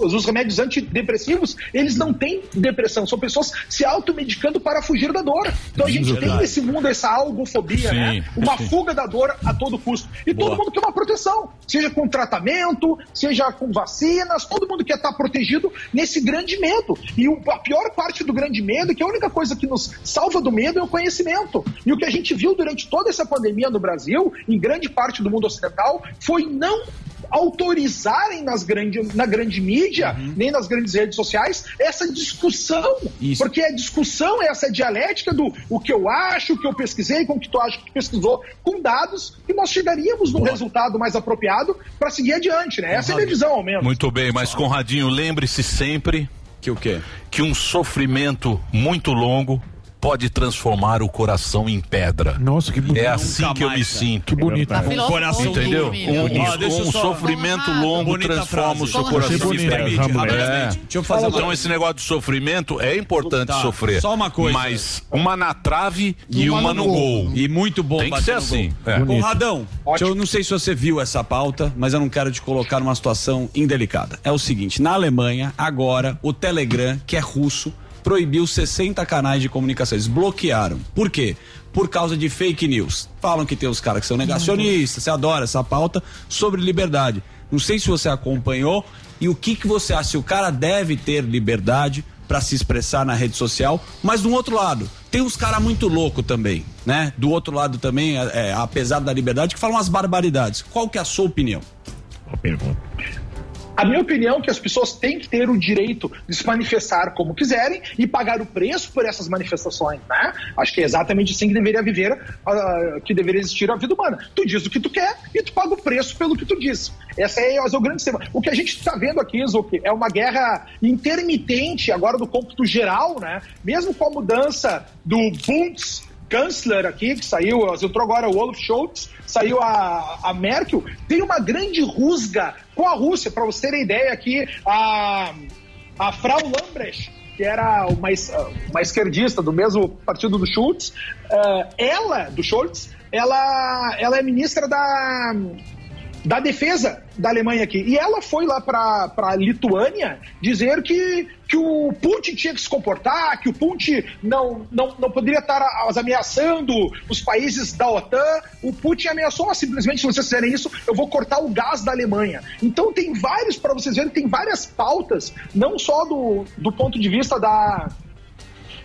os remédios antidepressivos, eles não têm depressão, são pessoas se automedicando para fugir da dor. Então a gente tem nesse mundo essa algofobia, Sim, né? Uma sim. fuga da dor a todo custo. E todo mundo quer uma proteção, seja com tratamento, seja com vacinas, todo mundo quer estar protegido nesse grande medo. E a pior parte do grande medo é que a única coisa que nos salva do medo é o conhecimento. E o que a gente viu durante toda essa pandemia no Brasil, em grande parte do mundo ocidental, foi não autorizarem nas grande, na grande mídia, nem nas grandes redes sociais, essa discussão. Porque a discussão é essa dialética do o que eu acho, o que eu pesquisei, com o que tu acha que tu pesquisou, com dados, e nós chegaríamos num resultado mais apropriado para seguir adiante, né? Essa é a minha visão, ao menos. Muito bem, mas Conradinho, lembre-se sempre que o quê? Que um sofrimento muito longo pode transformar o coração em pedra. Nossa, que bonito. É assim Nunca que eu mais, me cara. sinto. Que bonito. Tá Um filosófico, coração, entendeu? Um, um sofrimento longo transforma frase. o seu Conrado, coração se em me pedra. permite, É. rapidamente. Deixa eu fazer uma- Então esse negócio de sofrimento é importante Tá, sofrer. só uma coisa. Mas uma na trave e, uma, no gol. E muito bom Tem que ser assim. É. Conradão, deixa eu não sei se você viu essa pauta, mas eu não quero te colocar numa situação indelicada. É o seguinte, na Alemanha, agora, o Telegram, que é russo, proibiu 60 canais de comunicação. Eles bloquearam. Por quê? Por causa de fake news. Falam que tem os caras que são negacionistas, você adora essa pauta, sobre liberdade. Não sei se você acompanhou e o que, que você acha, se o cara deve ter liberdade para se expressar na rede social, mas do outro lado, tem uns caras muito loucos também, né? Do outro lado também, é, é, apesar da liberdade, que falam umas barbaridades. Qual que é a sua opinião? A minha opinião é que as pessoas têm que ter o direito de se manifestar como quiserem e pagar o preço por essas manifestações, né? Acho que é exatamente assim que deveria viver, ah, que deveria existir a vida humana. Tu diz o que tu quer e tu paga o preço pelo que tu diz. Esse é, é o grande tema. O que a gente está vendo aqui, Zuki, é uma guerra intermitente agora do cômputo geral, né? Mesmo com a mudança do Bundes Kanzler aqui, que saiu, entrou agora o Olaf Scholz, saiu a, a Merkel, tem uma grande rusga com a Rússia, para vocês terem ideia aqui, a, a Frau Lambrecht, que era uma, uma esquerdista do mesmo partido do Schultz, eh, ela, do Scholz, ela, ela é ministra da, da defesa da Alemanha aqui. E ela foi lá para a Lituânia dizer que, que o Putin tinha que se comportar, que o Putin não, não, não poderia estar ameaçando os países da OTAN. O Putin ameaçou, "Ah, simplesmente, se vocês fizerem isso, eu vou cortar o gás da Alemanha. Então tem vários, para vocês verem, tem várias pautas, não só do, do ponto de vista da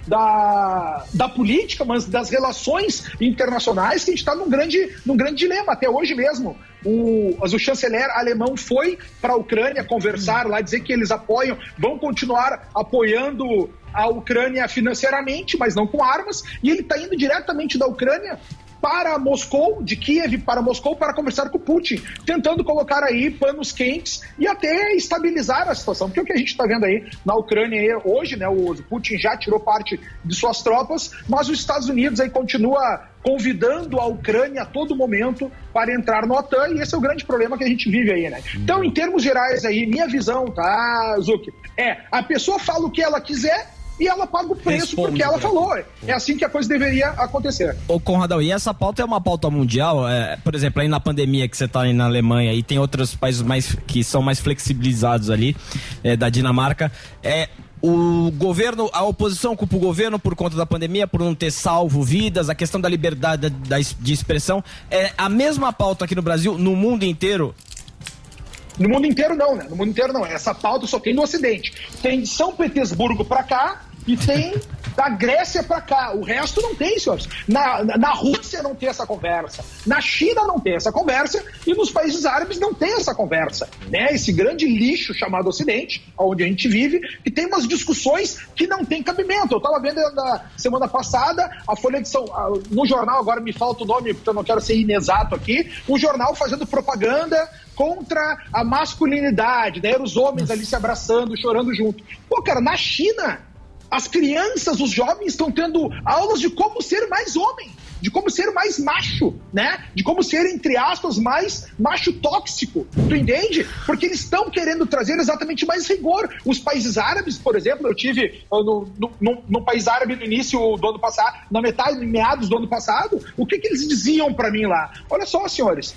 da, da política, mas das relações internacionais, que a gente está num grande, num grande dilema. Até hoje mesmo, o, o chanceler alemão foi para a Ucrânia conversar lá, dizer que eles apoiam, vão continuar apoiando a Ucrânia financeiramente, mas não com armas, e ele está indo diretamente da Ucrânia para Moscou, de Kiev para Moscou, para conversar com Putin, tentando colocar aí panos quentes e até estabilizar a situação. Porque o que a gente está vendo aí na Ucrânia hoje, né, o Putin já tirou parte de suas tropas, mas os Estados Unidos aí continua convidando a Ucrânia a todo momento para entrar no OTAN, e esse é o grande problema que a gente vive aí, né? Então, em termos gerais aí, minha visão, tá, Zuki, é, a pessoa fala o que ela quiser e ela paga o preço Responde, porque ela falou. É assim que a coisa deveria acontecer. Ô, Conradão, e essa pauta é uma pauta mundial? É, por exemplo, aí na pandemia que você está aí na Alemanha e tem outros países mais que são mais flexibilizados ali, é, da Dinamarca. É, o governo, a oposição culpa o governo por conta da pandemia, por não ter salvo vidas, a questão da liberdade da- de expressão. É a mesma pauta aqui no Brasil, no mundo inteiro? No mundo inteiro não, né? No mundo inteiro não. Essa pauta só tem no Ocidente. Tem de São Petersburgo pra cá e tem da Grécia pra cá. O resto não tem, senhores. Na, na, Rússia não tem essa conversa. Na China não tem essa conversa. E nos países árabes não tem essa conversa. Né? Esse grande lixo chamado Ocidente, onde a gente vive, que tem umas discussões que não tem cabimento. Eu estava vendo na semana passada a Folha de São... No jornal, agora me falta o nome, porque eu não quero ser inexato aqui, o jornal fazendo propaganda contra a masculinidade, daí eram os homens ali se abraçando, chorando junto. Pô, cara, na China, as crianças, os jovens estão tendo aulas de como ser mais homem, de como ser mais macho, né? De como ser, entre aspas, mais macho tóxico. Tu entende? Porque eles estão querendo trazer exatamente mais rigor. Os países árabes, por exemplo, eu tive no, no, no- no país árabe no início do ano passado, na metade, meados do ano passado, o que, que eles diziam pra mim lá? Olha só, senhores,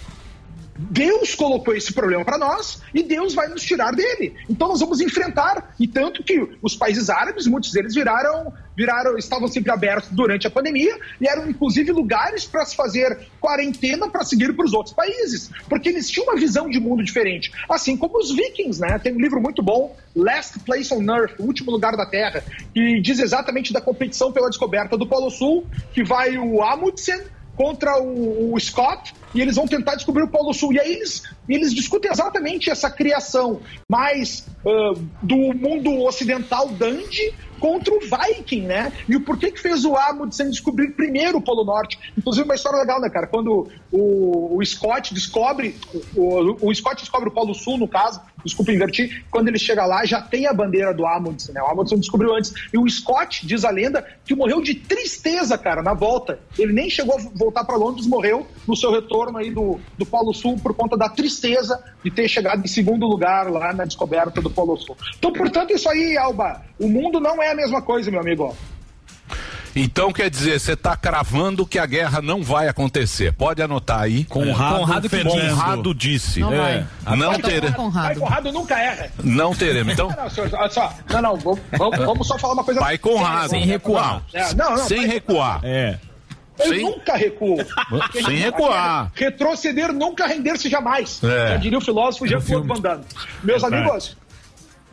Deus colocou esse problema para nós e Deus vai nos tirar dele. Então nós vamos enfrentar. E tanto que os países árabes, muitos deles viraram, viraram, estavam sempre abertos durante a pandemia e eram inclusive lugares para se fazer quarentena para seguir para os outros países, porque eles tinham uma visão de mundo diferente, assim como os vikings, né? Tem um livro muito bom, Last Place on Earth, o último lugar da Terra, que diz exatamente da competição pela descoberta do Polo Sul, que vai o Amundsen contra o, o Scott e eles vão tentar descobrir o Polo Sul. E aí eles, eles discutem exatamente essa criação mais ah, do mundo ocidental Dandy contra o Viking, né? E o porquê que fez o Amundsen descobrir primeiro o Polo Norte. Inclusive, uma história legal, né, cara? Quando o, o Scott descobre, o, o Scott descobre o Polo Sul, no caso, desculpa invertir, quando ele chega lá já tem a bandeira do Amundsen, né? O Amundsen descobriu antes. E o Scott, diz a lenda, que morreu de tristeza, cara, na volta. Ele nem chegou a voltar para Londres, morreu no seu retorno aí do, do Polo Sul por conta da tristeza de ter chegado em segundo lugar lá na descoberta do Polo Sul. Então, portanto, isso aí, Alba, o mundo não é a mesma coisa, meu amigo. Então quer dizer, você está cravando que a guerra não vai acontecer. Pode anotar aí. Conrado Conrado, que Fernando. Conrado disse. Não vai. É. Não, Vai tere... tomar Pai Conrado. Conrado nunca erra. não teremos. Então, Não, senhor, olha só. Não, não, vamos, vamos- só falar uma coisa. Pai Conrado. Sem recuar. É, não, não, Sem pai- recuar. É. Eu Sem- nunca recuo. Sem recuar. Retroceder nunca render-se jamais. É. Já diria o filósofo Jean-Claude Van Damme. Meus amigos,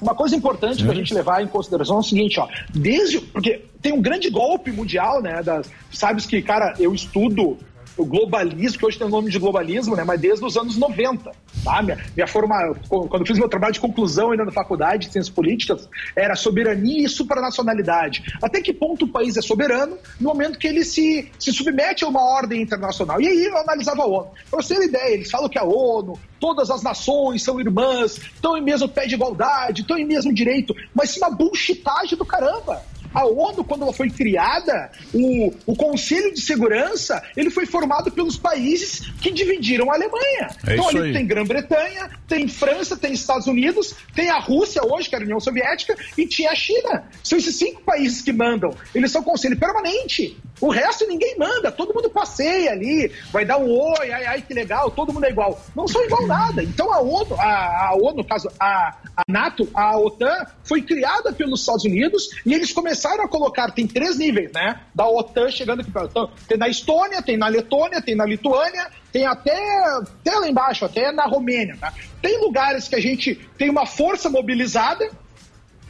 uma coisa importante para a gente levar em consideração é o seguinte, ó. Desde. Porque tem um grande golpe mundial, né? Das, sabes que, cara, eu estudo o globalismo, que hoje tem o nome de globalismo, né? Mas desde os anos 90, tá? Minha, minha forma, quando eu fiz meu trabalho de conclusão ainda na faculdade de ciências políticas, era soberania e supranacionalidade. Até que ponto o país é soberano no momento que ele se, se submete a uma ordem internacional? E aí eu analisava a ONU. Pra você ter ideia, eles falam que a ONU, todas as nações são irmãs, estão em mesmo pé de igualdade, estão em mesmo direito, mas isso é uma bullshitagem do caramba. A ONU, quando ela foi criada, o, o Conselho de Segurança, ele foi formado pelos países que dividiram a Alemanha. É então ali aí. tem Grã-Bretanha, tem França, tem Estados Unidos, tem a Rússia hoje, que era a União Soviética, e tinha a China. São esses cinco países que mandam. Eles são conselho permanente. O resto ninguém manda, todo mundo passeia ali, vai dar um oi, ai, ai, que legal, todo mundo é igual. Não são igual nada. Então a ONU, a, a ONU, no caso, a, a NATO, a OTAN, foi criada pelos Estados Unidos e eles começaram a colocar, tem três níveis, né? Da OTAN chegando aqui pra então, Tem na Estônia, tem na Letônia, tem na Lituânia, tem até, até lá embaixo, até na Romênia, tá? Tem lugares que a gente tem uma força mobilizada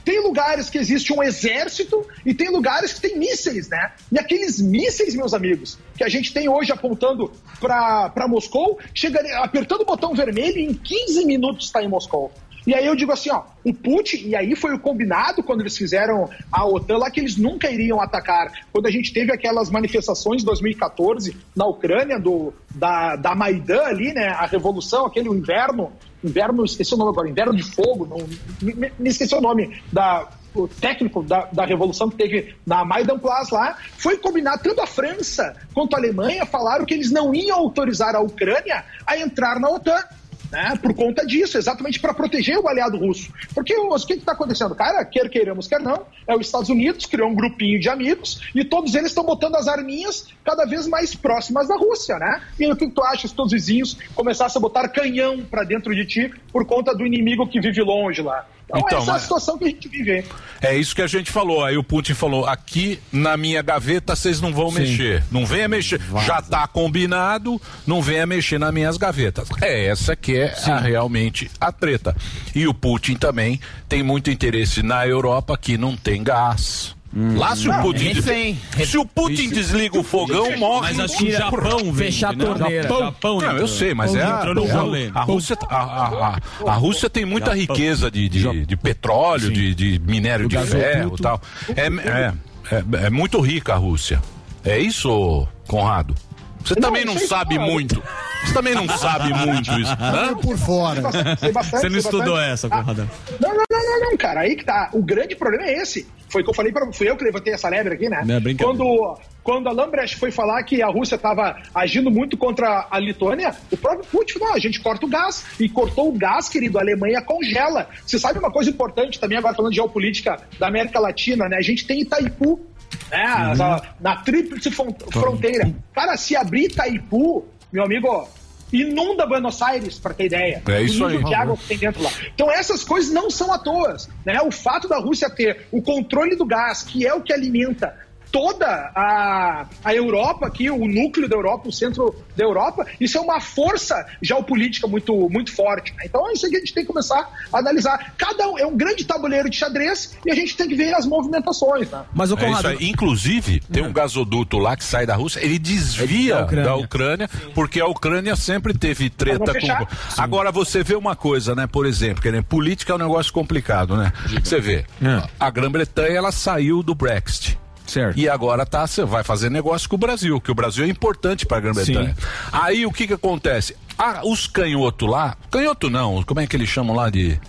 Tem lugares que existe um exército e tem lugares que tem mísseis, né? E aqueles mísseis, meus amigos, que a gente tem hoje apontando para Moscou, chega apertando o botão vermelho e em 15 minutos está em Moscou. E aí eu digo assim, ó, o Putin, e aí foi o combinado quando eles fizeram a OTAN lá, que eles nunca iriam atacar. Quando a gente teve aquelas manifestações em 2014 na Ucrânia, do, da, da Maidan ali, né, a revolução, aquele inverno, inverno, esqueci o nome agora, inverno de fogo, não, me, me esqueci o nome da, o técnico da, da revolução que teve na Maidan Place lá, foi combinado, tanto a França quanto a Alemanha falaram que eles não iam autorizar a Ucrânia a entrar na OTAN né, por conta disso, exatamente para proteger o aliado russo. Porque o que está acontecendo? Cara, quer queiramos, quer não, é os Estados Unidos, criou um grupinho de amigos e todos eles estão botando as arminhas cada vez mais próximas da Rússia, né? E o que, tu acha se teus vizinhos começassem a botar canhão para dentro de ti por conta do inimigo que vive longe lá? Então, Então, essa é a situação que a gente vive. hein? É isso que a gente falou. Aí o Putin falou: aqui na minha gaveta vocês não vão Sim. mexer. Não venha mexer. Já tá combinado, não venha mexer nas minhas gavetas. É essa que é a- realmente a treta. E o Putin também tem muito interesse na Europa que não tem gás. Lá se o Não, Putin. refém. Se o Putin desliga o fogão, morre. Mas acho que o Japão Fechar a torneira. Japão, Japão Não, eu sei, mas é a, Rússia, a, a- Rússia tem muita riqueza de, de, de petróleo, de, de minério de ferro e tal. É, é, é, é muito rica a Rússia. É isso, Conrado? Você também não aí, sabe muito. Você também não [LAUGHS] sabe muito isso. Hã? por fora. Bastante, Você não estudou bastante. essa, Ah, Conradão? Não, não, não, não, não, cara. Aí que tá. O grande problema é esse. Foi o que eu falei para fui eu que levantei essa lebre aqui, né? Não, é quando quando a Lambrecht foi falar que a Rússia estava agindo muito contra a Lituânia, o próprio Putin falou: "Ah, a gente corta o gás. E cortou o gás, querido, a Alemanha congela. Você sabe uma coisa importante também, agora falando de geopolítica da América Latina, né? A gente tem Itaipu, né? Essa- na tríplice fron- fronteira. Cara, se abrir Itaipu, meu amigo, inunda Buenos Aires, para ter ideia. É isso aí. de água que tem dentro lá. Então essas coisas não são à toa. Né? O fato da Rússia ter o controle do gás, que é o que alimenta toda a, a Europa aqui, o núcleo da Europa, o centro da Europa, isso é uma força geopolítica muito, muito forte. né? Então é isso que a gente tem que começar a analisar. Cada um é um grande tabuleiro de xadrez e a gente tem que ver as movimentações. Né? Mas o É isso Conrado, aí. Inclusive, tem um gasoduto lá que sai da Rússia, ele desvia Da Ucrânia. da Ucrânia, porque a Ucrânia sempre teve treta com. Agora você vê uma coisa, né? Por exemplo, que, né, política é um negócio complicado, né? Você vê, a Grã-Bretanha ela saiu do Brexit. Certo. E agora tá, você vai fazer negócio com o Brasil, que o Brasil é importante para a Grã-Bretanha. Aí o que que acontece? Ah, os canhotos lá, canhoto não, como é que eles chamam lá de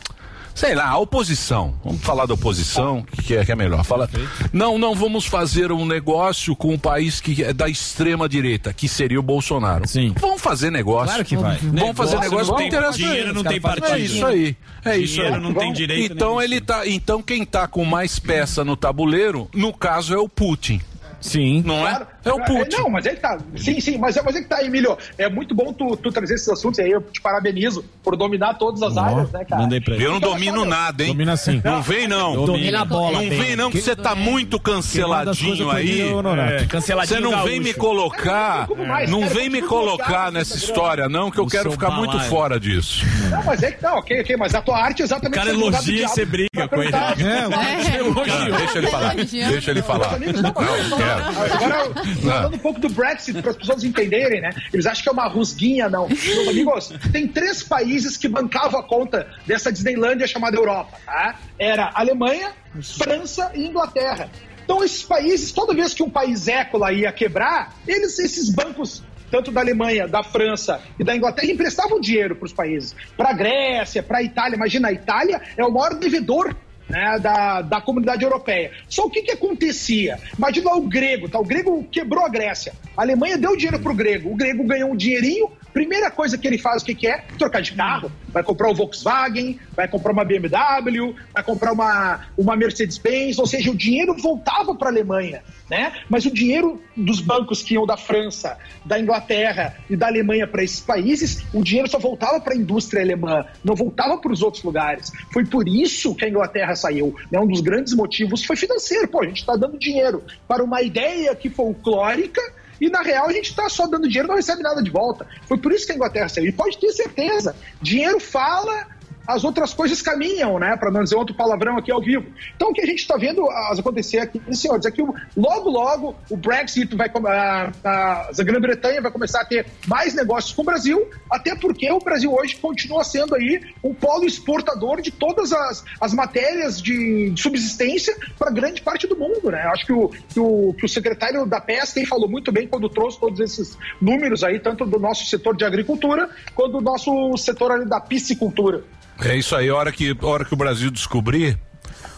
Sei lá, a oposição. Vamos falar da oposição, que é, que é melhor. Fala, não, não vamos fazer um negócio com um país que é da extrema direita, que seria o Bolsonaro. Sim. Vamos fazer negócio. Claro que vai. Vamos fazer negócio não tem- interessa. dinheiro não tem partido. É isso aí. É isso aí. não tem direito, Então ele tá, então quem tá com mais peça no tabuleiro, no caso é o Putin. Sim. Não Claro. É? É o Putin. Não, mas é que tá. Sim, sim, mas é, mas é que tá, Emílio. É muito bom tu, tu trazer esses assuntos e aí eu te parabenizo por dominar todas as áreas, né, cara? mandei pra ele. Eu não Então, domino nada, hein? Domina sim. Não vem não. Domina a bola, Não vem não que você tá muito canceladinho aí. É, canceladinho Você não vem me colocar, mais, não cara, vem me colocar nessa história não, que eu quero ficar muito fora disso. Não, mas é que tá, ok, ok, mas a tua arte é exatamente O cara elogia e você briga com ele. É, Cara, deixa ele falar. Deixa ele falar. Não, quero. Agora, falando um pouco do Brexit, para as pessoas entenderem, né? Eles acham que é uma rusguinha, não. Meus amigos, tem três países que bancavam a conta dessa Disneylândia chamada Europa, tá? Era Alemanha, França e Inglaterra. Então, esses países, toda vez que um país écola ia quebrar, eles, esses bancos tanto da Alemanha, da França e da Inglaterra emprestavam dinheiro para os países. Para a Grécia, para a Itália. Imagina, a Itália é o maior devedor né, da, da comunidade europeia. Só o que, que acontecia? Imagina o grego, tá? O grego quebrou a Grécia. A Alemanha deu dinheiro pro grego. O grego ganhou um dinheirinho. Primeira coisa que ele faz, o que, que é? Trocar de carro. Vai comprar o Volkswagen, vai comprar uma BMW, vai comprar uma, uma Mercedes-Benz. Ou seja, o dinheiro voltava para a Alemanha. Né? Mas o dinheiro dos bancos que iam da França, da Inglaterra e da Alemanha para esses países, o dinheiro só voltava para a indústria alemã, não voltava para os outros lugares. Foi por isso que a Inglaterra saiu. Né? Um dos grandes motivos foi financeiro. Pô, a gente está dando dinheiro para uma ideia que folclórica e na real a gente está só dando dinheiro não recebe nada de volta. Foi por isso que a Inglaterra saiu. E pode ter certeza, dinheiro fala, as outras coisas caminham, né? Para não dizer outro palavrão aqui ao vivo. Então, o que a gente está vendo acontecer aqui, senhores, é que logo, logo o Brexit vai. A, a, a Grã-Bretanha vai começar a ter mais negócios com o Brasil, até porque o Brasil hoje continua sendo aí um polo exportador de todas as, as matérias de, de subsistência para grande parte do mundo, né? Acho que o, que, o, que o secretário da aí falou muito bem quando trouxe todos esses números aí, tanto do nosso setor de agricultura quanto do nosso setor da piscicultura. É isso aí, hora que, hora que o Brasil descobrir,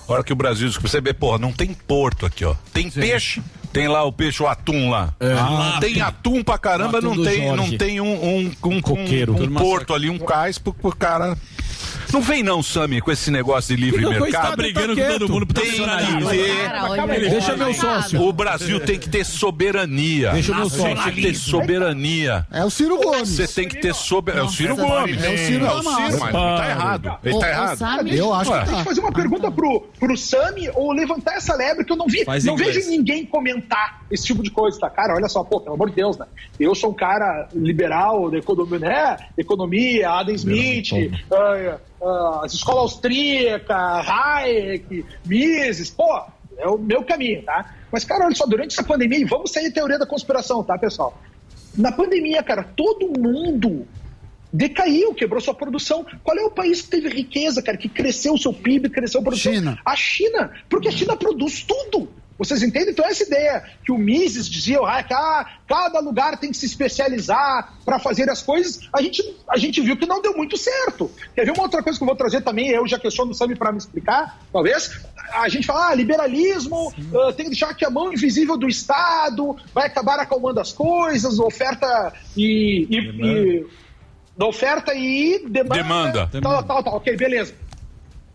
hora que o Brasil descobrir, você vê, porra, não tem porto aqui, ó. Tem peixe, tem lá o peixe, o atum lá. Ah, tem atum pra caramba, atum não tem, não tem um, um, um, coqueiro. um, um porto ali, um cais pro, pro cara. Não vem não, Sami, com esse negócio de livre Não, mercado. tá brigando com todo mundo pro Tem que Cara, aí. Deixa meu sócio. O Brasil tem que ter soberania. Deixa meu sócio. tem que ter soberania. É o Ciro Gomes. Você tem que ter soberania. É o Ciro Nossa, Gomes. é o Ciro É da o Ciro, ele tá errado. Ele tá errado. Eu acho que Tem tá. que fazer uma pergunta pro, pro Sami ou levantar essa lebre que eu não vi. Faz não inglês. vejo ninguém comentar esse tipo de coisa, tá? Cara, olha só, pô, pelo amor de Deus, né? Eu sou um cara liberal da economia, né? Economia, Adam Smith, ah, ah, as escolas austríacas, Hayek, Mises, pô, é o meu caminho, tá? Mas, cara, olha só, durante essa pandemia, e vamos sair da teoria da conspiração, tá, pessoal? Na pandemia, cara, todo mundo decaiu, quebrou sua produção. Qual é o país que teve riqueza, cara, que cresceu o seu PIB, cresceu a produção? China. A China, porque a China produz tudo. Vocês entendem? Então, essa ideia que o Mises dizia, que, ah, cada lugar tem que se especializar para fazer as coisas, a gente, a gente viu que não deu muito certo. Quer ver uma outra coisa que eu vou trazer também? Eu já questiono o Sami para me explicar, talvez. A gente fala, ah, liberalismo, ah, tem que deixar que a mão invisível do Estado vai acabar acalmando as coisas, oferta e- e- e da oferta e demanda. Demanda. Tal, tal, tal. Ok, beleza.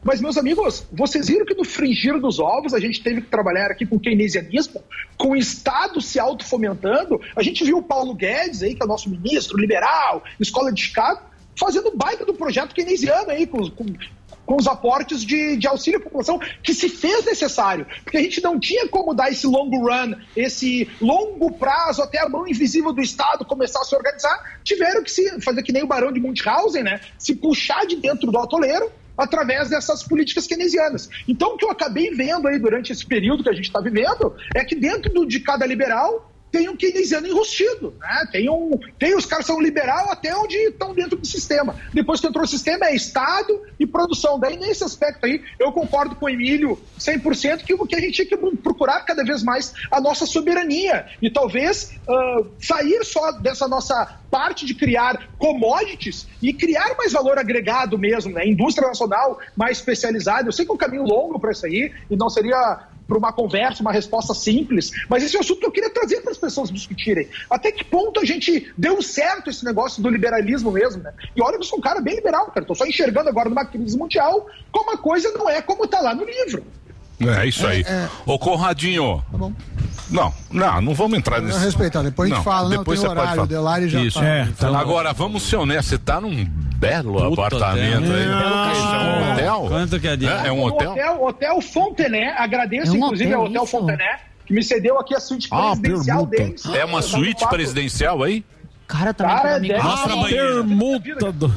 Mas, meus amigos, vocês viram que no fringir dos ovos a gente teve que trabalhar aqui com keynesianismo, com o Estado se autofomentando. A gente viu o Paulo Guedes aí, que é o nosso ministro liberal, escola de Chicago, fazendo baita do projeto keynesiano aí, com, com, com os aportes de, de auxílio à população, que se fez necessário. Porque a gente não tinha como dar esse long run, esse longo prazo até a mão invisível do Estado começar a se organizar. Tiveram que se fazer que nem o Barão de Munchausen, né? Se puxar de dentro do atoleiro através dessas políticas keynesianas. Então, o que eu acabei vendo aí durante esse período que a gente está vivendo é que dentro de cada liberal tem um keynesiano enrustido, né? Tem, um, tem os caras são liberal até onde estão dentro do sistema. Depois que entrou o sistema é Estado e produção. Daí, nesse aspecto aí, eu concordo com o Emílio 100% que o que a gente tinha que procurar cada vez mais a nossa soberania e talvez ah, sair só dessa nossa parte de criar commodities e criar mais valor agregado mesmo, né? Indústria nacional mais especializada. Eu sei que é um caminho longo para isso aí e não seria para uma conversa, uma resposta simples, mas esse é um assunto que eu queria trazer para as pessoas discutirem. Até que ponto a gente deu certo esse negócio do liberalismo mesmo, né? E olha que eu sou um cara bem liberal, cara. Tô só enxergando agora numa crise mundial como a coisa não é como tá lá no livro. É isso aí. Ô, Conradinho. Tá bom. Não, não, não vamos entrar nesse. respeitar, depois a gente fala, né? depois Tem você pode horário, falar. o Delari já Isso. tá- É, tá. Agora, vamos ser honestos, você tá num belo apartamento aí. É um hotel? Quanto que é de É, é um hotel? hotel, hotel Fontené, agradeço É um inclusive hotel, ao Hotel isso? Fontené, que me cedeu aqui a suíte Ah, presidencial permuta. deles. É uma suíte presidencial aí? Cara, também Cara, amigo. deve- Mostra a Ah, banheira. Permuta do...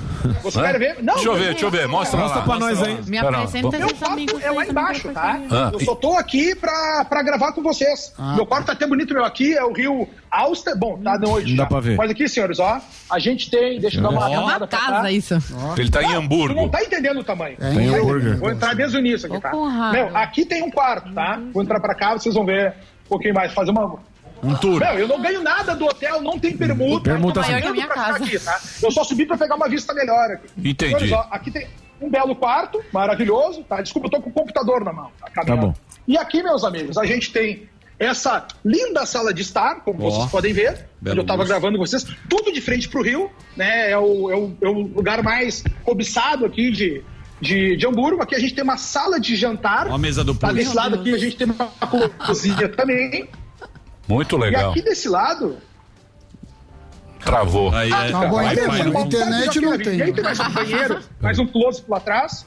Você quer ver? Não, deixa eu não, ver, deixa eu ver. Mostra, Mostra lá. pra nós aí. Me apresenta Meu quarto é lá embaixo, tá? Ah, eu só tô aqui pra, pra gravar com vocês. Meu quarto tá até bonito, meu. Aqui é o rio Auster. Bom, tá de noite. Dá já. pra ver. Mas aqui, senhores, ó, a gente tem. Deixa eu dar uma É uma casa isso. Ele tá em Tu não Hamburgo. tá entendendo o tamanho. É, Tem Tá hambúrguer. entendendo? Vou entrar desde o início aqui, tá? Meu, aqui tem um quarto, tá? Vou entrar pra cá, vocês vão ver um pouquinho mais. Fazer uma. Um tour. Meu, eu não ganho nada do hotel, não tem permuta. Permuta eu tô maior que a minha pra ficar casa. Aqui, tá? Eu só subi pra pegar uma vista melhor aqui. Entendi. Olha só, aqui tem um belo quarto, maravilhoso, tá? Desculpa, eu tô com o computador na mão. Tá, caminhando. bom. E aqui, meus amigos, a gente tem essa linda sala de estar, como vocês podem ver, onde eu tava moço. gravando com vocês, tudo de frente pro rio, né? É o, é o, é o lugar mais cobiçado aqui de, de, de Hamburgo. Aqui a gente tem uma sala de jantar. Uma mesa do Tá desse lado aqui a gente tem uma cozinha também. Muito E legal. aqui desse lado. Travou. Aí é. Tá bom, Aí, internet, mais um- internet não E tem. tem mais um banheiro, [LAUGHS] mais um close lá atrás.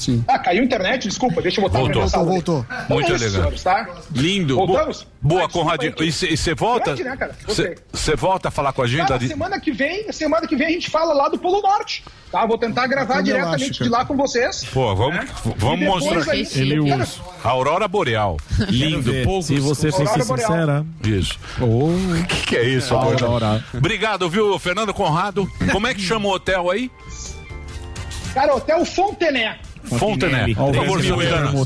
Sim. Ah, caiu a internet? Desculpa, deixa eu botar Voltou. mensagem. Voltou, Muito é isso, legal. senhores, tá? Lindo. Voltamos? Boa, Conradinho. E você volta? Grande, né, cara? Você volta a falar com a gente? Cara, semana que vem, semana que vem a gente fala lá do Polo Norte. Tá? Vou tentar gravar Quando eu diretamente acho, de lá com vocês. Pô, vamos, né? vamos mostrar. aí- Cara, A Aurora Boreal. Lindo. ver. Poucos. Se você for Aurora ser Boreal. sincera. Isso. O [LAUGHS] que, que é isso, Aurora. Aurora? Obrigado, viu, Fernando Conrado. Como é que chama o hotel aí? Cara, Hotel Fontené. Fontenay. Por favor, euros. veja no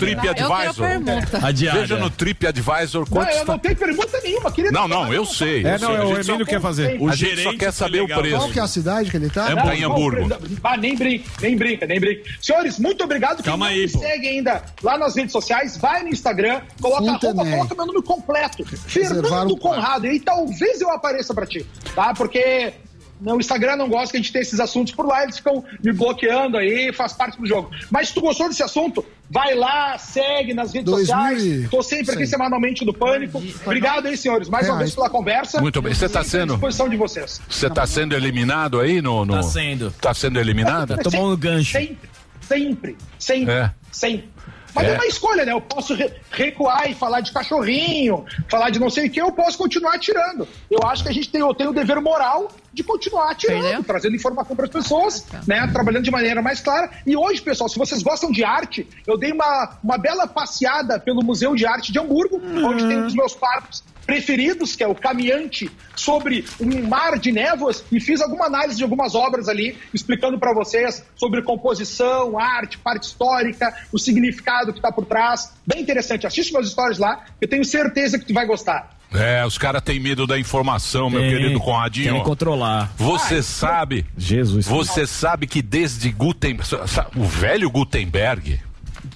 Trip Eu quero Advisor. permuta. A diária. Veja no Trip Advisor Não, está. não tenho pergunta nenhuma, queria Não, não, eu sei. É, eu não, sei. é o Emílio quer fazer. A gente só quer saber o preço. Qual que é a cidade que ele tá? É em Hamburgo. Ah, nem brinca, nem brinca, nem brinca. Senhores, muito obrigado. Quem Calma não aí, me pô. segue ainda lá nas redes sociais, vai no Instagram, coloca coloca meu nome completo. Fernando o. Conrado. E talvez eu apareça pra ti, tá? Porque no Instagram não gosta que a gente tenha esses assuntos por lá, eles ficam me bloqueando aí, faz parte do jogo. Mas se tu gostou desse assunto, vai lá, segue nas redes 2000 sociais. Tô sempre aqui Sim. semanalmente do Pânico. Obrigado aí, senhores, mais uma Reais. vez pela conversa. Muito bem. Você tá à sendo- disposição de vocês. Você tá sendo eliminado aí no. no... Tá sendo. Tá sendo eliminado? gancho. Sempre, sempre, sempre, É. sempre. Mas é. É. uma escolha, né? Eu posso re- recuar e falar de cachorrinho, falar de não sei o que, eu posso continuar atirando. Eu acho que a gente tem, eu tenho o dever moral de continuar atirando, trazendo informação para as pessoas, né? Trabalhando de maneira mais clara. E hoje, pessoal, se vocês gostam de arte, eu dei uma, uma bela passeada pelo Museu de Arte de Hamburgo, onde tem um dos meus parques preferidos, que é o Caminhante sobre um mar de névoas, e fiz alguma análise de algumas obras ali, explicando para vocês sobre composição, arte, parte histórica, o significado que está por trás. Bem interessante. Assiste meus stories lá, eu tenho certeza que tu vai gostar. É, os caras têm medo da informação, meu Tem. querido Conradinho. Querem controlar. Você sabe. Jesus. Você sabe que desde Gutenberg. O velho Gutenberg.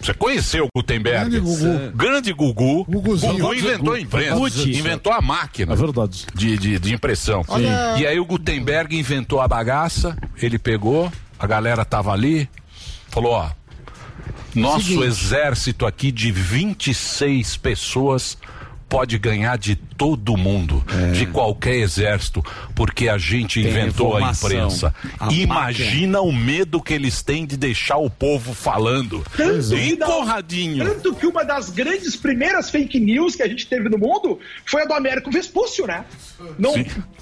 Você conheceu o Gutenberg? Grande Gugu. Grande Gugu. Guguzinho. Gugu inventou a imprensa. Inventou a máquina. É verdade. De, de, de impressão. Olha- E aí o Gutenberg inventou a bagaça, ele pegou, a galera tava ali, falou, ó. Nosso Seguinte. exército aqui de 26 pessoas pode ganhar de todo mundo, de qualquer exército, porque a gente Tem inventou a imprensa. A Imagina o medo que eles têm de deixar o povo falando. Tanto E que da- Conradinho? Tanto que uma das grandes primeiras fake news que a gente teve no mundo foi a do Américo Vespúcio, né? Não,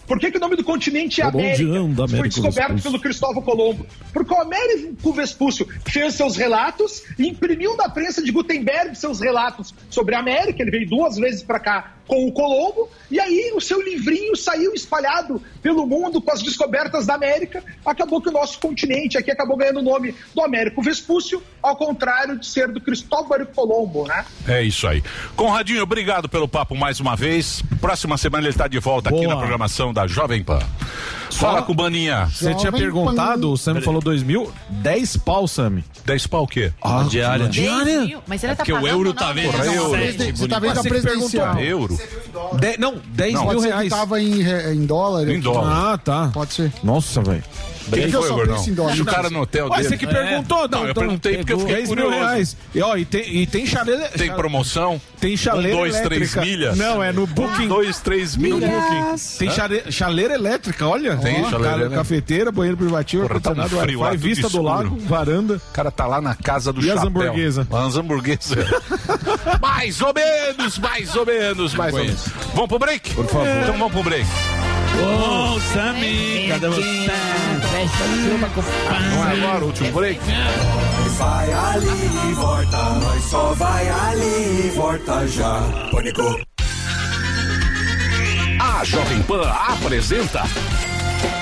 por que, que o nome do continente é O América? Da foi descoberto Vespúcio. pelo Cristóvão Colombo. Porque o Américo Vespúcio fez seus relatos e imprimiu na prensa de Gutenberg seus relatos sobre a América. Ele veio duas vezes para cá com o Colombo, e aí o seu livrinho saiu espalhado pelo mundo com as descobertas da América. Acabou que o nosso continente aqui acabou ganhando o nome do Américo Vespúcio, ao contrário de ser do Cristóvão Colombo, né? É isso aí. Conradinho, obrigado pelo papo mais uma vez. Próxima semana ele está de volta aqui Boa. na programação da Jovem Pan. Fala com o Baninha. Você tinha perguntado, Pan. o Sammy falou 2 mil, 10 pau, Sammy. 10 pau o quê? Ah, diária. Dez mil? Mas ele tá Porque o pagando, euro não, tá vendo Porra, euro. Presiden- Você tá vendo a presidencial. Euro? De- não, 10 Não. mil reais. tava em, em dólar. Em dólar. Ah, tá. Pode ser. Nossa, velho. Quem que foi, Gordão? dólar? O cara no hotel dele. você que perguntou, Não, eu então, perguntei porque eu fiquei 10 mil curioso. reais. E, ó, e tem, e tem chaleira. Tem promoção? Tem chaleira Um, dois, três milhas? Não, é no Booking. Um, dois, três milhas. Booking. Tem chale- chaleira elétrica, olha. Tem Ó, chaleira cara. Cafeteira, banheiro privativo, Porra, tá um frio vista do lago, varanda. O cara tá lá na casa do E as chapéu. hamburguesas? As hamburguesas. [LAUGHS] mais ou menos, mais ou menos, mais ou menos. Vamos pro break? Por favor. Então vamos pro break. Ô, Sammy, cadê você? Não é agora o último break? Vai ali e volta, nós só vai ali e volta já. Pânico. A Jovem Pan apresenta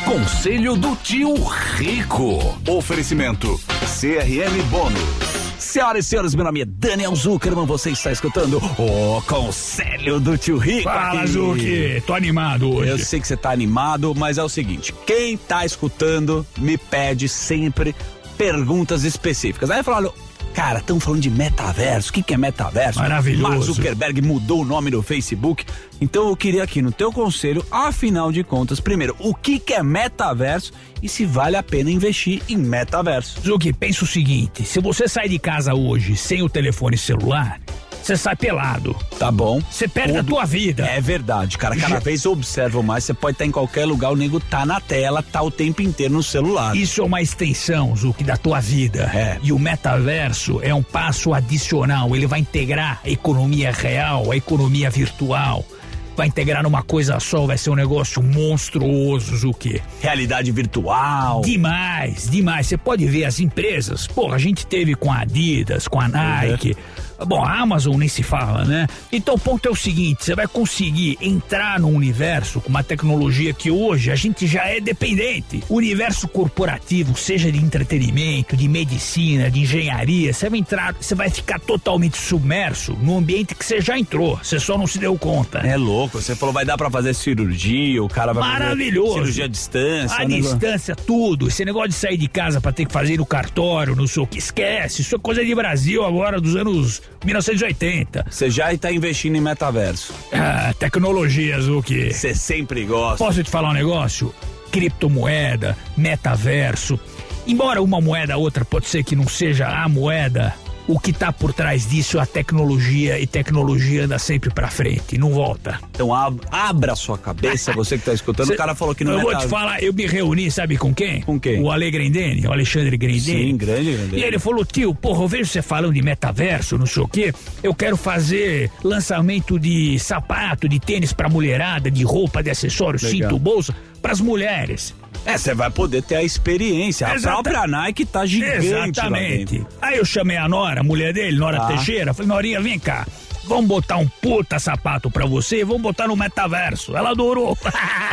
Conselho do Tio Rico. Oferecimento CRM Bônus. Senhoras e senhores, meu nome é Daniel Zuckerman, você está escutando o Conselho do Tio Rico. Fala. Zuki, tô animado hoje. Eu sei que você tá animado, mas é o seguinte: quem tá escutando me pede sempre perguntas específicas. Aí eu falo, olha, cara, estão falando de metaverso. O que, que é metaverso? Maravilhoso. Mark Zuckerberg mudou o nome do Facebook. Então eu queria aqui no teu conselho, afinal de contas, primeiro, o que, que é metaverso e se vale a pena investir em metaverso. Zuki, pensa o seguinte: se você sai de casa hoje sem o telefone celular, você sai pelado. Tá bom. Você perde a tua vida. É verdade, cara. Cada Já- vez eu observo mais, você pode estar em qualquer lugar, o nego tá na tela, tá o tempo inteiro no celular. Isso é uma extensão, Zuki, da tua vida. É. E o metaverso é um passo adicional. Ele vai integrar a economia real, a economia virtual. Vai integrar numa coisa só, vai ser um negócio monstruoso, Zuki. Realidade virtual. Demais, demais. Você pode ver as empresas. Pô, a gente teve com a Adidas, com a Nike. Bom, a Amazon nem se fala, né? Então o ponto é o seguinte: você vai conseguir entrar no universo com uma tecnologia que hoje a gente já é dependente. O universo corporativo, seja de entretenimento, de medicina, de engenharia, você vai entrar, você vai ficar totalmente submerso no ambiente que você já entrou. Você só não se deu conta. É louco, você falou, vai dar pra fazer cirurgia, o cara vai fazer Maravilhoso. cirurgia à distância. A um negócio- distância, tudo. Esse negócio de sair de casa pra ter que fazer no cartório, não sei o que, esquece. Isso é coisa de Brasil agora, dos anos 1980. Você já tá investindo em metaverso. Ah, tecnologias, o que? Você sempre gosta. Posso te falar um negócio? Criptomoeda, metaverso. Embora uma moeda outra pode ser que não seja a moeda, o que tá por trás disso é a tecnologia e tecnologia anda sempre pra frente, não volta. Então ab- abra a sua cabeça, você que tá escutando. [LAUGHS] Cê- o cara falou que não Eu é vou te falar, eu me reuni, sabe com quem? Com quem? O Ale Grendene, o Alexandre Grendene. Sim, grande Grendene. E ele falou, tio, porra, eu vejo você falando de metaverso, não sei o quê. Eu quero fazer lançamento de sapato, de tênis pra mulherada, de roupa, de acessórios, Legal. cinto, bolsa, pras mulheres. É, você vai poder ter a experiência. A Exata- própria Nike tá gigante Exatamente. Aí eu chamei a Nora, a mulher dele, Nora Tá. Teixeira, falei, Norinha, vem cá. Vamos botar um puta sapato pra você e vamos botar no metaverso. Ela adorou.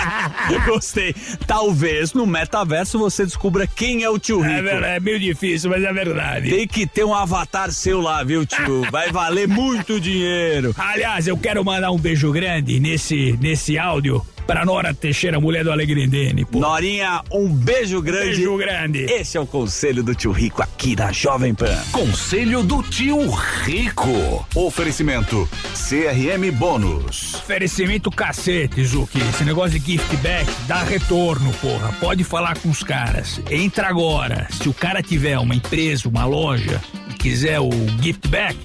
[LAUGHS] Gostei. Talvez no metaverso você descubra quem é o tio Rico. É, é meio difícil, mas é verdade. Tem que ter um avatar seu lá, viu, tio? [LAUGHS] Vai valer muito dinheiro. Aliás, eu quero mandar um beijo grande nesse, nesse áudio pra Nora Teixeira, mulher do Alegrindene. Pô. Norinha, um beijo grande. Beijo grande. Esse é o conselho do tio Rico aqui da Jovem Pan. Conselho do tio Rico. Oferecimento CRM Bônus. Oferecimento cacete, Zuki. Esse negócio de gift back dá retorno, porra. Pode falar com os caras. Entra agora. Se o cara tiver uma empresa, uma loja e quiser o gift back,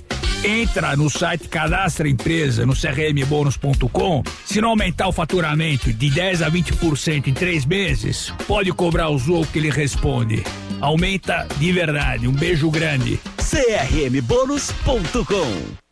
entra no site cadastra empresa no crmbônus.com. Se não aumentar o faturamento de 10 a 20% em três meses, pode cobrar o Zou que ele responde. Aumenta de verdade. Um beijo grande. crmbônus.com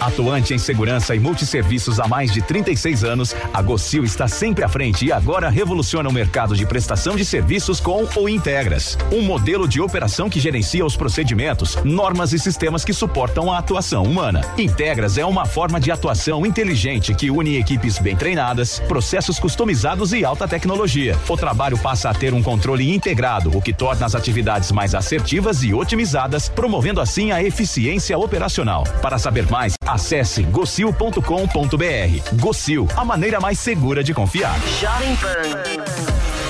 Atuante em segurança e multisserviços há mais de 36 anos, a Gocil está sempre à frente e agora revoluciona o mercado de prestação de serviços com o Integras, um modelo de operação que gerencia os procedimentos, normas e sistemas que suportam a atuação humana. Integras é uma forma de atuação inteligente que une equipes bem treinadas, processos customizados e alta tecnologia. O trabalho passa a ter um controle integrado, o que torna as atividades mais assertivas e otimizadas, promovendo assim a eficiência operacional. Para saber mais, acesse gocil.com.br. Gocil, a maneira mais segura de confiar. Jovem Pan.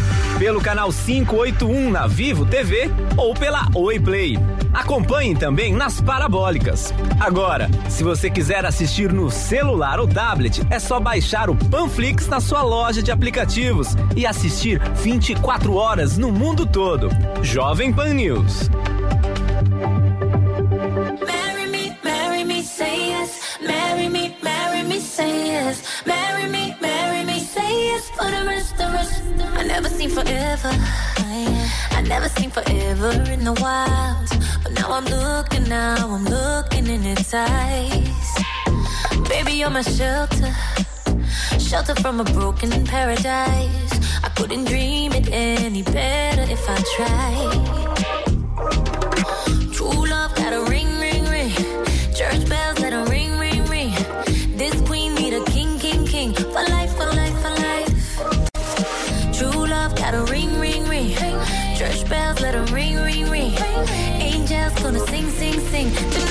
Pelo canal 581 na Vivo TV ou pela Oi Play. Acompanhe também nas parabólicas. Agora, se você quiser assistir no celular ou tablet, é só baixar o Panflix na sua loja de aplicativos e assistir 24 horas no mundo todo. Jovem Pan News. Marry me, marry me, say yes. Marry me, marry say yes. Marry me, marry me, say yes. For the rest, the rest. I never seen forever. I never seen forever in the wild. But now I'm looking, now I'm looking in its eyes. Baby, you're my shelter. Shelter from a broken paradise. I couldn't dream it any better if I tried. Got ring, ring, ring. Church bells let 'em ring, ring, ring. Angels gonna sing, sing, sing.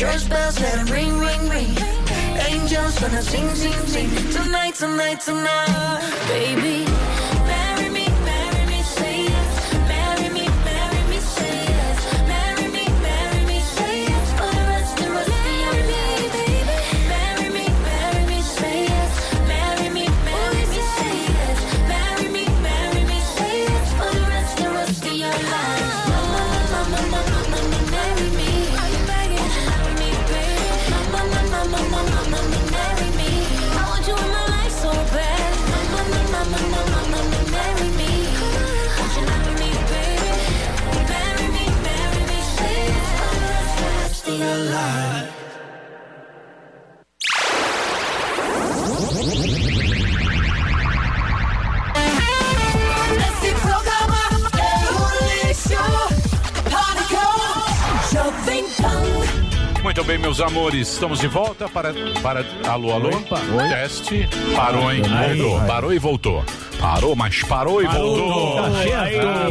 Church bells, let it ring, ring, ring. Angels gonna sing, sing, sing. Tonight, tonight, tonight. Baby, Muito bem, meus amores, estamos de volta para. para alô, alô? Teste. Parou, hein? Aí, Voltou. aí. Parou e voltou. Parou, mas parou e Parou. voltou. Tá.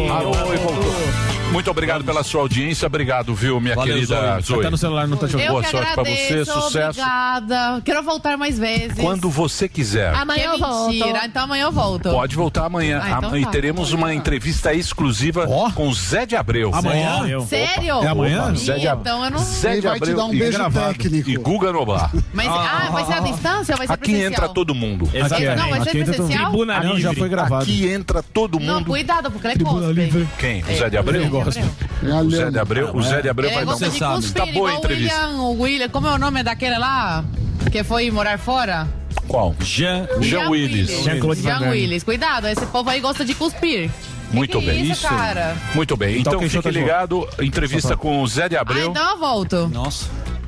Parou e voltou. Muito obrigado pela sua audiência. Obrigado, viu, minha Valeu, querida Zoe. Zoe. Tá no celular, não tá Eu Boa sorte pra você, sucesso. Obrigada. Quero voltar mais vezes. Quando você quiser. Amanhã eu volto. Mentira, então amanhã eu volto. Pode voltar amanhã. Ah, então Ah, e tá. teremos uma entrevista exclusiva com o Zé de Abreu. Amanhã? Sério? Opa. É amanhã? Opa, Zé de Ih, Abreu. então eu não- Zé Ele de vai te Abreu dar um e beijo gravado. técnico. E Guga Noblar. Mas, ah, vai ser à distância ou vai ser Aqui presencial? entra todo mundo. Aqui é. Não, vai ser Aqui entra todo mundo. presencial? Tribuna Não, já livre. foi gravado. Aqui entra todo Não, mundo. cuidado, porque ele é cospe. Quem? O É, Zé de Abreu? Zé de Abreu. O Zé de Abreu, o Zé de Abreu Ele vai dar um cuspir, Tá boa a entrevista. William, o William, como é o nome daquele lá que foi morar fora? Qual? Jean, Jean Willis. Jean-Claude Willis. Cuidado, esse povo aí gosta de cuspir. Muito que bem. isso, cara? Muito bem. Então show fique tá ligado. Entrevista com o Zé de Ah, Abreu. então eu volto. Nossa.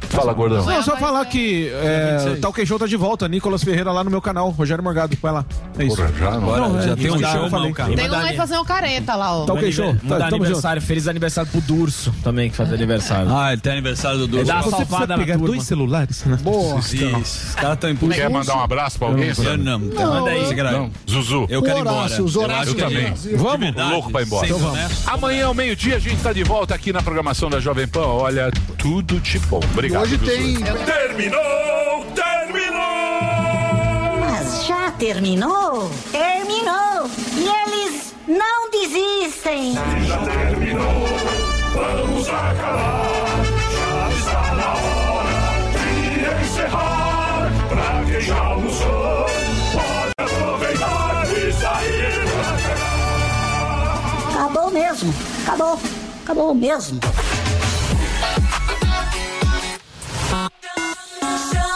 Fala, gordão. Não, só falar que é, o Talk Show tá de volta. Nicolas Ferreira lá no meu canal. Rogério Morgado. Vai lá. É isso. Porra, já, Agora Não, já é, tem um show, eu falei. não, cara. Tem um aí fazer um careta lá, ó. Talk Show. Mudar Tá, aniversário, feliz aniversário pro Durso também, que faz aniversário. Ah, ele tem aniversário do É Durso. da Você precisa salvada na pegar turma. dois celulares, né? Boa. Isso. Os caras estão em Quer mandar um abraço pra alguém? Eu não. Não, Manda aí. Zuzu. Eu quero ir embora. Horácio, os Horácio acho que também. é Vamos? Louco pra ir embora. Então honesto. Amanhã ao meio-dia a gente tá de volta aqui na programação da Jovem Pan. Olha, tudo de bom. Obrigado. Hoje viu, tem. Terminou! Terminou! Mas já terminou? Terminou! E eles não desistem! Já terminou, vamos acabar. Já está na hora de encerrar. Pra quem já almoçou, pode aproveitar e sair pra cá. Acabou mesmo! Acabou! Acabou mesmo! Show.